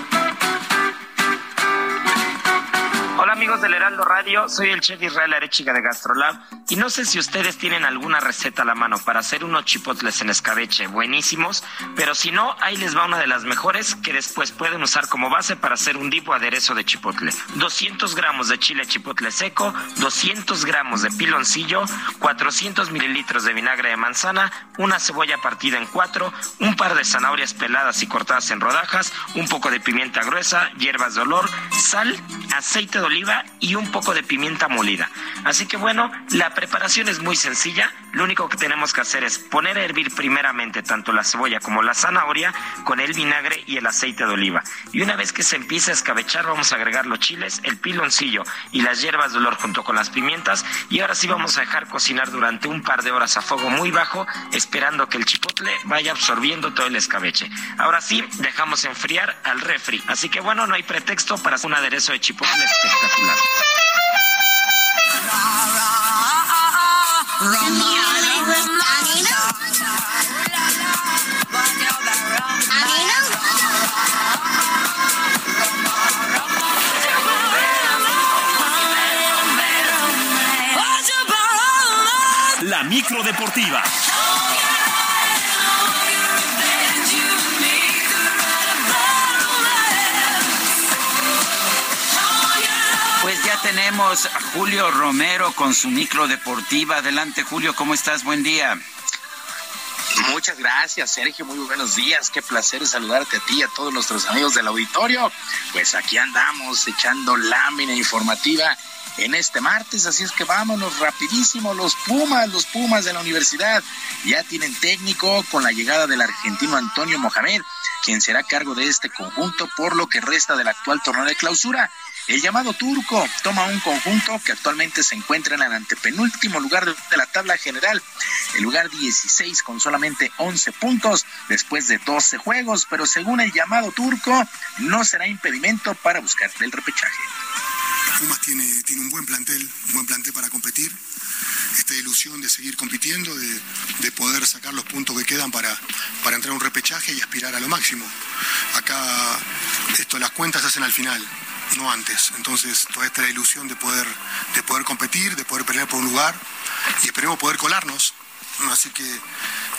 Amigos del Heraldo Radio, soy el chef Israel Arechiga de Gastrolab y no sé si ustedes tienen alguna receta a la mano para hacer unos chipotles en escabeche buenísimos, pero si no, ahí les va una de las mejores que después pueden usar como base para hacer un tipo aderezo de chipotle. 200 gramos de chile chipotle seco, 200 gramos de piloncillo, 400 mililitros de vinagre de manzana, una cebolla partida en cuatro, un par de zanahorias peladas y cortadas en rodajas, un poco de pimienta gruesa, hierbas de olor, sal, aceite de oliva y un poco de pimienta molida. Así que bueno, la preparación es muy sencilla. Lo único que tenemos que hacer es poner a hervir primeramente tanto la cebolla como la zanahoria con el vinagre y el aceite de oliva. Y una vez que se empiece a escabechar, vamos a agregar los chiles, el piloncillo y las hierbas de olor junto con las pimientas. Y ahora sí vamos a dejar cocinar durante un par de horas a fuego muy bajo, esperando que el chipotle vaya absorbiendo todo el escabeche. Ahora sí, dejamos enfriar al refri. Así que bueno, no hay pretexto para un aderezo de chipotle espectacular. La micro deportiva. Tenemos a Julio Romero con su micro deportiva. Adelante, Julio, ¿cómo estás? Buen día. Muchas gracias, Sergio. Muy buenos días. Qué placer saludarte a ti y a todos nuestros amigos del auditorio. Pues aquí andamos echando lámina informativa en este martes, así es que vámonos rapidísimo. Los Pumas, los Pumas de la universidad ya tienen técnico con la llegada del argentino Antonio Mohamed, quien será cargo de este conjunto por lo que resta del actual torneo de clausura. El llamado turco toma un conjunto que actualmente se encuentra en el antepenúltimo lugar de la tabla general, el lugar 16 con solamente 11 puntos después de 12 juegos, pero según el llamado turco no será impedimento para buscar el repechaje. Pumas tiene, tiene un buen plantel, un buen plantel para competir. Esta ilusión de seguir compitiendo, de, de poder sacar los puntos que quedan para, para entrar a un repechaje y aspirar a lo máximo. Acá esto, las cuentas se hacen al final, no antes. Entonces, toda esta ilusión de poder, de poder competir, de poder pelear por un lugar y esperemos poder colarnos. Así que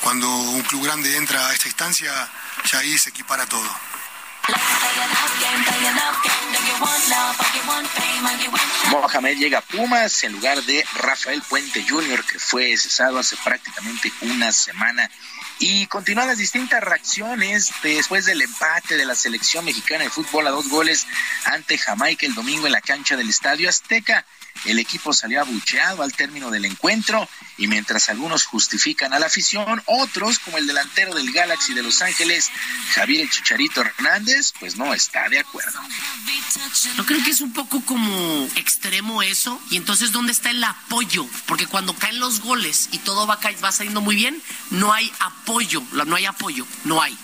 cuando un club grande entra a esta instancia, ya ahí se equipara todo. Mohamed llega a Pumas en lugar de Rafael Puente Jr., que fue cesado hace prácticamente una semana. Y continúan las distintas reacciones después del empate de la selección mexicana de fútbol a dos goles ante Jamaica el domingo en la cancha del Estadio Azteca. El equipo salió abucheado al término del encuentro y mientras algunos justifican a la afición, otros, como el delantero del Galaxy de Los Ángeles, Javier el Chicharito Hernández, pues no está de acuerdo. ¿No creen que es un poco como extremo eso? Y entonces, ¿dónde está el apoyo? Porque cuando caen los goles y todo va, va saliendo muy bien, no hay apoyo, no hay apoyo, no hay.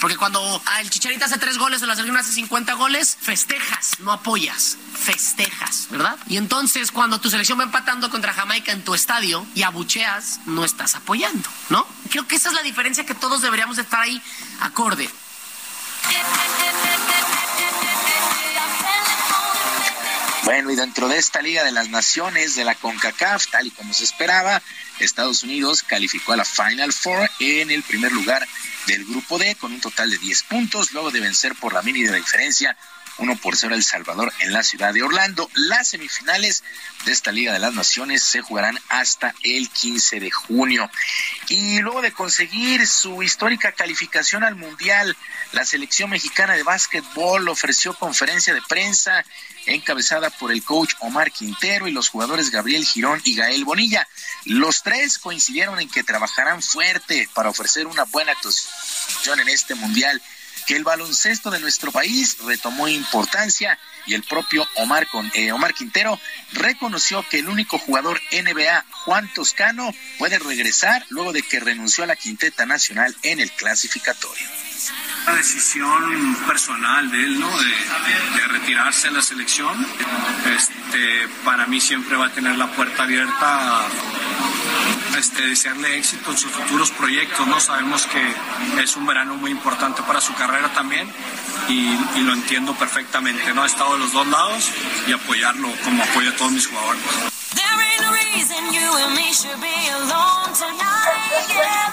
Porque cuando el Chicharito hace tres goles o la selección hace 50 goles, festejas, no apoyas, festejas, ¿verdad? Y entonces cuando tu selección va empatando contra Jamaica en tu estadio y abucheas, no estás apoyando, ¿no? Creo que esa es la diferencia que todos deberíamos de estar ahí acorde. Bueno, y dentro de esta Liga de las Naciones de la CONCACAF, tal y como se esperaba, Estados Unidos calificó a la Final Four en el primer lugar del grupo D con un total de 10 puntos, luego de vencer por la mínima diferencia 1 por 0 El Salvador en la ciudad de Orlando. Las semifinales de esta Liga de las Naciones se jugarán hasta el 15 de junio. Y luego de conseguir su histórica calificación al Mundial, la selección mexicana de básquetbol ofreció conferencia de prensa encabezada por el coach Omar Quintero y los jugadores Gabriel Girón y Gael Bonilla. Los tres coincidieron en que trabajarán fuerte para ofrecer una buena actuación en este mundial, que el baloncesto de nuestro país retomó importancia y el propio Omar, con, eh, Omar Quintero reconoció que el único jugador NBA, Juan Toscano, puede regresar luego de que renunció a la quinteta nacional en el clasificatorio. Una decisión personal de él, ¿no? De, retirarse de la selección. Este, para mí siempre va a tener la puerta abierta a este, desearle éxito en sus futuros proyectos, ¿no? Sabemos que es un verano muy importante para su carrera también y, y lo entiendo perfectamente, ¿no? He estado de los dos lados y apoyarlo como apoyo a todos mis jugadores.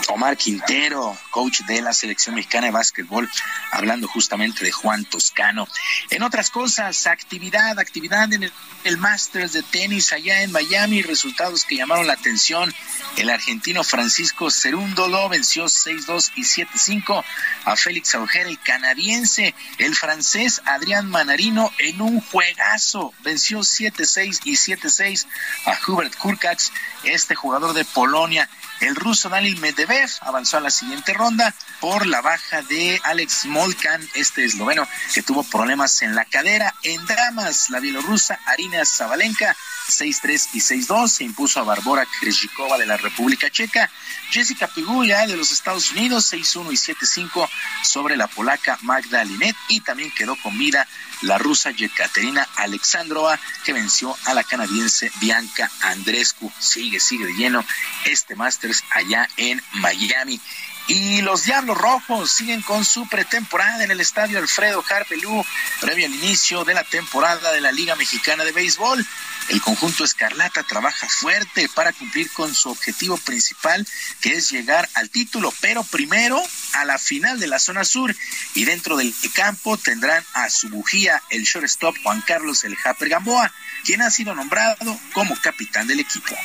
Omar Quintero, coach de la selección mexicana de básquetbol, hablando justamente de Juan Toscano. En otras cosas, actividad, actividad en el, el Masters de tenis allá en Miami, resultados que llamaron la atención. El argentino Francisco Cerúndolo venció 6-2 y 7-5 a Félix Auger, el canadiense. El francés Adrián Manarino en un juegazo venció 7-6 y 7-6 a Hubert Kurkacz, este jugador de Polonia. El ruso Daniel Medvedev avanzó a la siguiente ronda por la baja de Alex Molkan, este esloveno que tuvo problemas en la cadera. En damas, la bielorrusa Arina Zabalenka 6-3 y 6-2. Se impuso a Barbora Krejcikova de la República Checa. Jessica Pigulia de los Estados Unidos, 6-1 y 7-5 sobre la polaca Magda Linet. Y también quedó con vida la rusa Yekaterina Alexandrova, que venció a la canadiense Bianca Andrescu. Sigue, sigue de lleno este Masters allá en Miami. Y los Diablos Rojos siguen con su pretemporada en el estadio Alfredo Harpelú, previo al inicio de la temporada de la Liga Mexicana de Béisbol. El conjunto Escarlata trabaja fuerte para cumplir con su objetivo principal, que es llegar al título, pero primero a la final de la zona sur. Y dentro del campo tendrán a su bujía el shortstop Juan Carlos El Japer Gamboa, quien ha sido nombrado como capitán del equipo.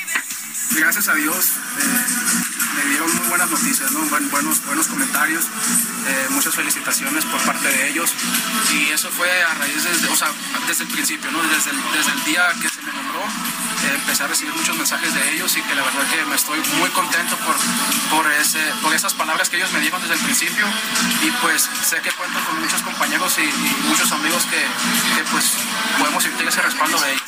Gracias a Dios eh, me dieron muy buenas noticias, ¿no? Buen- buenos, buenos comentarios, eh, muchas felicitaciones por parte de ellos y eso fue a raíz desde, o sea, desde el principio, ¿no? desde, el, desde el día que nombró eh, empecé a recibir muchos mensajes de ellos y que la verdad que me estoy muy contento por, por, ese, por esas palabras que ellos me dieron desde el principio. Y pues sé que cuento con muchos compañeros y, y muchos amigos que, que pues podemos sentir ese respaldo de ellos.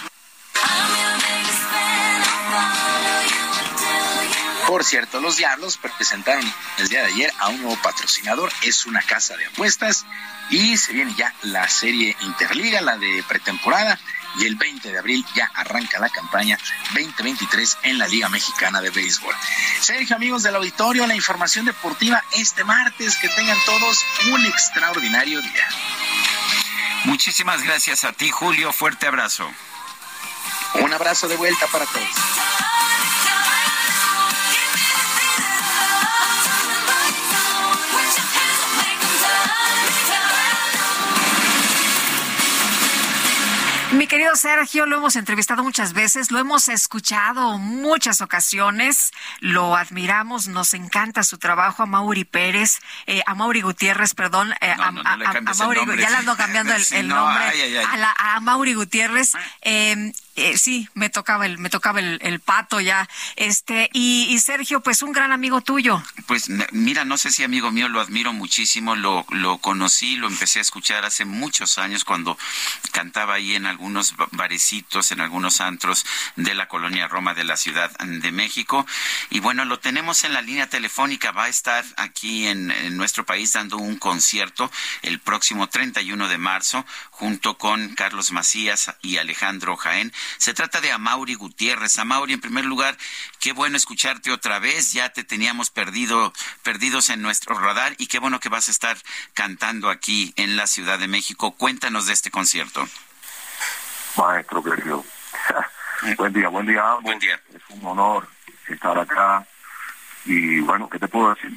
Por cierto, los Diablos presentaron el día de ayer a un nuevo patrocinador, es una casa de apuestas y se viene ya la serie Interliga, la de pretemporada y el 20 de abril ya arranca la campaña 2023 en la Liga Mexicana de Béisbol. Sergio, amigos del auditorio, la información deportiva este martes, que tengan todos un extraordinario día. Muchísimas gracias a ti, Julio. Fuerte abrazo. Un abrazo de vuelta para todos. Querido Sergio, lo hemos entrevistado muchas veces, lo hemos escuchado muchas ocasiones, lo admiramos, nos encanta su trabajo a Mauri Pérez, eh, a Mauri Gutiérrez, perdón, eh, No, a, no, no le a- a- Mauri, ya le ando cambiando el, (laughs) nombre, ay, ay, ay. A, la- a Mauri Gutiérrez. eh, eh, sí, me tocaba el, me tocaba el, el pato ya. Este, y, y Sergio, pues un gran amigo tuyo. Pues mira, no sé si amigo mío, lo admiro muchísimo, lo, lo conocí, lo empecé a escuchar hace muchos años cuando cantaba ahí en algunos ba- barecitos, en algunos antros de la colonia Roma de la Ciudad de México. Y bueno, lo tenemos en la línea telefónica, va a estar aquí en nuestro país dando un concierto el próximo 31 de marzo junto con Carlos Macías y Alejandro Jaén. Se trata de Amauri Gutiérrez. Amauri, en primer lugar, qué bueno escucharte otra vez. Ya te teníamos perdido, perdidos en nuestro radar y qué bueno que vas a estar cantando aquí en la Ciudad de México. Cuéntanos de este concierto. Maestro querido. (laughs) buen día, buen día. a ambos. Es un honor estar acá. Y bueno, ¿qué te puedo decir?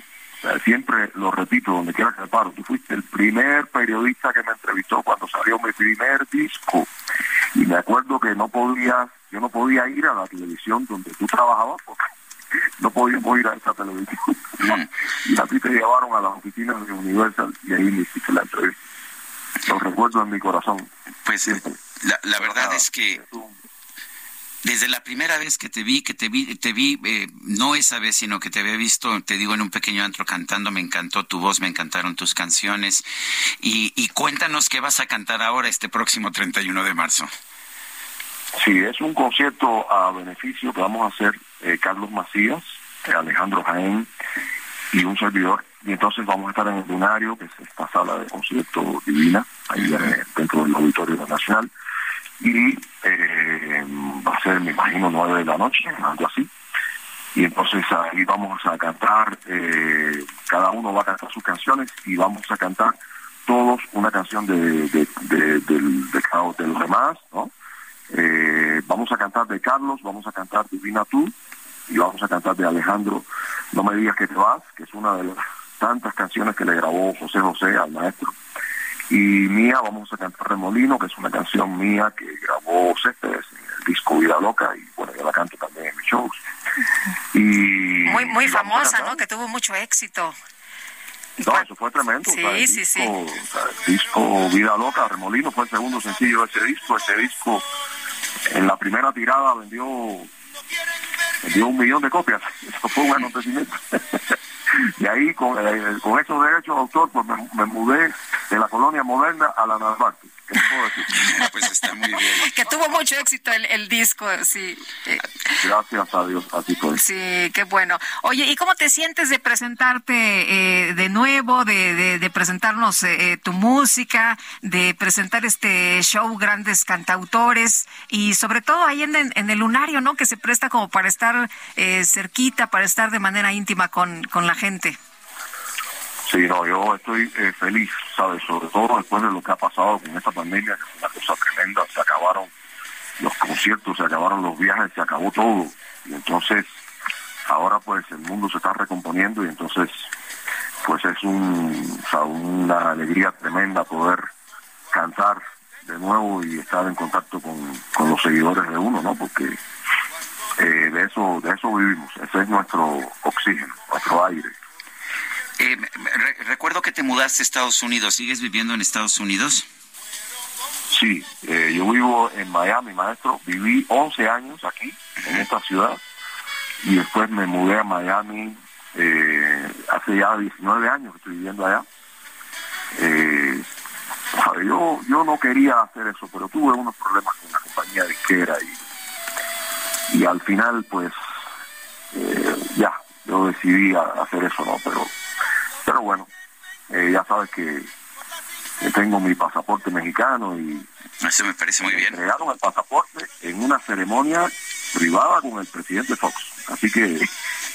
Siempre lo repito, donde quiera que paro. Tú fuiste el primer periodista que me entrevistó cuando salió mi primer disco. Y me acuerdo que no podía, yo no podía ir a la televisión donde tú trabajabas porque no podíamos ir a esa televisión. y a ti te llevaron a las oficinas de Universal y ahí me hiciste la entrevista. Lo recuerdo en mi corazón. Pues la, la verdad es que desde la primera vez que te vi, que te vi, te vi, eh, no esa vez, sino que te había visto, te digo, en un pequeño antro cantando, me encantó tu voz, me encantaron tus canciones. Y, y cuéntanos qué vas a cantar ahora este próximo 31 de marzo. Sí, es un concierto a beneficio que vamos a hacer eh, Carlos Macías, eh, Alejandro Jaén y un servidor. Y entonces vamos a estar en el Lunario, que es esta sala de concierto divina, ahí eh, dentro del Auditorio Nacional. Y eh, va a ser, me imagino, nueve de la noche, algo así. Y entonces ahí vamos a cantar, eh, cada uno va a cantar sus canciones y vamos a cantar todos una canción de, de, de, de de los demás, ¿no? Eh, vamos a cantar de Carlos, vamos a cantar Divina Tú y vamos a cantar de Alejandro No me digas que te vas, que es una de las tantas canciones que le grabó José José al maestro. Y mía, vamos a cantar Remolino, que es una canción mía que grabó Céspedes en el disco Vida Loca y bueno, yo la canto también en mis shows. Y Muy, muy y famosa, ¿no? Que tuvo mucho éxito. No, eso fue tremendo. Sí, o sea, el sí, sí. disco, o sea, el disco Vida Loca, Remolino fue el segundo sencillo de ese disco. Ese disco en la primera tirada vendió vendió un millón de copias. (laughs) Eso fue un acontecimiento. (laughs) y ahí con, eh, con esos derechos de autor pues me, mudé de la colonia moderna a la Narvarte. Pues está muy bien. (laughs) Que tuvo mucho éxito el, el disco, sí. Eh, Gracias a Dios, así fue. Sí, qué bueno. Oye, ¿y cómo te sientes de presentarte eh, de nuevo, de, de, de presentarnos eh, tu música, de presentar este show Grandes Cantautores y sobre todo ahí en, en el lunario, ¿no? Que se presta como para estar eh, cerquita, para estar de manera íntima con, con la gente. Sí, no, yo estoy eh, feliz, ¿sabes? Sobre todo después de lo que ha pasado con esta pandemia, que fue una cosa tremenda, se acabaron los conciertos, se acabaron los viajes, se acabó todo. Y entonces, ahora pues el mundo se está recomponiendo y entonces, pues es una alegría tremenda poder cantar de nuevo y estar en contacto con, con los seguidores de uno, ¿no? Porque eh, de eso de eso vivimos, ese es nuestro oxígeno, nuestro aire. Eh, re- recuerdo que te mudaste a Estados Unidos. ¿Sigues viviendo en Estados Unidos? Sí, eh, yo vivo en Miami, maestro. Viví 11 años aquí, en esta ciudad, y después me mudé a Miami eh, hace ya 19 años que estoy viviendo allá. Eh, yo, yo no quería hacer eso, pero tuve unos problemas con la compañía disquera y, y al final, pues, eh, ya, yo decidí hacer eso, ¿no? Pero, pero bueno, eh, ya sabes que tengo mi pasaporte mexicano y eso me parece muy bien. entregaron el pasaporte en una ceremonia privada con el presidente Fox. Así que,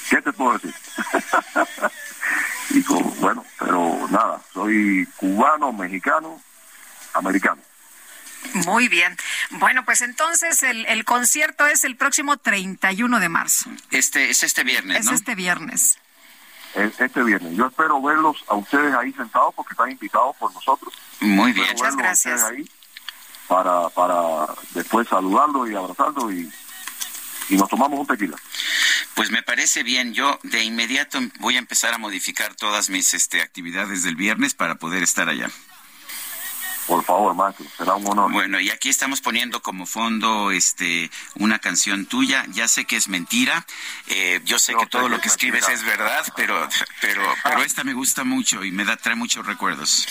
¿qué te puedo decir? (laughs) y con- bueno, pero nada, soy cubano, mexicano, americano. Muy bien. Bueno, pues entonces el, el concierto es el próximo 31 de marzo. Este es este viernes, Es ¿no? este viernes. Este viernes. Yo espero verlos a ustedes ahí sentados porque están invitados por nosotros. Muy bien. Ustedes ahí para, para después saludarlos y abrazarlos y, y nos tomamos un tequila. Pues me parece bien. Yo de inmediato voy a empezar a modificar todas mis este, actividades del viernes para poder estar allá. Por favor, maestro, será un honor. Bueno, y aquí estamos poniendo como fondo este una canción tuya. Ya sé que es mentira. eh, yo sé que todo lo que escribes es verdad, pero pero pero esta me gusta mucho y me da trae muchos recuerdos.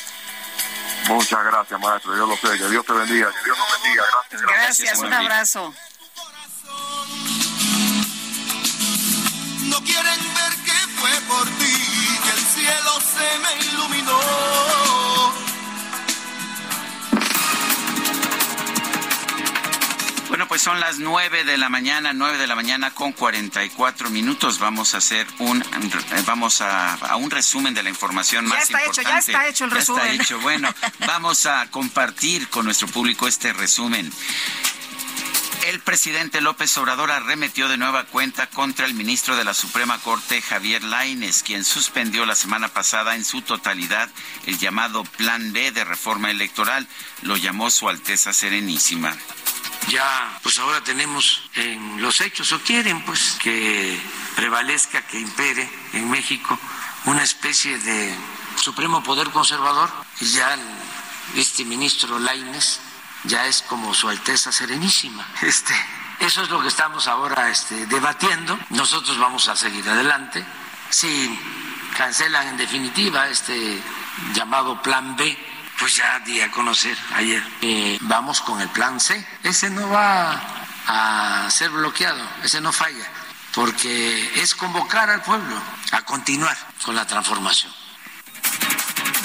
Muchas gracias, maestro. Yo lo sé. Que Dios te bendiga. Que Dios nos bendiga. Gracias. Gracias, un abrazo. No quieren ver que fue por ti que el cielo se me iluminó. Bueno, pues son las nueve de la mañana, nueve de la mañana con 44 minutos. Vamos a hacer un, eh, vamos a, a un resumen de la información Ya más está hecho, importante. ya está hecho el Ya resumen. está hecho. Bueno, (laughs) vamos a compartir con nuestro público este resumen. El presidente López Obrador arremetió de nueva cuenta contra el ministro de la Suprema Corte, Javier Laines, quien suspendió la semana pasada en su totalidad el llamado Plan B de reforma electoral. Lo llamó Su Alteza Serenísima. ya pues ahora tenemos en los hechos o quieren pues que prevalezca que impere en México una especie de supremo poder conservador y ya este ministro Laines ya es como su alteza serenísima este eso es lo que estamos ahora este, debatiendo nosotros vamos a seguir adelante si cancelan en definitiva este llamado plan B pues ya di a conocer ayer. Eh, vamos con el plan C. Ese no va a ser bloqueado, ese no falla, porque es convocar al pueblo a continuar con la transformación.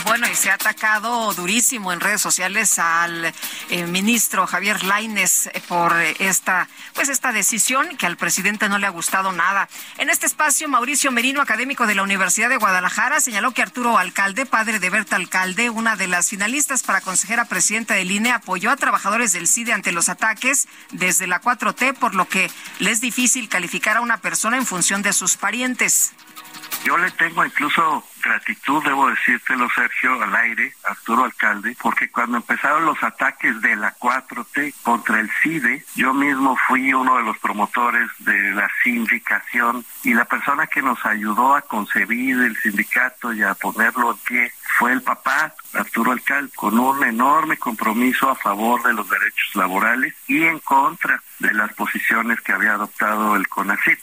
Bueno, y se ha atacado durísimo en redes sociales al eh, ministro Javier Laines eh, por eh, esta, pues esta decisión que al presidente no le ha gustado nada. En este espacio, Mauricio Merino, académico de la Universidad de Guadalajara, señaló que Arturo Alcalde, padre de Berta Alcalde, una de las finalistas para consejera presidenta del INE, apoyó a trabajadores del CIDE ante los ataques desde la 4T, por lo que le es difícil calificar a una persona en función de sus parientes. Yo le tengo incluso gratitud, debo decírtelo, Sergio, al aire, Arturo Alcalde, porque cuando empezaron los ataques de la 4T contra el CIDE, yo mismo fui uno de los promotores de la sindicación y la persona que nos ayudó a concebir el sindicato y a ponerlo en pie fue el papá, Arturo Alcalde, con un enorme compromiso a favor de los derechos laborales y en contra de las posiciones que había adoptado el CONACYT.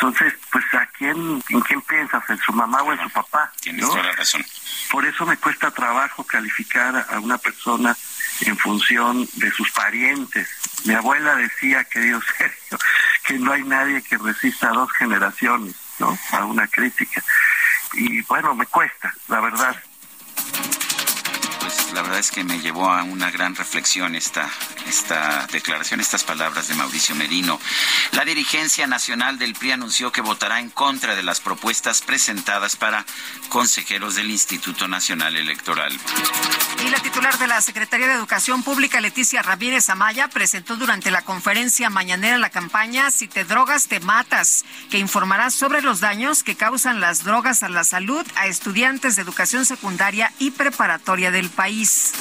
Entonces, pues ¿a quién, en quién piensas? ¿En su mamá o en su papá? Tienes ¿no? toda la razón. Por eso me cuesta trabajo calificar a una persona en función de sus parientes. Mi abuela decía, querido (laughs) Sergio, que no hay nadie que resista dos generaciones, ¿no? A una crítica. Y bueno, me cuesta, la verdad. Pues la verdad es que me llevó a una gran reflexión esta, esta declaración, estas palabras de Mauricio Merino. La dirigencia nacional del PRI anunció que votará en contra de las propuestas presentadas para consejeros del Instituto Nacional Electoral. Y la titular de la Secretaría de Educación Pública, Leticia Ramírez Amaya, presentó durante la conferencia mañanera la campaña Si te drogas, te matas, que informará sobre los daños que causan las drogas a la salud a estudiantes de educación secundaria y preparatoria del país país.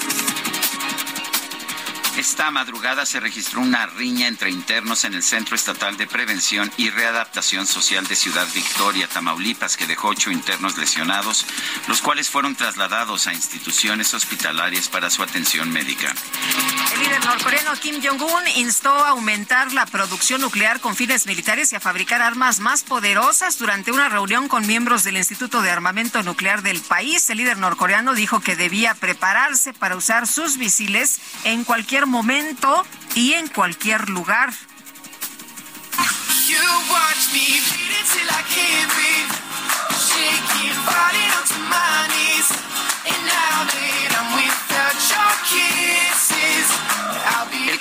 Esta madrugada se registró una riña entre internos en el Centro Estatal de Prevención y Readaptación Social de Ciudad Victoria, Tamaulipas, que dejó ocho internos lesionados, los cuales fueron trasladados a instituciones hospitalarias para su atención médica. El líder norcoreano Kim Jong-un instó a aumentar la producción nuclear con fines militares y a fabricar armas más poderosas durante una reunión con miembros del Instituto de Armamento Nuclear del país. El líder norcoreano dijo que debía prepararse para usar sus misiles en cualquier momento y en cualquier lugar.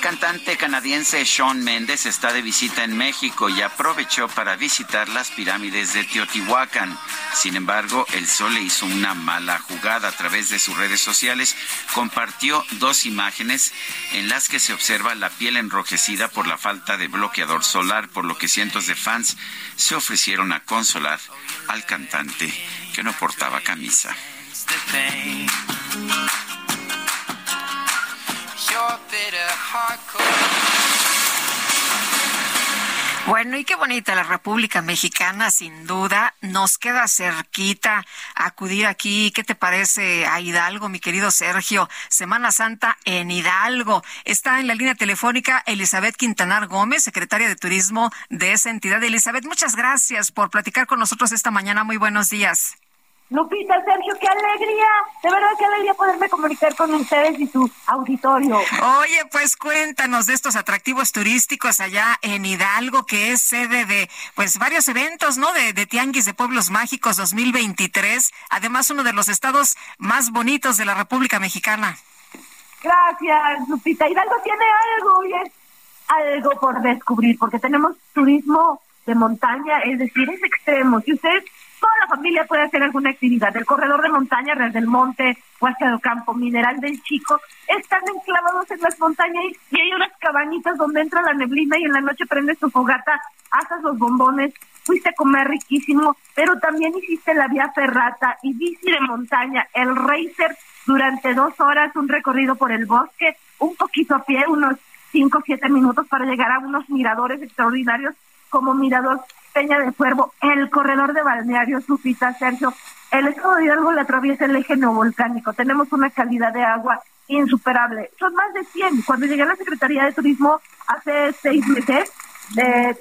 Cantante canadiense Shawn Mendes está de visita en México y aprovechó para visitar las pirámides de Teotihuacán. Sin embargo, el Sol le hizo una mala jugada a través de sus redes sociales. Compartió dos imágenes en las que se observa la piel enrojecida por la falta de bloqueador solar, por lo que cientos de fans se ofrecieron a consolar al cantante que no portaba camisa. Bueno, y qué bonita la República Mexicana, sin duda. Nos queda cerquita acudir aquí. ¿Qué te parece a Hidalgo, mi querido Sergio? Semana Santa en Hidalgo. Está en la línea telefónica Elizabeth Quintanar Gómez, secretaria de Turismo de esa entidad. Elizabeth, muchas gracias por platicar con nosotros esta mañana. Muy buenos días. Lupita, Sergio, qué alegría. De verdad, qué alegría poderme comunicar con ustedes y su auditorio. Oye, pues cuéntanos de estos atractivos turísticos allá en Hidalgo, que es sede de pues varios eventos, ¿no? De, de Tianguis de Pueblos Mágicos 2023, además uno de los estados más bonitos de la República Mexicana. Gracias, Lupita. Hidalgo tiene algo y es algo por descubrir, porque tenemos turismo de montaña, es decir, es extremo. Si usted, toda la familia puede hacer alguna actividad, el corredor de montaña, Real del Monte, Huasca del Campo, Mineral del Chico, están enclavados en las montañas y, hay unas cabañitas donde entra la neblina y en la noche prendes tu fogata, haces los bombones, fuiste a comer riquísimo, pero también hiciste la vía ferrata y bici de montaña, el racer. Durante dos horas, un recorrido por el bosque, un poquito a pie, unos cinco siete minutos para llegar a unos miradores extraordinarios como Mirador Peña de Cuervo, el corredor de balneario Supita, Sergio. El estado de Hidalgo le atraviesa el eje neovolcánico. Tenemos una calidad de agua insuperable. Son más de 100. Cuando llegué a la Secretaría de Turismo hace seis meses, eh,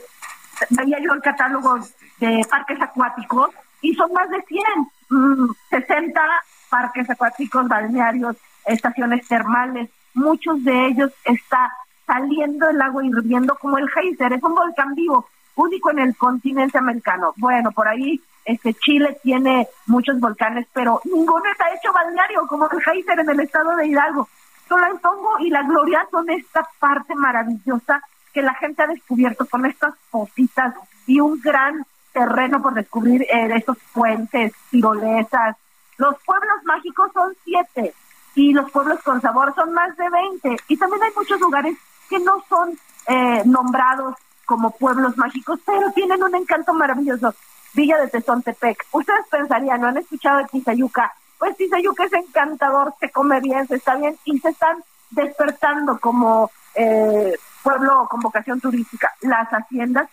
veía yo el catálogo de parques acuáticos y son más de 100. mm, 60 parques acuáticos, balnearios, estaciones termales. Muchos de ellos está saliendo el agua hirviendo como el geyser. Es un volcán vivo, único en el continente americano. Bueno, por ahí este Chile tiene muchos volcanes, pero ninguno está hecho balneario como el geyser en el estado de Hidalgo. Solo el Tongo y la Gloria son esta parte maravillosa que la gente ha descubierto con estas cositas y un gran terreno por descubrir eh, de estos puentes, tirolesas. Los pueblos mágicos son siete y los pueblos con sabor son más de 20. Y también hay muchos lugares que no son eh, nombrados como pueblos mágicos, pero tienen un encanto maravilloso. Villa de Tezontepec. Ustedes pensarían, ¿no han escuchado de Tizayuca? Pues Tizayuca es encantador, se come bien, se está bien y se están despertando como eh, pueblo con vocación turística. Las haciendas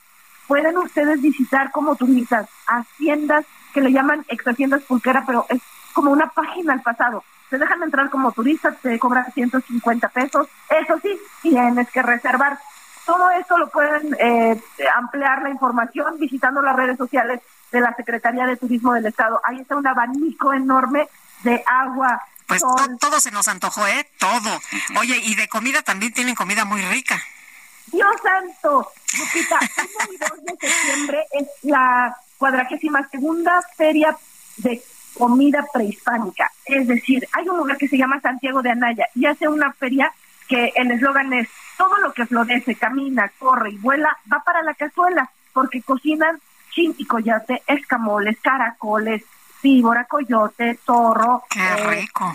pueden ustedes visitar como turistas haciendas que le llaman ex haciendas pulquera, pero es como una página al pasado. Te dejan entrar como turista, te cobran 150 pesos. Eso sí, tienes que reservar. Todo esto lo pueden eh, ampliar la información visitando las redes sociales de la Secretaría de Turismo del Estado. Ahí está un abanico enorme de agua Pues to- todo se nos antojó, ¿eh? Todo. Oye, y de comida también tienen comida muy rica. Dios santo, Lupita, 1 y 2 de septiembre es la cuadragésima segunda feria de comida prehispánica. Es decir, hay un lugar que se llama Santiago de Anaya y hace una feria que el eslogan es todo lo que florece, camina, corre y vuela va para la cazuela, porque cocinan chinticoyote, escamoles, caracoles, víbora, coyote, zorro. Qué eh, rico.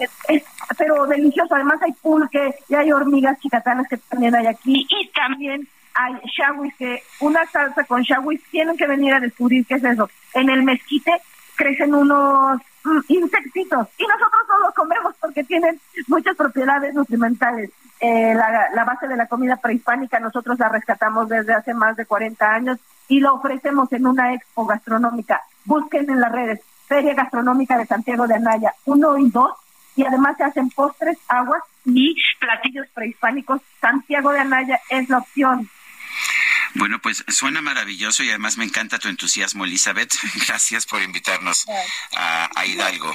es, es- pero delicioso. Además hay pulque y hay hormigas chicatanas que también hay aquí y también hay shawis que una salsa con shawis tienen que venir a descubrir qué es eso. En el mezquite crecen unos insectitos y nosotros no los comemos porque tienen muchas propiedades nutrimentales. Eh, la, la base de la comida prehispánica nosotros la rescatamos desde hace más de 40 años y la ofrecemos en una expo gastronómica. Busquen en las redes Feria Gastronómica de Santiago de Anaya 1 y 2 y además se hacen postres, aguas y platillos prehispánicos. Santiago de Anaya es la opción. Bueno, pues suena maravilloso y además me encanta tu entusiasmo, Elizabeth. (laughs) Gracias por invitarnos a, a Hidalgo.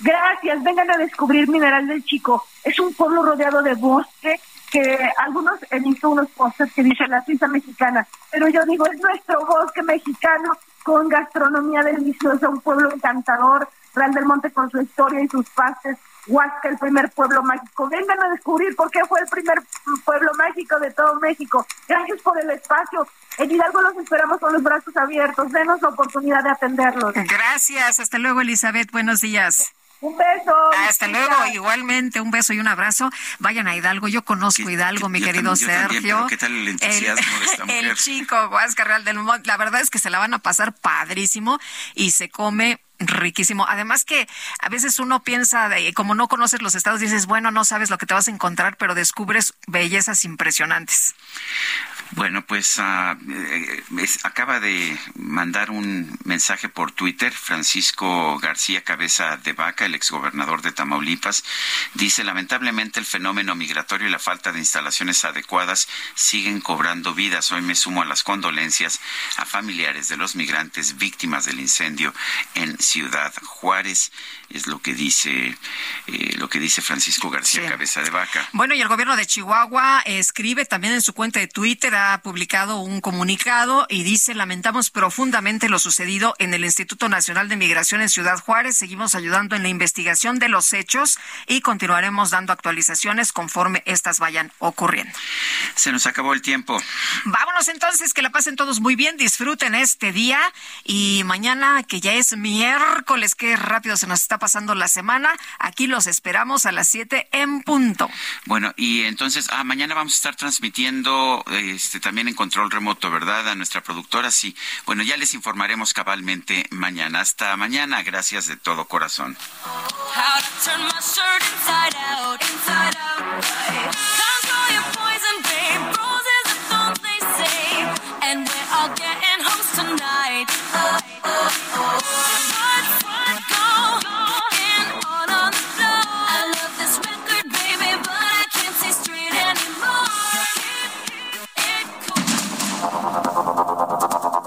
Gracias, vengan a descubrir Mineral del Chico. Es un pueblo rodeado de bosque que algunos he visto unos pósters que dicen la Suiza mexicana, pero yo digo es nuestro bosque mexicano con gastronomía deliciosa, un pueblo encantador, Real del Monte con su historia y sus pastes, Huasca, el primer pueblo mágico. Vengan a descubrir por qué fue el primer pueblo mágico de todo México. Gracias por el espacio. En Hidalgo los esperamos con los brazos abiertos. Denos la oportunidad de atenderlos. Gracias. Hasta luego, Elizabeth. Buenos días. Un beso. Hasta luego. Igualmente, un beso y un abrazo. Vayan a Hidalgo. Yo conozco Hidalgo, mi querido también- yo también, Sergio. ¿qué tal el entusiasmo de esta (laughs) mujer? el chico Huasca Real del Monte. La verdad es que se la van a pasar padrísimo y se come riquísimo. Además que a veces uno piensa, de, como no conoces los estados, dices, bueno, no sabes lo que te vas a encontrar, pero descubres bellezas impresionantes. Bueno, pues es- acaba de mandar un mensaje por Twitter Francisco García Cabeza de Vaca, el exgobernador de Tamaulipas. Dice, lamentablemente el fenómeno migratorio y la falta de instalaciones adecuadas siguen cobrando vidas. Hoy me sumo a las condolencias a familiares de los migrantes víctimas del incendio en Ciudad Juárez. Es lo que dice, eh, lo que dice Francisco García Sí. Cabeza de Vaca. Bueno, y el gobierno de Chihuahua escribe también en su cuenta de Twitter, ha publicado un comunicado y dice, lamentamos profundamente lo sucedido en el Instituto Nacional de Migración en Ciudad Juárez. Seguimos ayudando en la investigación de los hechos y continuaremos dando actualizaciones conforme estas vayan ocurriendo. Se nos acabó el tiempo. Vámonos entonces, que la pasen todos muy bien, disfruten este día y mañana, que ya es miércoles, qué rápido se nos está pasando la semana, aquí los esperamos a las 7 en punto. Bueno, y entonces, ah, mañana vamos a estar transmitiendo este, también en control remoto, ¿verdad? A nuestra productora, sí. Bueno, ya les informaremos cabalmente mañana. Hasta mañana, gracias de todo corazón. And we're all getting tonight. Oh, oh, oh.